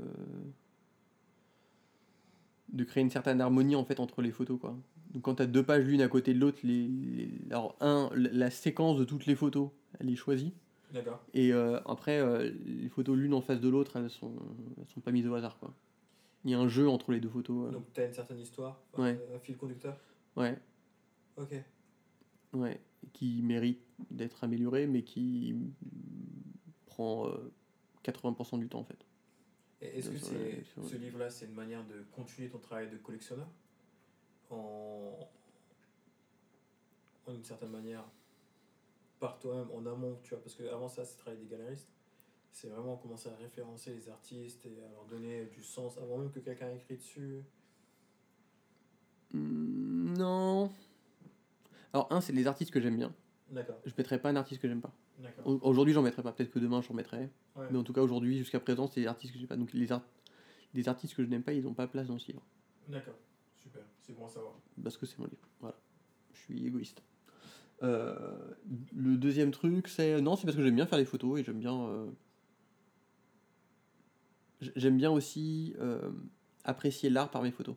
de créer une certaine harmonie en fait entre les photos quoi. Donc quand tu as deux pages l'une à côté de l'autre, les, les- alors un la séquence de toutes les photos, elle est choisie. Et euh, après euh, les photos l'une en face de l'autre, elles sont elles sont pas mises au hasard quoi. Il y a un jeu entre les deux photos. euh. Donc, tu as une certaine histoire, Ouais. un fil conducteur. Ouais, Ok. ouais, qui mérite d'être amélioré mais qui prend euh, 80% du temps en fait. Est-ce que c'est, sur ce livre-là, c'est une manière de continuer ton travail de collectionneur? En, en une certaine manière par toi-même, en amont, tu vois, parce que avant ça, c'est travail des galeristes. C'est vraiment commencer à référencer les artistes et à leur donner du sens avant même que quelqu'un écrit dessus. Mm, Non. Alors, un, c'est les artistes que j'aime bien. D'accord. Je mettrai pas un artiste que j'aime pas. D'accord. Au- Aujourd'hui, j'en mettrai pas. Peut-être que demain, j'en mettrai. Ouais. Mais en tout cas, aujourd'hui, jusqu'à présent, c'est des artistes que j'aime pas. Donc, les, art- les artistes que je n'aime pas, ils n'ont pas place dans ce livre. D'accord. Super. C'est bon à savoir. Parce que c'est mon livre. Voilà. Je suis égoïste. Euh, le deuxième truc, c'est. Non, c'est parce que j'aime bien faire des photos et j'aime bien. euh, J'aime bien aussi euh, apprécier l'art par mes photos.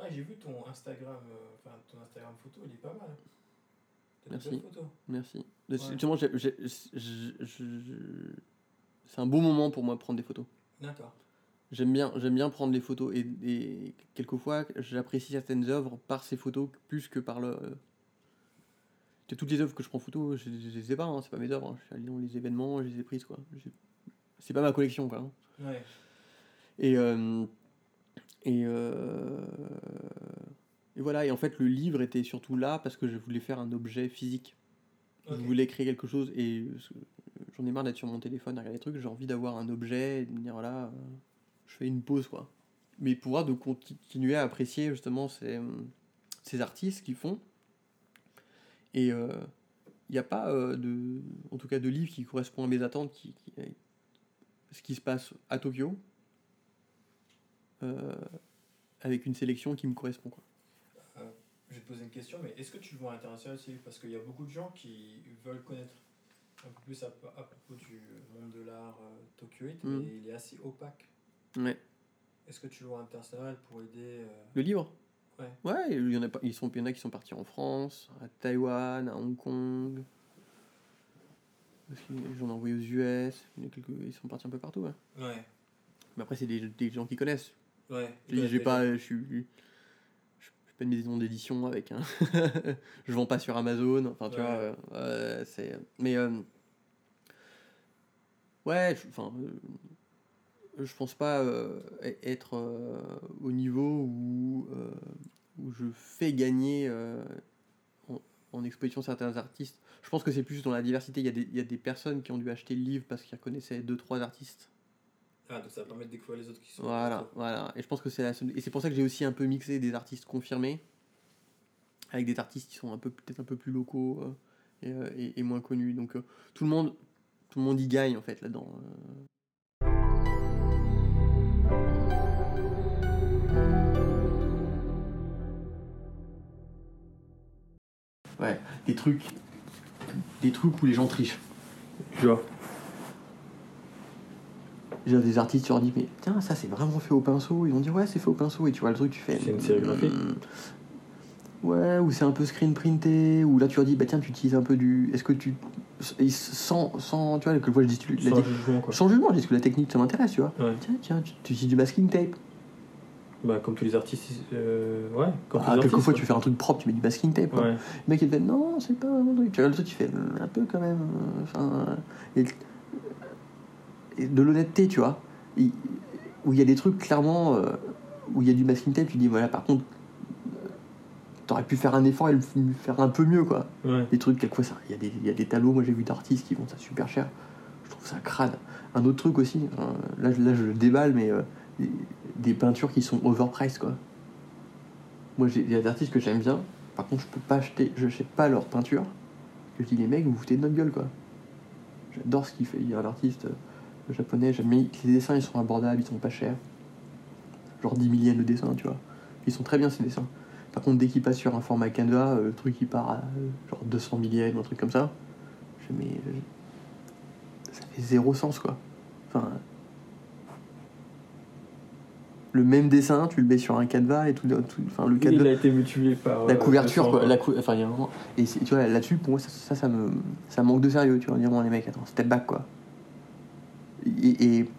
Ouais, j'ai vu ton Instagram, enfin ton Instagram photo, il est pas mal. Merci. Merci. Ouais. Justement, c'est un beau moment pour moi de prendre des photos. D'accord. J'aime bien, j'aime bien prendre les photos et, et quelquefois j'apprécie certaines œuvres par ces photos plus que par le. Toutes les œuvres que je prends photo, je, je les ai pas, hein, c'est pas mes œuvres. hein. Je suis allé dans les événements, je les ai prises quoi. C'est pas ma collection quoi. hein. Ouais. Et euh, et, euh, et voilà. Et en fait, le livre était surtout là parce que je voulais faire un objet physique. Je voulais créer quelque chose et euh, j'en ai marre d'être sur mon téléphone à regarder des trucs. J'ai envie d'avoir un objet et de me dire voilà, euh, je fais une pause quoi. Mais pouvoir de continuer à apprécier justement ces, ces artistes qui font. Et il n'y a pas euh, de, en tout cas de livre qui correspond à mes attentes, qui, qui- ce qui se passe à Tokyo, euh, avec une sélection qui me correspond quoi. Euh, je vais te poser une question, mais est-ce que tu le vois à l'international aussi? Parce qu'il y a beaucoup de gens qui veulent connaître un peu plus à, à propos du monde de l'art euh, tokyoïte, Mm. mais il est assez opaque. Ouais. Est-ce que tu le vois international pour aider euh, Le livre? Ouais. Ouais, il y en a, pas, ils sont, il y en a qui sont partis en France, à Taïwan, à Hong Kong. J'en ai envoyé aux US, il y en a quelques, ils sont partis un peu partout. ouais. Ouais. Mais après, c'est des, des gens qui connaissent. Ouais. J'ai pas, je suis, pas une maison d'édition avec un. je vends pas sur Amazon. Enfin, tu Ouais. vois, euh, c'est. Mais euh, ouais, enfin, euh, je pense pas euh, e- être euh, au niveau où euh, où je fais gagner en, en exposition certains artistes. Je pense que c'est plus dans la diversité. Il y, a des, il y a des personnes qui ont dû acheter le livre parce qu'ils reconnaissaient deux trois artistes. Ah, donc ça va permettre de découvrir les autres qui sont. Voilà, voilà. Et je pense que c'est la seule- Et c'est pour ça que j'ai aussi un peu mixé des artistes confirmés avec des artistes qui sont un peu peut-être un peu plus locaux et, et- et moins connus. Donc tout le monde, tout le monde y gagne en fait là-dedans. Ouais, des trucs, des trucs où les gens trichent. Genre. J'ai des artistes, tu leur dis, mais tiens, ça c'est vraiment fait au pinceau. Ils vont dire, ouais, c'est fait au pinceau. Et tu vois le truc, tu fais. C'est une sérigraphie Hmm. Ouais, ou c'est un peu screen printé. Ou là, tu leur dis, bah tiens, tu utilises un peu du. Est-ce que tu. Sans, sans. Tu vois, quelquefois je dis, tu- la Sans tec- jugement, quoi. sans jugement, je dis que la technique, ça m'intéresse, tu vois. Ouais. Tiens, tiens, tu, tu utilises du masking tape. Bah, comme tous les artistes. euh, ouais. Comme Ah, quelquefois, tu fais un truc propre, tu mets du masking tape. Ouais. Le mec il te fait non, c'est pas un truc. Tu regardes le truc, tu fais Hum, un peu quand même. euh, Enfin, et, et de l'honnêteté, tu vois. Où il y a des trucs clairement euh, où il y a du masking tape, tu dis voilà, par contre, euh, t'aurais pu faire un effort et le faire un peu mieux, quoi. Ouais. Des trucs, quelquefois, ça. Il y, a des- il y a des tableaux, moi j'ai vu d'artistes qui vendent ça super cher. Je trouve ça crade. Un autre truc aussi, euh, là, je- là je déballe, mais euh, des, peintures qui sont overpriced, quoi. Moi, j'ai- des artistes que j'aime bien, par contre, je peux pas acheter, je sais pas leur peinture. Je dis, les mecs, vous vous foutez de notre gueule, quoi. J'adore ce qu'il fait. Il y a un artiste euh, japonais, j'aime bien. Les dessins, ils sont abordables, ils sont pas chers. Genre 10 000 yens le dessin, tu vois. Ils sont très bien, ces dessins. Par contre, dès qu'il passe sur un format Canva, euh, le truc, il part à euh, genre 200 000 yens ou un truc comme ça. Je euh, ça fait zéro sens, quoi. Enfin. Le même dessin, tu le mets sur un Canva et tout. tout- enfin, le Canva Il a été multiplié par. la euh, couverture 200, quoi, la cou- enfin il y a un moment et tu vois là-dessus pour moi ça, ça ça me ça manque de sérieux tu vois dire bon les mecs attends step back quoi et, et,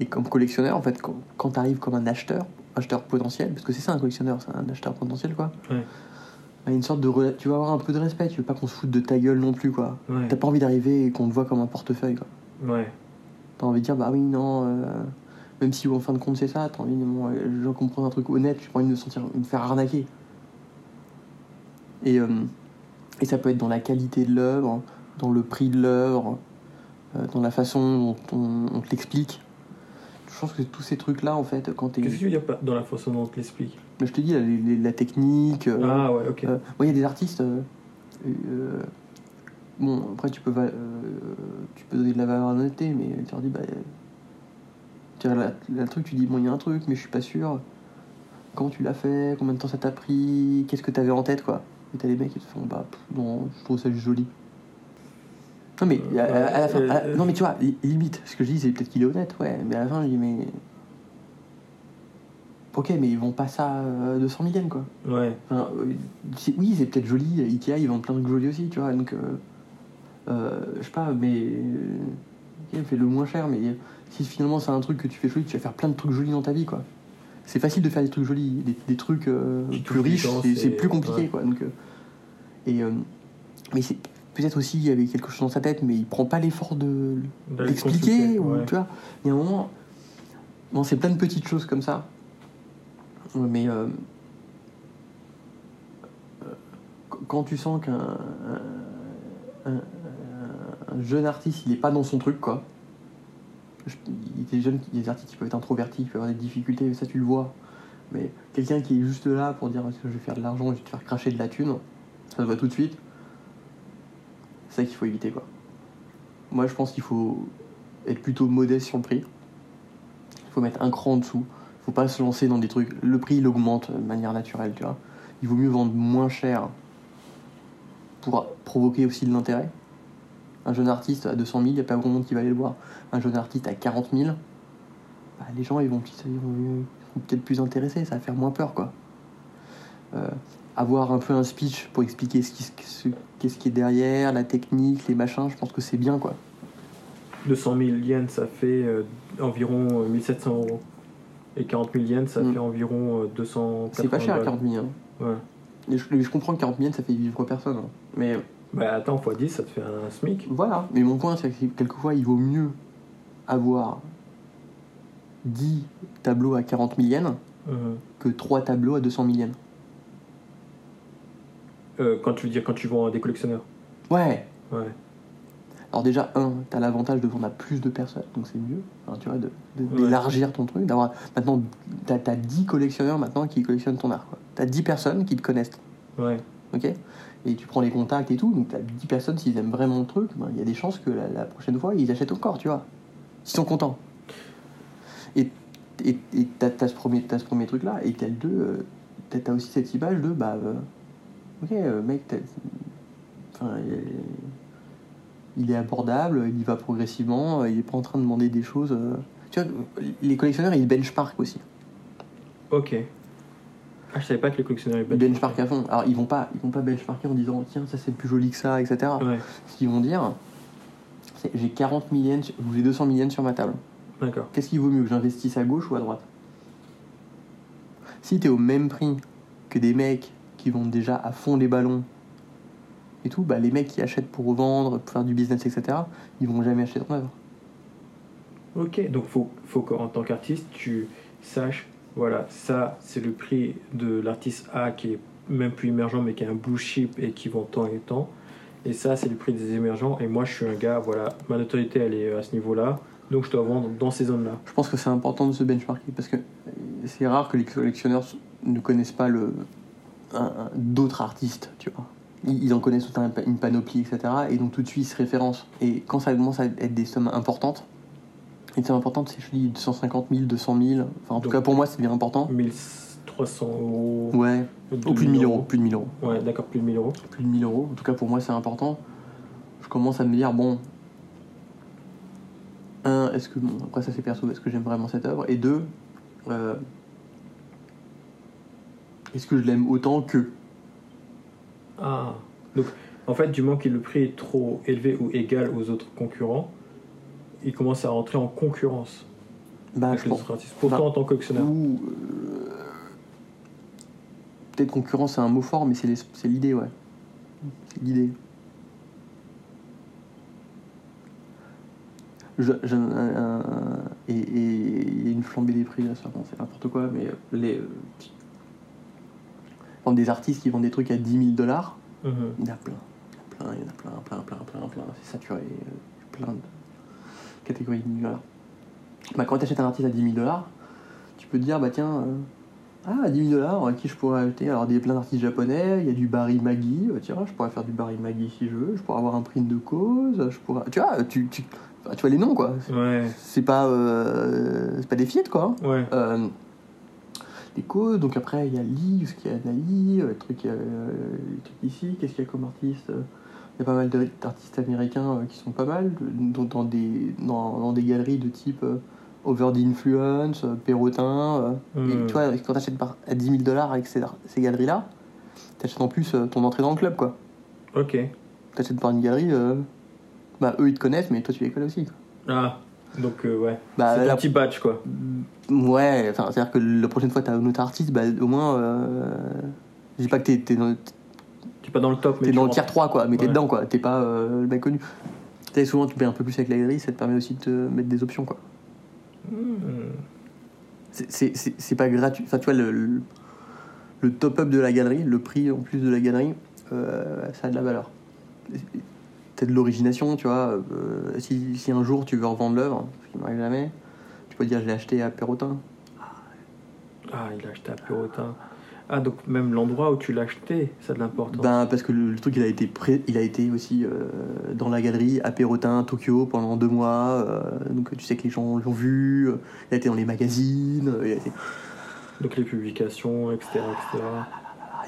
et comme collectionneur en fait quand, quand t'arrives comme un acheteur acheteur potentiel parce que c'est ça un collectionneur c'est un acheteur potentiel quoi Ouais. Une sorte de tu vas avoir un peu de respect tu veux pas qu'on se foute de ta gueule non plus quoi Ouais. t'as pas envie d'arriver et qu'on te voit comme un portefeuille quoi Ouais. T'as envie de dire, bah oui, non, euh, même si en fin de compte c'est ça, t'as envie de bon, je prenne un truc honnête, j'ai pas envie de me sentir, me faire arnaquer. Et, euh, et ça peut être dans la qualité de l'œuvre, dans le prix de l'œuvre, euh, dans la façon dont on, on te l'explique. Je pense que tous ces trucs-là, en fait, quand t'es. Qu'est-ce que tu veux dire dans la façon dont on te l'explique? Mais je te dis, la, technique. euh, Ah, ouais, ok. moi, il y a des artistes. Bon, après, tu peux, tu peux donner de la valeur à l'honnêteté, mais tu leur dis, bah. Tu le truc, tu dis, bon, il y a un truc, mais je suis pas sûr. Comment tu l'as fait? Combien de temps ça t'a pris? Qu'est-ce que t'avais en tête, quoi? Et t'as les mecs qui te font, bah, pff, non, je trouve ça juste joli. Non, mais à, à- à la fin, à- Euh, non, mais tu vois, li- limite, ce que je dis, c'est peut-être qu'il est honnête, ouais, mais à la fin, je dis, mais. Ok, mais ils vendent pas ça euh, 200 000 yens, quoi. Ouais. Enfin, euh, oui, c'est peut-être joli. Ikea, ils vendent plein de trucs jolis aussi, tu vois. Donc, euh, euh, je sais pas, mais. Ok, fais le moins cher, mais si finalement c'est un truc que tu fais joli, tu vas faire plein de trucs jolis dans ta vie, quoi. C'est facile de faire des trucs jolis, des, des trucs euh, plus riches, c'est plus compliqué, ouais. quoi. Donc, euh, et, euh, mais c'est peut-être aussi il avait quelque chose dans sa tête, mais il prend pas l'effort de l'expliquer, ou ouais. tu vois. Il y a un moment. Bon, c'est plein de petites choses comme ça. Mais euh, quand tu sens qu'un un, un- un jeune artiste, il est pas dans son truc, quoi. Il y a des artistes qui peuvent être introvertis, qui peuvent avoir des difficultés, ça tu le vois. Mais quelqu'un qui est juste là pour dire je vais faire de l'argent, je vais te faire cracher de la thune, ça se voit tout de suite. C'est ça qu'il faut éviter, quoi. Moi, je pense qu'il faut être plutôt modeste sur le prix. Il faut mettre un cran en dessous. Il faut pas se lancer dans des trucs. Le prix, il augmente de manière naturelle, tu vois. Il vaut mieux vendre moins cher pour provoquer aussi de l'intérêt. Un jeune artiste à 200 000, il n'y a pas grand monde qui va aller le voir. Un jeune artiste à 40 000, bah, les gens ils vont, peut-être plus intéressés, ça va faire moins peur, quoi. Euh, avoir un peu un speech pour expliquer ce qui, ce- qui est derrière, la technique, les machins, je pense que c'est bien, quoi. 200 000 yens, ça fait euh, environ euh, 1700 euros. Et 40 000 yens, ça Mm. fait environ euh, 200 C'est pas cher, 40 000. hein. Ouais. Et je, je comprends que 40 000, ça fait vivre personne. hein. Mais Bah attends, x 10, ça te fait un SMIC. voilà. Mais mon point, c'est que quelquefois, il vaut mieux avoir 10 tableaux à 40 000 yens que 3 tableaux à 200 000 yens. Euh, quand tu veux dire quand tu vends à des collectionneurs. Ouais. Ouais. Alors déjà, un, t'as l'avantage de vendre à plus de personnes, donc c'est mieux, Enfin, tu vois, de- de- Ouais. d'élargir ton truc, d'avoir maintenant, t'as as 10 collectionneurs maintenant qui collectionnent ton art. quoi. T'as 10 personnes qui te connaissent, Ouais. ok? Et tu prends les contacts et tout, donc t'as 10 personnes, s'ils aiment vraiment le truc, ben, il y a des chances que la, prochaine fois, ils achètent encore, tu vois. Ils sont contents. Et t'as as ce premier, premier truc-là, et t'as le deux, euh, t'as aussi cette image de, bah, euh, ok, euh, mec, enfin, il- est abordable, il y va progressivement, euh, il est pas en train de demander des choses. Tu vois, les collectionneurs, ils benchmark aussi. Ok. Ah, je savais pas que les collectionneurs Ils benchmark à fond. Alors, ils vont pas, ils vont pas benchmarker en disant, tiens, ça c'est plus joli que ça, etc. Ouais, Ce qu'ils vont dire, c'est j'ai 40 000 yens ou j'ai 200 000 yens sur ma table. d'accord. Qu'est-ce qui vaut mieux que j'investisse à gauche ou à droite? Si tu es au même prix que des mecs qui vendent déjà à fond les ballons et tout, bah les mecs qui achètent pour revendre, pour faire du business, etc., ils vont jamais acheter ton œuvre. Ok, donc faut, faut qu'en tant qu'artiste, tu saches, voilà, ça c'est le prix de l'artiste A qui est même plus émergent mais qui est un blue chip et qui vend tant et tant. Et ça c'est le prix des émergents. Et moi je suis un gars, voilà, ma notoriété elle est à ce niveau-là. Donc je dois vendre dans ces zones-là. Je pense que c'est important de se benchmarker parce que c'est rare que les collectionneurs ne connaissent pas d'autres artistes, tu vois. Ils en connaissent une panoplie, etc. Et donc tout de suite ils se référencent. Et quand ça commence à être des sommes importantes, et des sommes importantes, c'est je dis 150 000, 200 000, enfin en tout Donc- cas pour moi c'est bien important. 1300 euros. Ouais, ou plus de 1000 euros, plus de 1000 euros. Ouais, d'accord, plus de 1000 euros. Plus de 1000 euros, en tout cas pour moi c'est important. Je commence à me dire, bon, un, est-ce que, bon, après ça c'est perso, est-ce que j'aime vraiment cette œuvre Et deux, euh, est-ce que je l'aime autant que? Ah, donc en fait, du moment que le prix est trop élevé ou égal aux autres concurrents, il commence à rentrer en concurrence Bah, avec je les pense. autres artistes. Pourtant, Bah, en tant que collectionneur. Ou, euh, peut-être concurrence c'est un mot fort, mais c'est les- c'est l'idée, ouais. C'est l'idée. Je- un- un- et et il y a une flambée des prix là, ça, bon, c'est n'importe quoi, mais les. euh, vendent des artistes qui vendent des trucs à 10 000 dollars, Mhm. il y en a plein. Il y en a plein, il y en a plein, plein, plein, plein, plein. C'est saturé. euh, Plein de catégories de dollars. Bah, quand tu achètes un artiste à 10 000 dollars, tu peux te dire, bah tiens, euh, Ah, 10 000 dollars, à qui je pourrais acheter? Alors, il y a plein d'artistes japonais, il y a du Barry Maggie, tiens, je pourrais faire du Barry Maggie si je veux, je pourrais avoir un print de cause, je pourrais. Tu vois, tu, tu, tu vois les noms, quoi. Ouais. C'est pas, euh, c'est pas des fillettes, quoi. hein. Ouais. Euh, les causes, donc après il y a Lee, parce qu'il y a Nali, le truc, euh, les trucs ici, qu'est-ce qu'il y a comme artiste? Y a pas mal d'artistes américains euh, qui sont pas mal, dans, dans des, dans, dans des galeries de type euh, Over the Influence, euh, Perrotin. Et tu vois, quand tu achètes à 10 000 dollars avec ces, ces galeries-là, tu achètes en plus ton entrée dans le club, quoi. Ok. Tu achètes par une galerie, euh, bah eux ils te connaissent, mais toi tu les connais aussi. quoi. Ah, donc euh, ouais. Bah, c'est la- un petit badge quoi. Ouais, enfin, c'est-à-dire que la prochaine fois, t'as un autre artiste, bah, au moins. Euh... Je dis pas que t'es, t'es dans, T'es pas dans le top, mais t'es dans le tiers 3, quoi, mais t'es Ouais. dedans, quoi. T'es pas euh, le mec connu. Tu sais, souvent, tu payes un peu plus avec la galerie, ça te permet aussi de te mettre des options, quoi. Hmm. C'est, c'est, c'est, c'est pas gratuit. Enfin, tu vois, le, le, le top-up de la galerie, le prix en plus de la galerie, euh, ça a de la valeur. T'as de l'origination, tu vois. euh, si, si un jour tu veux revendre l'œuvre, ce qui m'arrive jamais, tu peux dire, je l'ai acheté à Perrotin. Ah, il a acheté à Perrotin. Ah, donc même l'endroit où tu l'as acheté, ça a de l'importance. Ben, parce que le, le truc, il a été, pré- il a été aussi euh, dans la galerie à Perrotin, Tokyo, pendant deux mois. euh, donc tu sais que les gens l'ont vu. euh, il a été dans les magazines. il a été- Donc les publications, etc. etc.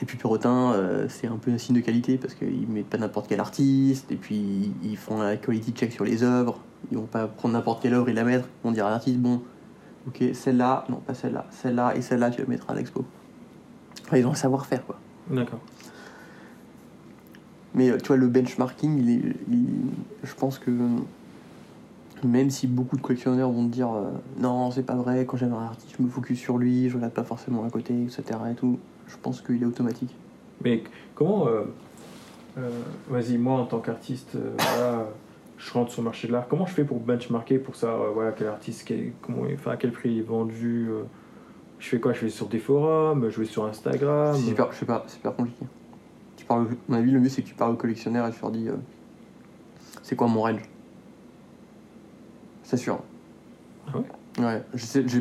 Et puis Perrotin, euh, c'est un peu un signe de qualité parce qu'ils mettent pas n'importe quel artiste. Et puis ils font un quality check sur les œuvres. Ils vont pas prendre n'importe quelle œuvre et la mettre. Ils vont dire à l'artiste, bon, ok, celle-là, non, pas celle-là, celle-là et celle-là, tu la mettras à l'expo. Enfin, ils ont un savoir-faire, quoi. D'accord. Mais euh, tu vois, le benchmarking, il est, il- je pense que même si beaucoup de collectionneurs vont te dire euh, non, c'est pas vrai, quand j'aime un artiste, je me focus sur lui, je regarde pas forcément à côté, etc. Et tout, je pense qu'il est automatique. Mais comment. euh, euh, Vas-y, moi en tant qu'artiste, voilà, je rentre sur le marché de l'art. Comment je fais pour benchmarker pour savoir voilà, quel artiste, quel- comment, enfin, à quel prix il est vendu Je fais quoi? Je vais sur des forums, je vais sur Instagram. C'est super, je sais pas, c'est super compliqué. Tu parles, à mon avis, le mieux c'est que tu parles aux collectionneurs et tu leur dis euh, c'est quoi mon range? C'est sûr. Ah ouais? Ouais, je sais, je,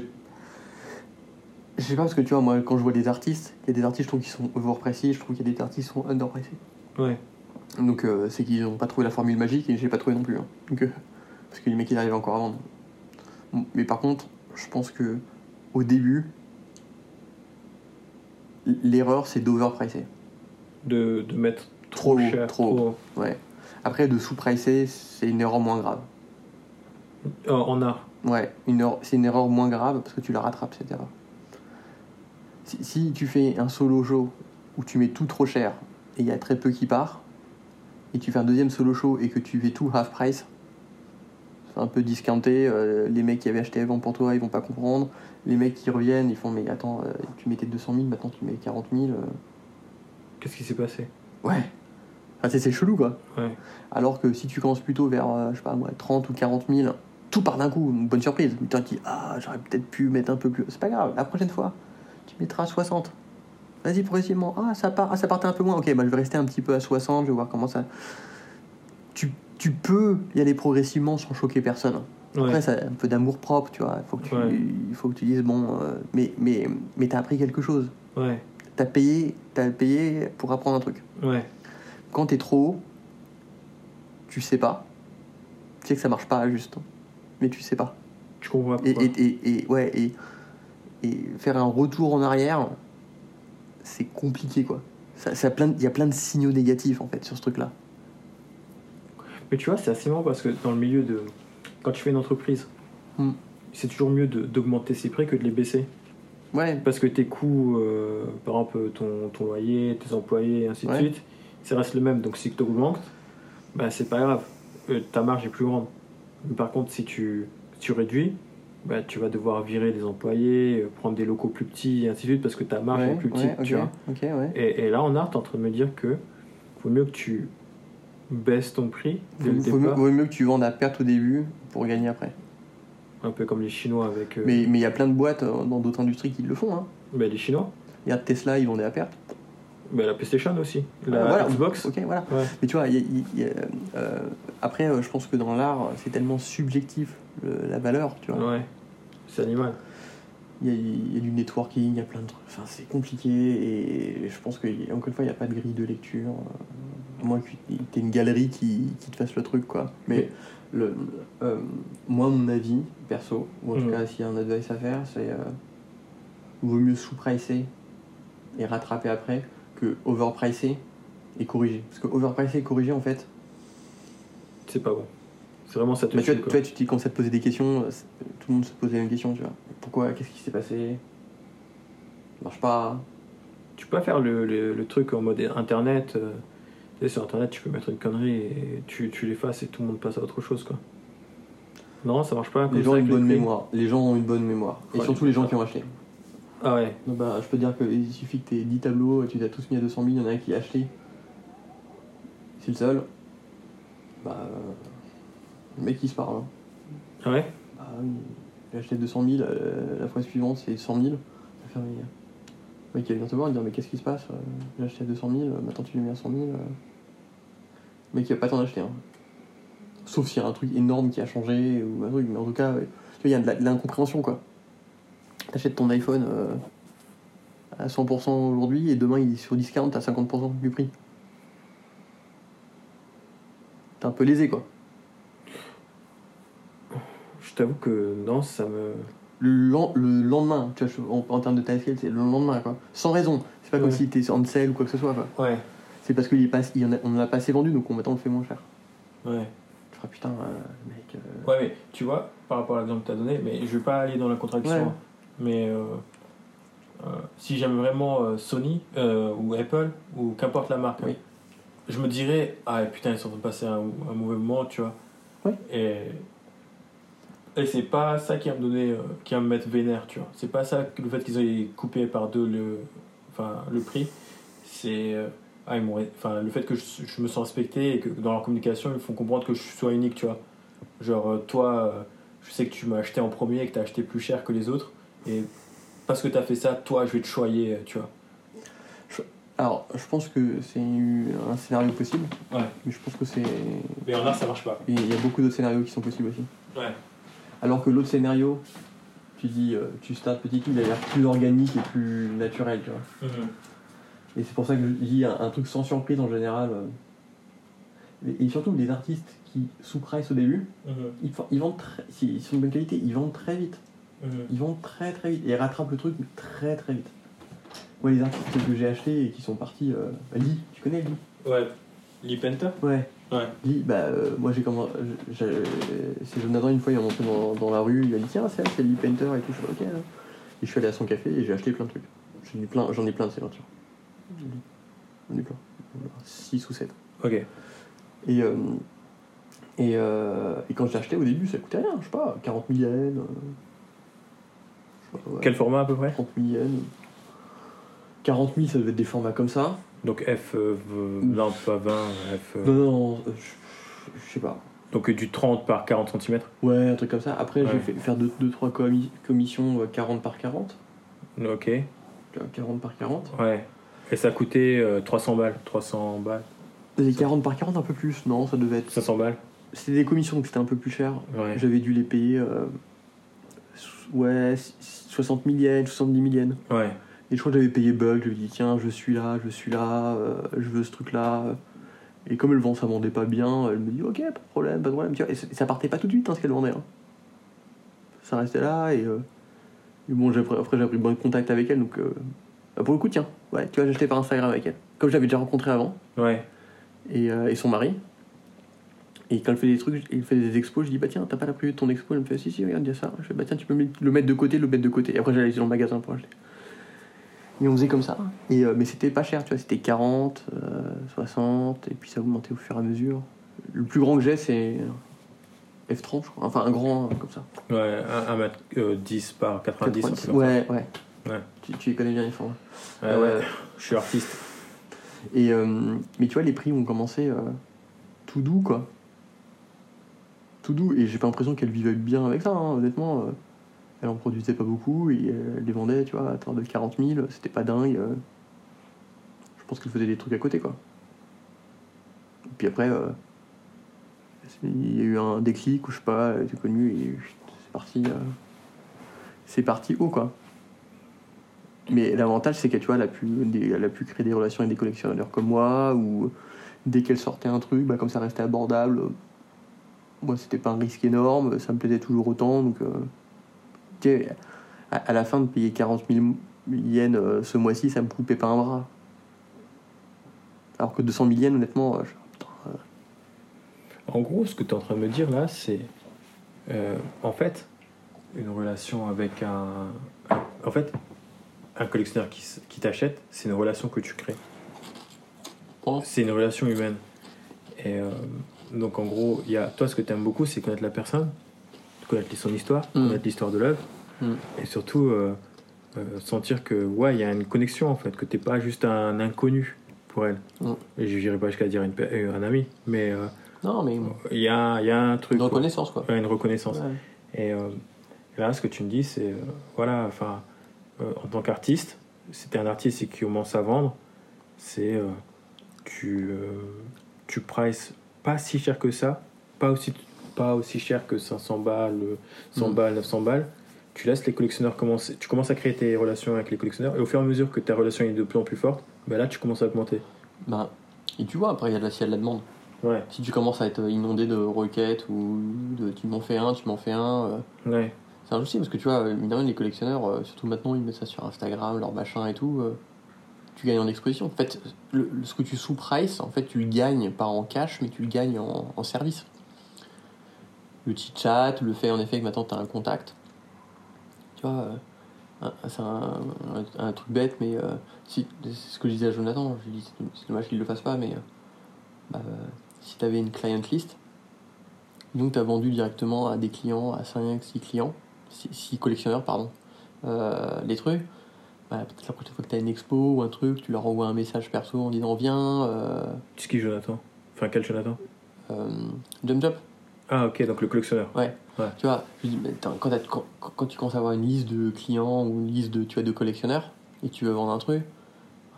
je sais pas parce que tu vois, moi quand je vois des artistes, il y a des artistes je trouve qui sont overpricés, je trouve qu'il y a des artistes qui sont underpricés. Ouais. Donc euh, c'est qu'ils n'ont pas trouvé la formule magique et j'ai pas trouvé non plus. hein. Donc, euh, parce que les mecs ils arrivent encore à vendre. Mais par contre, je pense que au début, l'erreur c'est d'overpricer. De, de mettre trop, Trop, cher. trop. Ouais. Après de sous-pricer, c'est une erreur moins grave. Oh, en art. Ouais, une erreur- c'est une erreur moins grave parce que tu la rattrapes cette erreur. Si, si tu fais un solo show où tu mets tout trop cher et il y a très peu qui part, et tu fais un deuxième solo show et que tu fais tout half price, c'est un peu discounté, euh, les mecs qui avaient acheté avant pour toi ils vont pas comprendre, les mecs qui reviennent ils font mais attends, euh, tu mettais 200 000, maintenant tu mets 40 000. euh. Qu'est-ce qui s'est passé? Ouais. Enfin, c'est c'est chelou quoi. Ouais. Alors que si tu commences plutôt vers, euh, je sais pas moi, 30 ou 40 000, tout part d'un coup, une bonne surprise. Tu te dis, ah, j'aurais peut-être pu mettre un peu plus. C'est pas grave, la prochaine fois, tu mettras 60. Vas-y, progressivement. Ah, ça, part, ah, ça partait un peu moins. Ok, bah, je vais rester un petit peu à 60, je vais voir comment ça. Tu, tu peux y aller progressivement sans choquer personne. Ouais. Après, ça un peu d'amour propre, tu vois. Il faut que tu, Ouais. il faut que tu dises, bon, euh, mais, mais, mais t'as appris quelque chose. Ouais. T'as payé, t'as payé pour apprendre un truc. Ouais. Quand t'es trop haut, tu sais pas. Tu sais que ça marche pas juste. Mais tu sais pas. Tu comprends Et, pourquoi. et, et, et- ouais, et, et faire un retour en arrière, c'est compliqué quoi. Ça, ça Il y a plein de signaux négatifs en fait sur ce truc-là. Mais tu vois, c'est assez marrant parce que dans le milieu de. Quand tu fais une entreprise, Hmm. c'est toujours mieux d'augmenter ses prix que de les baisser. Ouais, Parce que tes coûts, euh, par exemple ton, ton loyer, tes employés, et ainsi de suite, ça reste le même. Donc si tu augmentes, bah, c'est pas grave. Euh, ta marge est plus grande. Mais par contre, si tu, tu réduis, bah, tu vas devoir virer des employés, euh, prendre des locaux plus petits, et ainsi de suite, parce que ta marge ouais, est plus petite. tu vois. Et, et là, en art, tu es en train de me dire que vaut mieux que tu baisses ton prix dès Vaut, le départ, vaut mieux que tu vendes à perte au début pour gagner après. un peu comme les Chinois avec euh, Mais mais il y a plein de boîtes euh, dans d'autres industries qui le font. Hein. bah, les Chinois. Regarde Tesla, ils vendaient à perte. Bah, la PlayStation aussi, la Ah, voilà. Xbox. Ok, voilà. Ouais. Mais tu vois, il y a- il y a- euh, après, euh, je pense que dans l'art, c'est tellement subjectif le- la valeur, tu vois. Ouais, c'est animal. Il y, a, il y a du networking, il y a plein de trucs. Enfin, c'est compliqué et je pense que, encore une fois, il n'y a pas de grille de lecture. euh, À moins que tu aies une galerie qui, qui te fasse le truc, quoi. Mais le, euh, moi, mon avis, perso, ou en tout Mhm. cas, s'il y a un advice à faire, c'est. Euh, vaut mieux sous-pricer et rattraper après que overpricer et corriger. Parce que overpricer et corriger, en fait, C'est pas bon. C'est vraiment ça te bah, tu tue, vois, quoi. toi, tu, tu commences à te poser des questions, tout le monde se pose les mêmes questions, tu vois. Pourquoi Qu'est-ce qui s'est passé? Ça marche pas. Tu peux pas faire le, le, le truc en mode internet. euh, tu sais, sur internet, tu peux mettre une connerie et tu, tu l'effaces et tout le monde passe à autre chose, quoi. Non, ça marche pas. comme Les gens ont une bonne prix. mémoire. Les gens ont une bonne mémoire. Et surtout les gens qui ont acheté. Ah ouais. Donc, bah, je peux te dire qu'il suffit que tu aies 10 tableaux, tu les as tous mis à 200 000, il y en a un qui a acheté. C'est le seul. Bah. Le mec il se parle. hein. Ah ouais? Bah oui, il a acheté 200 000, euh, la fois suivante c'est 100 000. Il va faire, mais, euh, Le mec il venir te voir, il dire mais qu'est-ce qui se passe? J'ai acheté à 200 000, euh, maintenant tu l'as mis à 100 000. euh. Le mec il va pas t'en acheter. Hein. Sauf s'il y a un truc énorme qui a changé ou un truc, mais en tout cas, tu vois, il y a de l'incompréhension quoi. T'achètes ton iPhone euh, à 100% aujourd'hui et demain il est sur discount à 50% du prix. T'es un peu lésé quoi. T'avoue que non, ça me. le, len- le lendemain, tu vois, en, en termes de timescale, c'est le lendemain, quoi. Sans raison. C'est pas comme Ouais. si t'es en sale ou quoi que ce soit, quoi. Ouais. C'est parce qu'il est pas, il y en a, on en a pas assez vendu, donc on, maintenant on le fait moins cher. Ouais. Tu feras putain, euh, mec. euh, Ouais, mais tu vois, par rapport à l'exemple que tu as donné, mais je vais pas aller dans la contradiction, Ouais. mais euh, euh, si j'aime vraiment euh, Sony euh, ou Apple ou qu'importe la marque, Oui. je me dirais, ah putain, ils sont en train de passer un, un mauvais moment, tu vois. Oui. Et, et c'est pas ça qui va me donner, euh, qui va me mettre vénère, tu vois. C'est pas ça, que le fait qu'ils aient coupé par deux le, enfin, le prix, c'est. euh, ah, ils m'ont- enfin, le fait que je, je me sens respecté et que dans leur communication, ils font comprendre que je sois unique, tu vois. Genre, euh, toi, euh, je sais que tu m'as acheté en premier et que tu as acheté plus cher que les autres. Et parce que tu as fait ça, toi, je vais te choyer, tu vois. Alors, je pense que c'est un scénario possible, Ouais. mais je pense que c'est. Mais en art, ça marche pas. Il y a beaucoup d'autres scénarios qui sont possibles aussi. Ouais. Alors que l'autre scénario, tu dis, euh, tu startes petit, il a l'air plus organique et plus naturel, tu vois. Et c'est pour ça que je dis un, un truc sans surprise en général. euh. Et, et surtout, les artistes qui sous-price au début, ils, fa- ils vendent s'ils sont de bonne qualité, ils vendent très vite. Ils vendent très très vite. Et ils rattrapent le truc mais très très vite. Moi, les artistes que j'ai achetés et qui sont partis. Euh, bah, Lee, tu connais Lee? Ouais. Lee Penta? Ouais. Ouais. Lee, bah, euh, moi j'ai commencé. C'est Jonathan, une fois, il est monté dans, dans la rue, il a dit Tiens, c'est elle, c'est Lee Painter et tout. Je fais Ok. hein. Et je suis allé à son café et j'ai acheté plein de trucs. J'en ai plein, j'en ai plein de ces peintures. J'en ai plein. 6 ou 7. Ok. Et, euh, et, euh, et quand j'ai acheté au début, ça coûtait rien, je sais pas, 40 000 yens. euh, je ouais, Quel format à peu près? 30 000 yens. 40 000, ça devait être des formats comme ça. Donc F, euh, v- non, pas 20, F. euh, Non, non, je, je sais pas. Donc du 30 par 40 cm Ouais, un truc comme ça. Après, Ouais. j'ai fait faire 2-3 commissions euh, 40 par 40. Ok. Tu vois, 40 par 40. Ouais. Et ça coûtait euh, 300 balles. 300 balles. Les 40 par 40, un peu plus. Non, ça devait être. 500 balles. C'était des commissions, donc c'était un peu plus cher. Ouais. J'avais dû les payer. euh, ouais, 60 000 yens, 70 000 yens. Ouais. Et je crois que j'avais payé Bug, je lui ai dit tiens, je suis là, je suis là, euh, je veux ce truc-là. Et comme elle vend, ça vendait pas bien, elle me dit ok, pas de problème, pas de problème. Et ça partait pas tout de suite hein, ce qu'elle vendait. hein. Ça restait là et, euh, et bon, après j'ai pris bon contact avec elle, donc euh, bah, pour le coup, tiens, ouais, tu vois, j'ai acheté par Instagram avec elle. Comme je l'avais déjà rencontré avant, Ouais. et, euh, et son mari. Et quand elle fait des trucs, elle fait des expos, je dis bah tiens, t'as pas la prévue de ton expo Elle me fait si, si, regarde, il y a ça. Je fais bah tiens, tu peux le mettre de côté, le mettre de côté. Et après, j'allais dans le magasin pour acheter. Et on faisait comme ça. Et, euh, mais c'était pas cher, tu vois, c'était 40, euh, 60, et puis ça augmentait au fur et à mesure. Le plus grand que j'ai, c'est F30, je crois. Enfin, un grand euh, comme ça. Ouais, 1m10 par 90. un truc comme ouais, ouais. Ouais. Tu, tu les connais bien, les formats. ça. Ouais, Euh, ouais. Je suis artiste. Et, euh, mais tu vois, les prix ont commencé euh, tout doux, quoi. Tout doux. Et j'ai pas l'impression qu'elle vivait bien avec ça, hein, honnêtement. Elle en produisait pas beaucoup et euh, elle les vendait, tu vois, à hauteur de 40 000. C'était pas dingue. euh. Je pense qu'elle faisait des trucs à côté, quoi. Et puis après, euh, il y a eu un déclic ou je sais pas, elle était connue et c'est parti. c'est parti haut, quoi. Mais l'avantage, c'est que tu vois, elle a, pu, créer des relations avec des collectionneurs comme moi, ou dès qu'elle sortait un truc, bah, comme ça restait abordable, moi, c'était pas un risque énorme, ça me plaisait toujours autant. Donc, à, à la fin de payer 40 000 yens euh, ce mois-ci, ça me coupait pas un bras. Alors que 200 000 yens, honnêtement, euh, je- En gros, ce que tu es en train de me dire là, c'est. euh, en fait, une relation avec un. en fait, un collectionneur qui, t'achète, c'est une relation que tu crées. Bon. C'est une relation humaine. Et euh, donc, en gros, il y a, toi, ce que tu aimes beaucoup, c'est connaître la personne, connaître son histoire, Mm. connaître l'histoire de l'œuvre, Mm. et surtout euh, euh, sentir que, ouais, il y a une connexion en fait, que tu n'es pas juste un inconnu pour elle. Mm. Et je n'irai pas jusqu'à dire une, euh, un ami, mais euh, Non, mais il y, a, y a un truc. une reconnaissance, quoi. Ouais, une reconnaissance. Ouais. Et euh, là, ce que tu me dis, c'est, voilà, enfin, en tant qu'artiste, si tu es un artiste et qui commence à vendre, c'est, tu, tu prices pas si cher que ça, pas aussi, pas aussi cher que 500 balles, euh, 100 Mm. balles, 900 balles. Tu laisses les collectionneurs commencer, tu commences à créer tes relations avec les collectionneurs, et au fur et à mesure que ta relation est de plus en plus forte, ben là, tu commences à augmenter. Ben, et tu vois, après, il y a de la, s'il y a de la demande. Ouais, Si tu commences à être inondé de requêtes ou de tu m'en fais un, tu m'en fais un, euh, ouais, c'est un souci parce que tu vois, les collectionneurs, euh, surtout maintenant, ils mettent ça sur Instagram, leur machin et tout. euh, tu gagnes en exposition. En fait, le, ce que tu sous-price, en fait, tu le gagnes pas en cash, mais tu le gagnes en, en service. Le petit chat, le fait en effet que maintenant tu as un contact. Tu vois, euh, c'est un, un- un truc bête, mais euh, si, c'est ce que je disais à Jonathan. Je lui dis, c'est- dommage qu'il le fasse pas, mais euh, bah, si tu avais une client list, donc tu as vendu directement à des clients, à 5-6 clients, 6 collectionneurs, pardon, euh, les trucs. Bah, peut-être la prochaine fois que tu as une expo ou un truc, tu leur envoies un message perso en disant viens, euh, c'est qui Jonathan? Enfin, quel Jonathan? Euh, jump jump. Ah, ok, donc le collectionneur. Tu vois, je dis, mais attends, quand, t'as- quand, quand tu commences à avoir une liste de clients ou une liste de, tu vois, de collectionneurs et tu veux vendre un truc,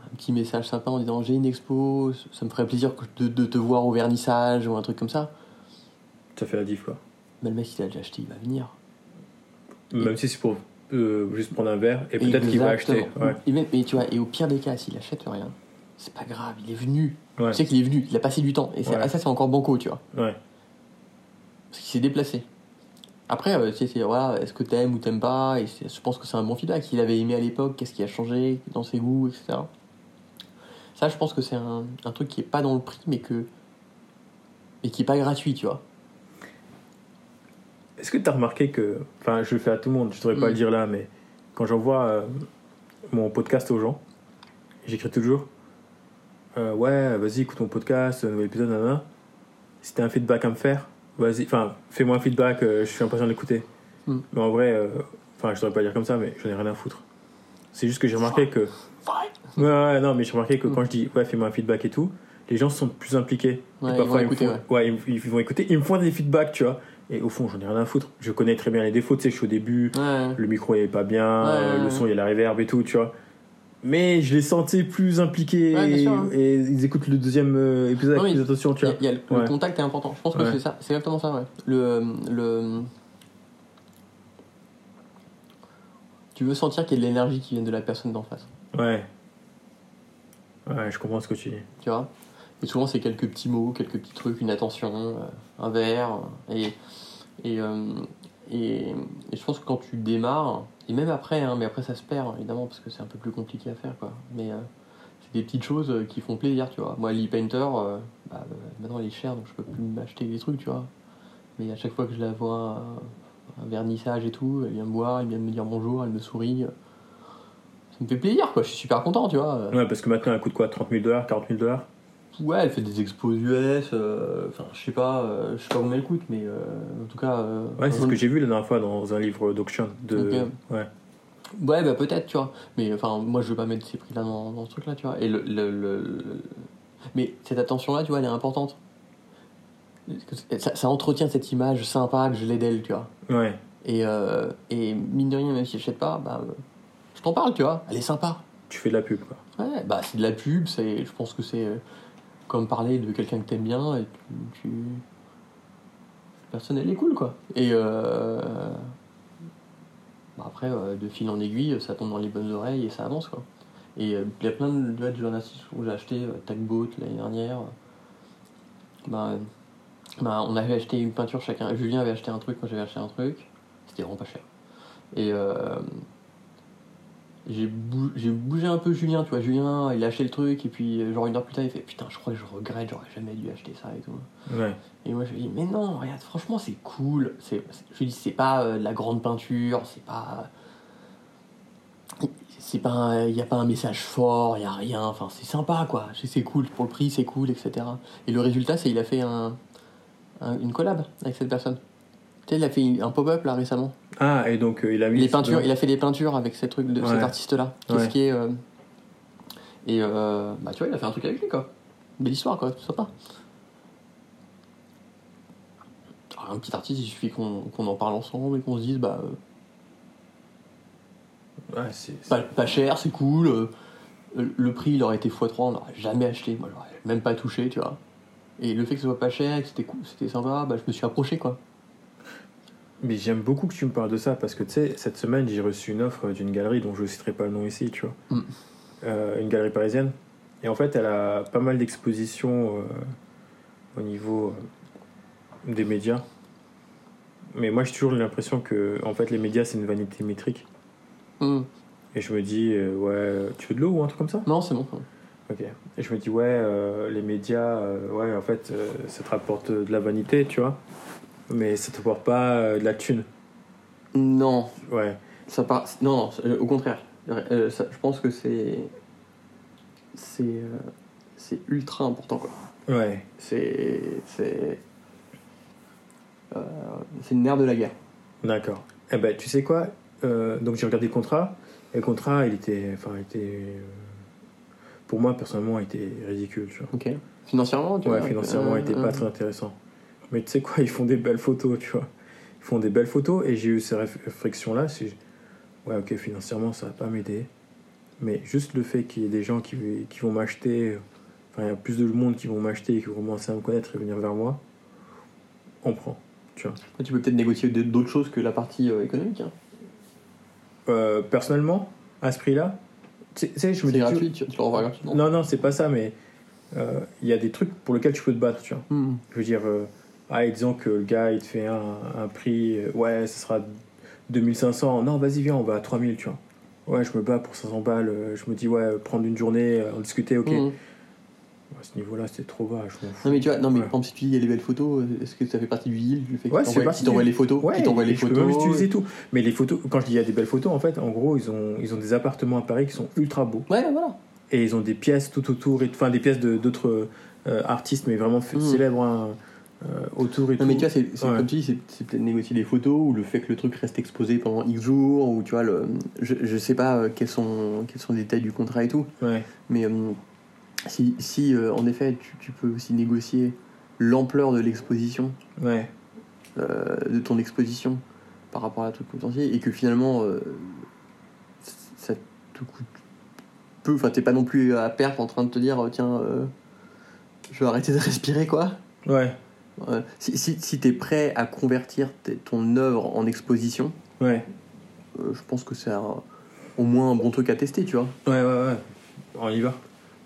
un petit message sympa en disant j'ai une expo, ça me ferait plaisir de, de te voir au vernissage ou un truc comme ça. Ça fait la diff, quoi. Mais le mec, il a déjà acheté, il va venir. Même si c'est pour euh, juste prendre un verre et peut-être qu'il va acheter. Ouais. Et, même, et tu vois, et au pire des cas, s'il achète rien, c'est pas grave, il est venu. Ouais. Tu sais qu'il est venu, il a passé du temps. Et Ouais. ah, ça, c'est encore banco, tu vois. Ouais. Parce qu'il s'est déplacé. Après, euh, tu sais, c'est voilà, est-ce que t'aimes ou t'aimes pas? Et je pense que c'est un bon feedback. Il avait aimé à l'époque, qu'est-ce qui a changé dans ses goûts, etc. Ça, je pense que c'est un, un truc qui est pas dans le prix, mais que. mais qui est pas gratuit, tu vois. Est-ce que tu as remarqué que. Enfin, je le fais à tout le monde, je devrais pas Mm. le dire là, mais quand j'envoie euh, mon podcast aux gens, j'écris toujours euh, Ouais, vas-y, écoute mon podcast, nouvel épisode, nanana. Si t'as un feedback à me faire, vas-y, enfin, fais-moi un feedback, euh, je suis impatient de l'écouter. Mm. Mais en vrai, euh, enfin, je devrais pas dire comme ça, mais j'en ai rien à foutre. C'est juste que j'ai remarqué que. Ouais, ouais, non, mais j'ai remarqué que Mm. quand je dis ouais, fais-moi un feedback et tout, les gens sont plus impliqués. Ouais, Et ils vont me écouter, font, ouais, ils, ils vont écouter, ils me font des feedbacks, tu vois. Et au fond, j'en ai rien à foutre. Je connais très bien les défauts, tu sais, je suis au début, Ouais. le micro est pas bien, euh, le son il y a la reverb et tout, tu vois. Mais je les sentais plus impliqués Ouais, sûr, hein. et ils écoutent le deuxième euh, épisode Non, avec plus attention, tu Il y a- vois. y a le, le Ouais. contact est important. Je pense que Ouais. c'est ça, c'est exactement ça, ouais. Le, le. Tu veux sentir qu'il y a de l'énergie qui vient de la personne d'en face. Ouais. Ouais, je comprends ce que tu dis. tu vois? Et souvent, c'est quelques petits mots, quelques petits trucs, une attention, euh, un verre. euh, Et, et, euh, et, et je pense que quand tu démarres, et même après, hein, mais après ça se perd évidemment parce que c'est un peu plus compliqué à faire, quoi. Mais euh, c'est des petites choses euh, qui font plaisir, tu vois. Moi, l'e-painter, euh, bah, maintenant il est cher donc je peux plus m'acheter des trucs, tu vois. Mais à chaque fois que je la vois, un, vernissage et tout, elle vient me voir, elle vient me dire bonjour, elle me sourit. Ça me fait plaisir, quoi. Je suis super content, tu vois. Ouais, parce que maintenant, elle coûte quoi? 30 000 dollars, 40 000 dollars? Ouais, elle fait des expos US, euh, enfin je sais pas, euh, je sais pas combien elle coûte, mais euh, en tout cas. euh, Ouais, c'est ce que j'ai vu la dernière fois dans un livre d'auction. De... Ouais. Ouais, bah peut-être, tu vois. Mais enfin, moi je veux pas mettre ces prix-là dans, dans ce truc-là, tu vois. Et le, le, le- le- Mais cette attention-là, tu vois, elle est importante. Ça, ça entretient cette image sympa que je l'ai d'elle, tu vois. Ouais. Et, euh, et mine de rien, même si j'achète pas, bah, euh, je t'en parle, tu vois. Elle est sympa. Tu fais de la pub, quoi. Ouais, bah c'est de la pub, je pense que c'est comme parler de quelqu'un que t'aimes bien et tu, tu- personne elle est cool quoi. Et euh, bah, après, euh, de fil en aiguille, ça tombe dans les bonnes oreilles et ça avance. Quoi. Et euh, il y a plein de, artistes où j'ai acheté euh, Tagboat l'année dernière. Bah, bah, on avait acheté une peinture chacun. Julien avait acheté un truc, moi j'avais acheté un truc. C'était vraiment pas cher. Et euh, j'ai bou- j'ai bougé un peu Julien, tu vois. Julien, il a acheté le truc et puis genre une heure plus tard, il fait Putain, je crois que je regrette, j'aurais jamais dû acheter ça et tout. Ouais. Et moi je lui dis mais non, regarde, franchement c'est cool. Je lui dis c'est pas euh, de la grande peinture, c'est pas, c'est pas, il y a pas un message fort, il y a rien. Enfin c'est sympa quoi. C'est, c'est cool pour le prix, c'est cool, etc. Et le résultat c'est il a fait un, un- une collab avec cette personne. Il a fait un pop-up là récemment. Ah, et donc euh, il a mis. Les peintures, il a fait des peintures avec ces trucs de Ouais. cet artiste là. Qu'est-ce Ouais. qui est euh, et euh, bah tu vois il a fait un truc avec lui quoi. Belle histoire quoi, c'est sympa. Alors, un petit artiste, il suffit qu'on en parle ensemble et qu'on se dise bah Ouais, c'est. pas, pas cher, c'est cool. le prix il aurait été x3, on l'aurait jamais acheté, moi j'aurais même pas touché, tu vois. Et le fait que ce soit pas cher et que c'était cool, c'était sympa, bah je me suis approché quoi. Mais j'aime beaucoup que tu me parles de ça parce que tu sais, cette semaine j'ai reçu une offre d'une galerie dont je ne citerai pas le nom ici, tu vois. Mm. Euh, une galerie parisienne. Et en fait, elle a pas mal d'expositions euh, au niveau euh, des médias. Mais moi j'ai toujours l'impression que en fait, les médias c'est une vanité métrique. Hmm. Et je me dis, ouais, tu veux de l'eau ou un truc comme ça? Non, c'est bon. Ok. Et je me dis, ouais, les médias, ouais, en fait, ça te rapporte de la vanité, tu vois. Mais ça te rapporte pas euh, de la thune. Non, Ouais. Ça part... Non, non, c'est- au contraire. Euh, ça- je pense que c'est. C'est. euh, C'est ultra important, quoi. Ouais. C'est. C'est. euh, c'est le nerf de la guerre. D'accord. Eh ben, tu sais quoi Euh, Donc j'ai regardé le contrat. Et le contrat, il était, enfin, il était, euh, pour moi personnellement, il était ridicule. Tu vois. Ok. Financièrement, tu Ouais, vois financièrement, il était euh, pas très intéressant. Mais tu sais quoi, ils font des belles photos, tu vois. Ils font des belles photos et j'ai eu ces réf- réflexions-là. Ouais, ok, financièrement, ça va pas m'aider. Mais juste le fait qu'il y ait des gens qui, qui vont m'acheter, enfin, il y a plus de monde qui vont m'acheter et qui vont commencer à me connaître et venir vers moi, on prend, tu vois. Tu peux peut-être négocier d'autres choses que la partie euh, économique. Hein. Euh, personnellement, à ce prix-là, tu sais- tu sais, je me C'est gratuit, tu, tu le gratuitement. Non, non, c'est pas ça, mais euh, il y a des trucs pour lesquels tu peux te battre, tu vois. Hmm. Je veux dire, euh, ah, et disons que le gars, il te fait un, un prix, euh, ouais, ce sera 2500. Non, vas-y, viens, on va à 3000, tu vois. Ouais, je me bats pour 500 balles. euh, Je me dis, ouais, prendre une journée, euh, en discuter, ok. Hmm. À ce niveau-là, c'était trop bas, je m'en fous. Non mais tu vois, non mais Ouais. par exemple si tu dis il y a les belles photos, est-ce que ça fait partie du deal Le fait Ouais, c'est t'envoie- partie qu'il t'envoie du- les photos, Ouais, t'envoie les je peux même utiliser tout. Mais les photos, quand je dis il y a des belles photos, en fait, en gros, ils ont, ils ont des appartements à Paris qui sont ultra beaux. Ouais, voilà. Et ils ont des pièces tout autour, et, enfin des pièces de- d'autres euh, artistes, mais vraiment f- Mm. célèbres hein, autour et Non tout. mais tu vois, c'est c'est Ouais. comme tu dis, c'est c'est peut-être négocier des photos ou le fait que le truc reste exposé pendant X jours ou tu vois, le, je, je sais pas euh, quels sont, quels sont les détails du contrat et tout, Ouais. mais euh, si, si euh, en effet tu, tu peux aussi négocier l'ampleur de l'exposition, Ouais. euh, de ton exposition par rapport à un truc potentiel et que finalement euh, ça te coûte peu, enfin t'es pas non plus à perte en train de te dire euh, tiens, euh, je vais arrêter de respirer quoi. Ouais. Si, si, si tu es prêt à convertir ton œuvre en exposition, Ouais. euh, je pense que c'est au moins un bon truc à tester, tu vois. Ouais, ouais, ouais. On y va.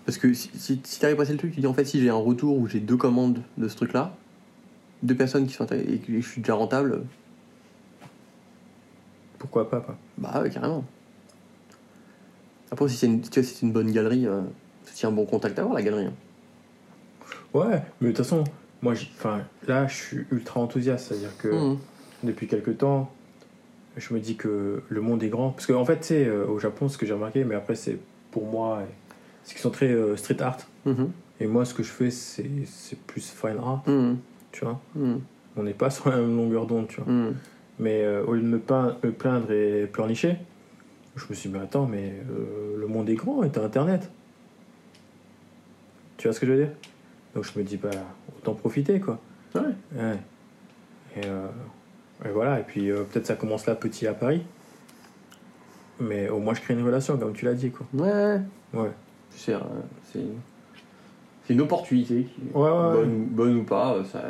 Parce que si, si, si tu arrives à passer le truc, tu dis en fait, si j'ai un retour où j'ai deux commandes de ce truc-là, deux personnes qui sont et que je suis déjà rentable, Pourquoi pas, quoi. bah ouais, carrément. Après, si c'est une, si une bonne galerie, euh, c'est un bon contact à avoir, la galerie. hein. Ouais, mais de toute façon, moi, enfin, là, je suis ultra enthousiaste. C'est-à-dire que Mhm. depuis quelques temps, je me dis que le monde est grand. Parce qu'en fait, tu sais, euh, au Japon, ce que j'ai remarqué, mais après, c'est pour moi, c'est qu'ils sont très euh, street art. Mhm. Et moi, ce que je fais, c'est plus fine art, Mhm. tu vois. Mhm. On n'est pas sur la même longueur d'onde, tu vois. Mais euh, au lieu de me, plaindre et pleurnicher, je me suis dit, mais attends, mais euh, le monde est grand et t'as Internet. Tu vois ce que je veux dire? Donc je me dis, bah, autant profiter, quoi. Ouais. Ouais. Et, euh, et voilà, et puis euh, peut-être ça commence là petit à Paris. Mais au moins je crée une relation, comme tu l'as dit, quoi. Ouais, ouais. C'est euh, c'est une opportunité. Ouais, ouais, bonne, bonne ou pas, euh, ça.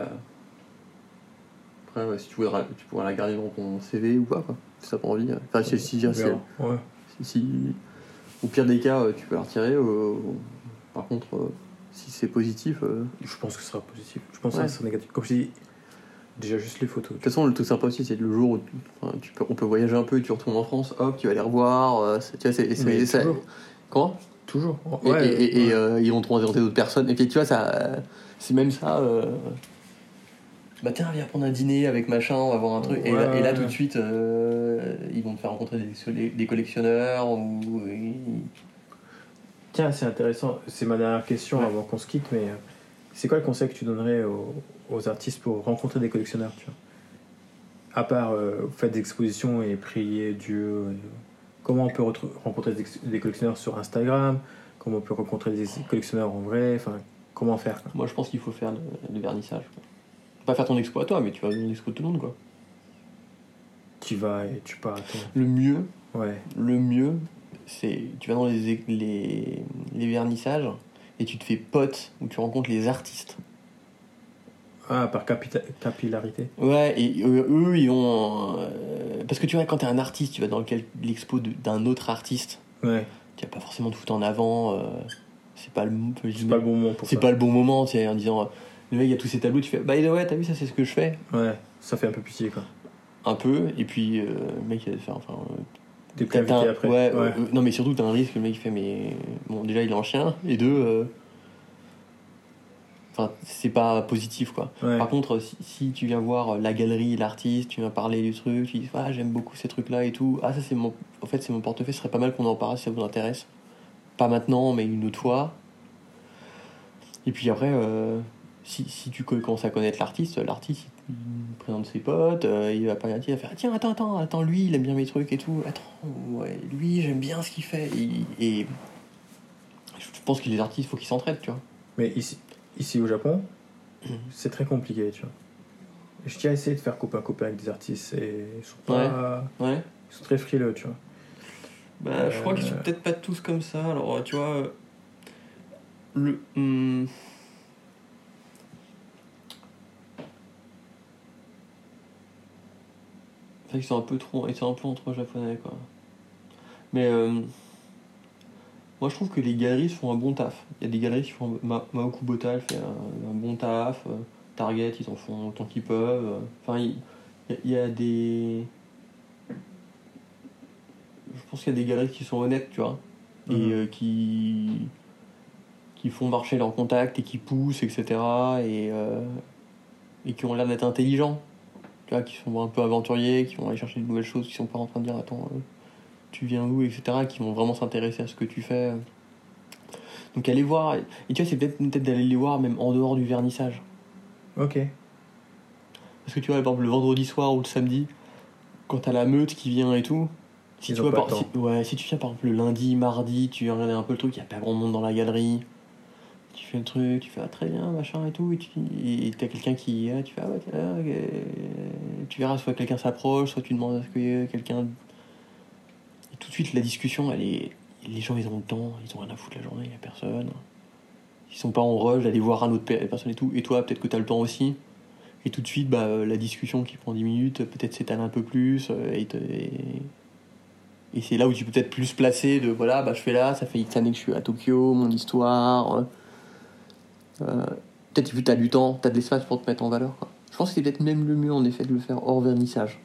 Après, ouais, si tu, voudras, tu pourras la garder dans ton CV ou pas, quoi. Si t'as pas envie. Enfin, si, si, si, si- au pire des cas, tu peux la retirer. euh, par contre, si c'est positif. euh, de Je pense que ce sera positif. Je pense Ouais. que ce sera négatif. Comme je dis, déjà juste les photos. toute façon, le truc sympa aussi, c'est le jour où tu- enfin, tu peux, on peut voyager un peu et tu retournes en France, hop, tu vas les revoir. euh, c'est- tu vois, c'est. c'est- Mais ça- toujours. Comment? Toujours. Et, Ouais, et- et, ouais. euh, ils vont te présenter d'autres personnes. Et puis tu vois, ça, euh, c'est même ça. euh, Bah tiens, viens prendre un dîner avec machin, on va voir un truc. et, là, Ouais, et là, ouais. tout de suite, euh, ils vont te faire rencontrer des, des collectionneurs ou. Tiens, c'est intéressant. C'est ma dernière question Ouais. avant qu'on se quitte, mais euh, c'est quoi le conseil que tu donnerais aux, aux artistes pour rencontrer des collectionneurs tu vois? À part euh, faire des expositions et prier Dieu, euh, comment on peut rencontrer des, collectionneurs sur Instagram? Comment on peut rencontrer des collectionneurs en vrai? Enfin, comment faire quoi? Moi, je pense qu'il faut faire le, le vernissage. quoi. Pas faire ton expo à toi, mais tu vas donner l'expo de tout le monde, quoi. Tu vas et tu pars à ton. Le mieux, Ouais. le mieux, c'est tu vas dans les, les, les vernissages et tu te fais pote où tu rencontres les artistes. Ah, par capillarité Ouais, et eux, eux, ils ont. euh, parce que tu vois, quand t'es un artiste, tu vas dans l'expo d'un autre artiste, Ouais. tu vas pas forcément te foutre en avant. euh, c'est pas le, C'est pas le bon moment pour c'est pas le bon moment, tu sais, en disant. euh, Le mec, il y a tous ces tableaux, tu fais. Bah, ouais, t'as vu, ça, c'est ce que je fais. Ouais, ça fait un peu pitié quoi. Un peu, et puis euh, le mec, il va faire. Enfin, euh, T'es T'as- plus invité t'as- après. Ouais, Ouais. euh, non, mais surtout, t'as un risque, le mec il fait, mais. Bon, déjà, il est en chien, et deux. euh, Enfin, c'est pas positif, quoi. Ouais. Par contre, si, si tu viens voir la galerie, l'artiste, tu viens parler du truc, tu dis, ah, j'aime beaucoup ces trucs-là et tout. Ah, ça, c'est mon. En fait, c'est mon portefeuille, ce serait pas mal qu'on en parle si ça vous intéresse. Pas maintenant, mais une autre fois. Et puis après, euh, si, si tu co- commences à connaître l'artiste, l'artiste, il te présente ses potes, euh, il va pas il va faire tiens attends attends attends lui il aime bien mes trucs et tout attends ouais lui j'aime bien ce qu'il fait et, et je pense que les artistes faut qu'ils s'entraident tu vois Mais ici, ici au Japon, Mhm. c'est très compliqué, tu vois. Je tiens à essayer de faire copain-copain avec des artistes et ils sont, pas, ouais ils sont très frileux, tu vois. bah je crois qu'ils Euh. sont peut-être pas tous comme ça alors tu vois euh, le hum, vrai qu'ils sont un peu trop ils sont un peu entre japonais quoi. Mais euh, moi je trouve que les galeries font un bon taf. Il y a des galeries qui font Ma- Maoku Botal fait un, un bon taf euh, Target ils en font autant qu'ils peuvent euh, enfin il y, a- il y a des je pense qu'il y a des galeries qui sont honnêtes tu vois et Mhm. euh, qui qui font marcher leurs contacts et qui poussent etc et et qui ont l'air d'être intelligents tu vois qui sont un peu aventuriers qui vont aller chercher de nouvelles choses qui sont pas en train de dire attends euh, tu viens d'où etc qui vont vraiment s'intéresser à ce que tu fais donc aller voir et tu vois c'est peut-être peut-être d'aller les voir même en dehors du vernissage Ok. parce que tu vois par exemple le vendredi soir ou le samedi quand t'as la meute qui vient et tout si Ils tu vois par, si, ouais, si tu viens par exemple le lundi mardi tu viens regarder un peu le truc il y a pas grand monde dans la galerie tu fais le truc tu fais ah, très bien machin et tout et tu et t'as quelqu'un qui ah, tu fais ah ouais. Tu verras soit quelqu'un s'approche soit tu demandes à ce que quelqu'un et tout de suite la discussion elle est les gens ils ont le temps ils ont rien à foutre la journée il y a personne. Ils sont pas en rush d'aller voir un autre pe- personne et tout. Et toi peut-être que t'as le temps aussi. Et tout de suite bah, euh, la discussion qui prend 10 minutes peut-être s'étale un peu plus euh, et, et, c'est là où tu peux peut-être plus placer de voilà bah je fais là ça fait X années que je suis à Tokyo mon histoire euh, peut-être que tu as du temps tu as de l'espace pour te mettre en valeur. Je pense que c'est peut-être même le mieux en effet de le faire hors vernissage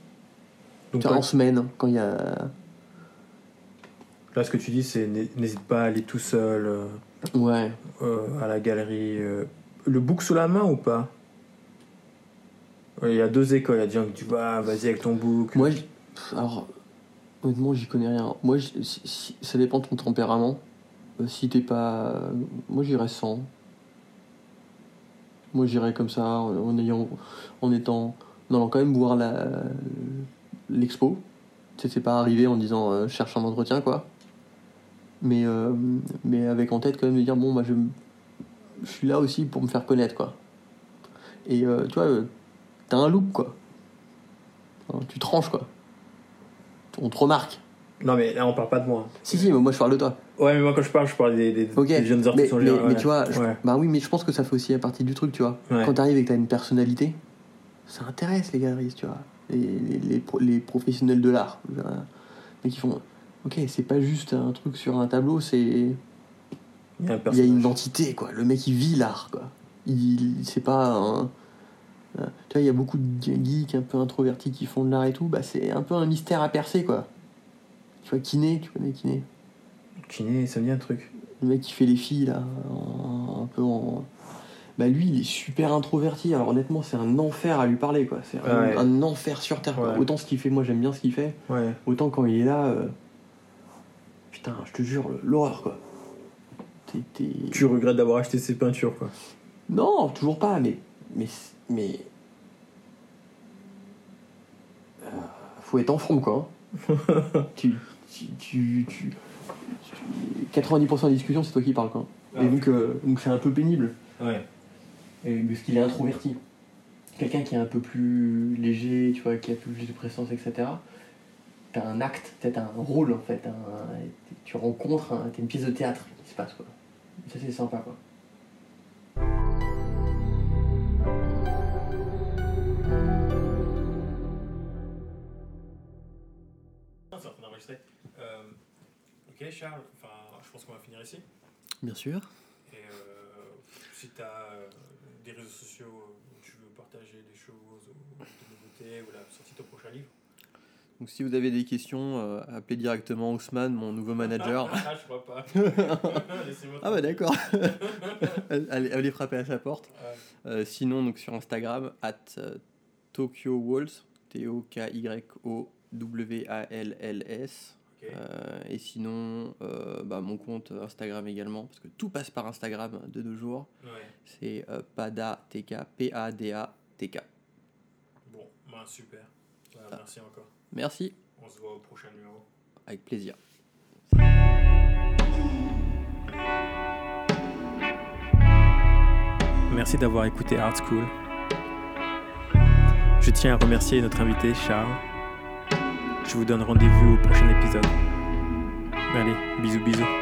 Donc en semaine quand il y a là, ce que tu dis, c'est n'hé- n'hésite pas à aller tout seul euh, ouais euh, à la galerie. euh. Le book sous la main ou pas? Il y a deux écoles. Il y a des gens qui disent vas-y avec ton book. Moi, j'- alors, honnêtement, j'y connais rien. Moi, j'- ça dépend de ton tempérament. Si t'es pas. Moi, j'irais sans. Moi, j'irais comme ça, en, ayant. En étant. En allant quand même voir l'expo. Tu sais, c'est pas arrivé en disant euh, cherche un entretien, quoi. Mais, euh, mais avec en tête quand même de dire bon, bah, je, je suis là aussi pour me faire connaître, quoi. Et euh, tu vois, euh, t'as un look, quoi. Enfin, tu tranches quoi. On te remarque. Non, mais là, on parle pas de moi. Si, si, mais moi je parle de toi. Ouais, mais moi, quand je parle, je parle des, des, jeunes mais, artistes en mais, général, mais ouais. tu vois, je- Ouais. bah oui, mais je pense que ça fait aussi partie du truc, tu vois. Ouais. Quand t'arrives et que t'as une personnalité, ça intéresse les galeristes, tu vois. Les, les, les, pro- les professionnels de l'art. Mais qui font. Ok, c'est pas juste un truc sur un tableau, c'est. Il y a un Il y a personnage. une identité, quoi. Le mec, il vit l'art, quoi. Il, c'est pas un. euh, Tu vois, il y a beaucoup de geeks un peu introvertis qui font de l'art et tout. Bah, c'est un peu un mystère à percer, quoi. Tu vois, Kiné, tu connais Kiné Kiné, ça me dit un truc. Le mec qui fait les filles, là, en- un peu en. Bah, lui, il est super introverti. Alors, honnêtement, c'est un enfer à lui parler, quoi. C'est un, Ouais. un enfer sur terre. Ouais. Autant ce qu'il fait, moi, j'aime bien ce qu'il fait. Ouais. Autant quand il est là. euh, Putain, je te jure, l'horreur, quoi. Tu regrettes d'avoir acheté ces peintures, quoi. Non, toujours pas, mais. Mais. mais euh, faut être en forme, quoi. hein. tu, tu- tu- 90% des discussions, c'est toi qui parles, quoi. Ah, Et donc, euh, donc c'est un peu pénible. Ouais. Et parce qu'il est introverti. Quelqu'un qui est un peu plus léger, tu vois, qui a plus de présence, etc. T'as un acte, peut-être un rôle, en fait. un- tu rencontres, un- t'as une pièce de théâtre qui se passe, quoi. Ça, c'est sympa, quoi. Ok, Charles, enfin, je pense qu'on va finir ici. Bien sûr. Et euh, si tu as des réseaux sociaux où tu veux partager des choses, ou des nouveautés, ou la sortie de ton prochain livre. Donc si vous avez des questions, euh, appelez directement Ousmane, mon nouveau manager. ah, je crois pas. Ah bah d'accord. allez, allez frapper à sa porte. Ouais. Euh, sinon donc sur Instagram at euh, Tokyo Walls, T Euh, et sinon euh, bah, mon compte Instagram également parce que tout passe par Instagram de nos jours. Ouais. C'est euh, Pada TK P A D A T K. Bon, ben, super. Voilà, Ah. merci encore. Merci, On se voit au prochain numéro. avec plaisir. Merci d'avoir écouté Art School. Je tiens à remercier notre invité Charles. Je vous donne rendez-vous au prochain épisode. Allez, bisous bisous.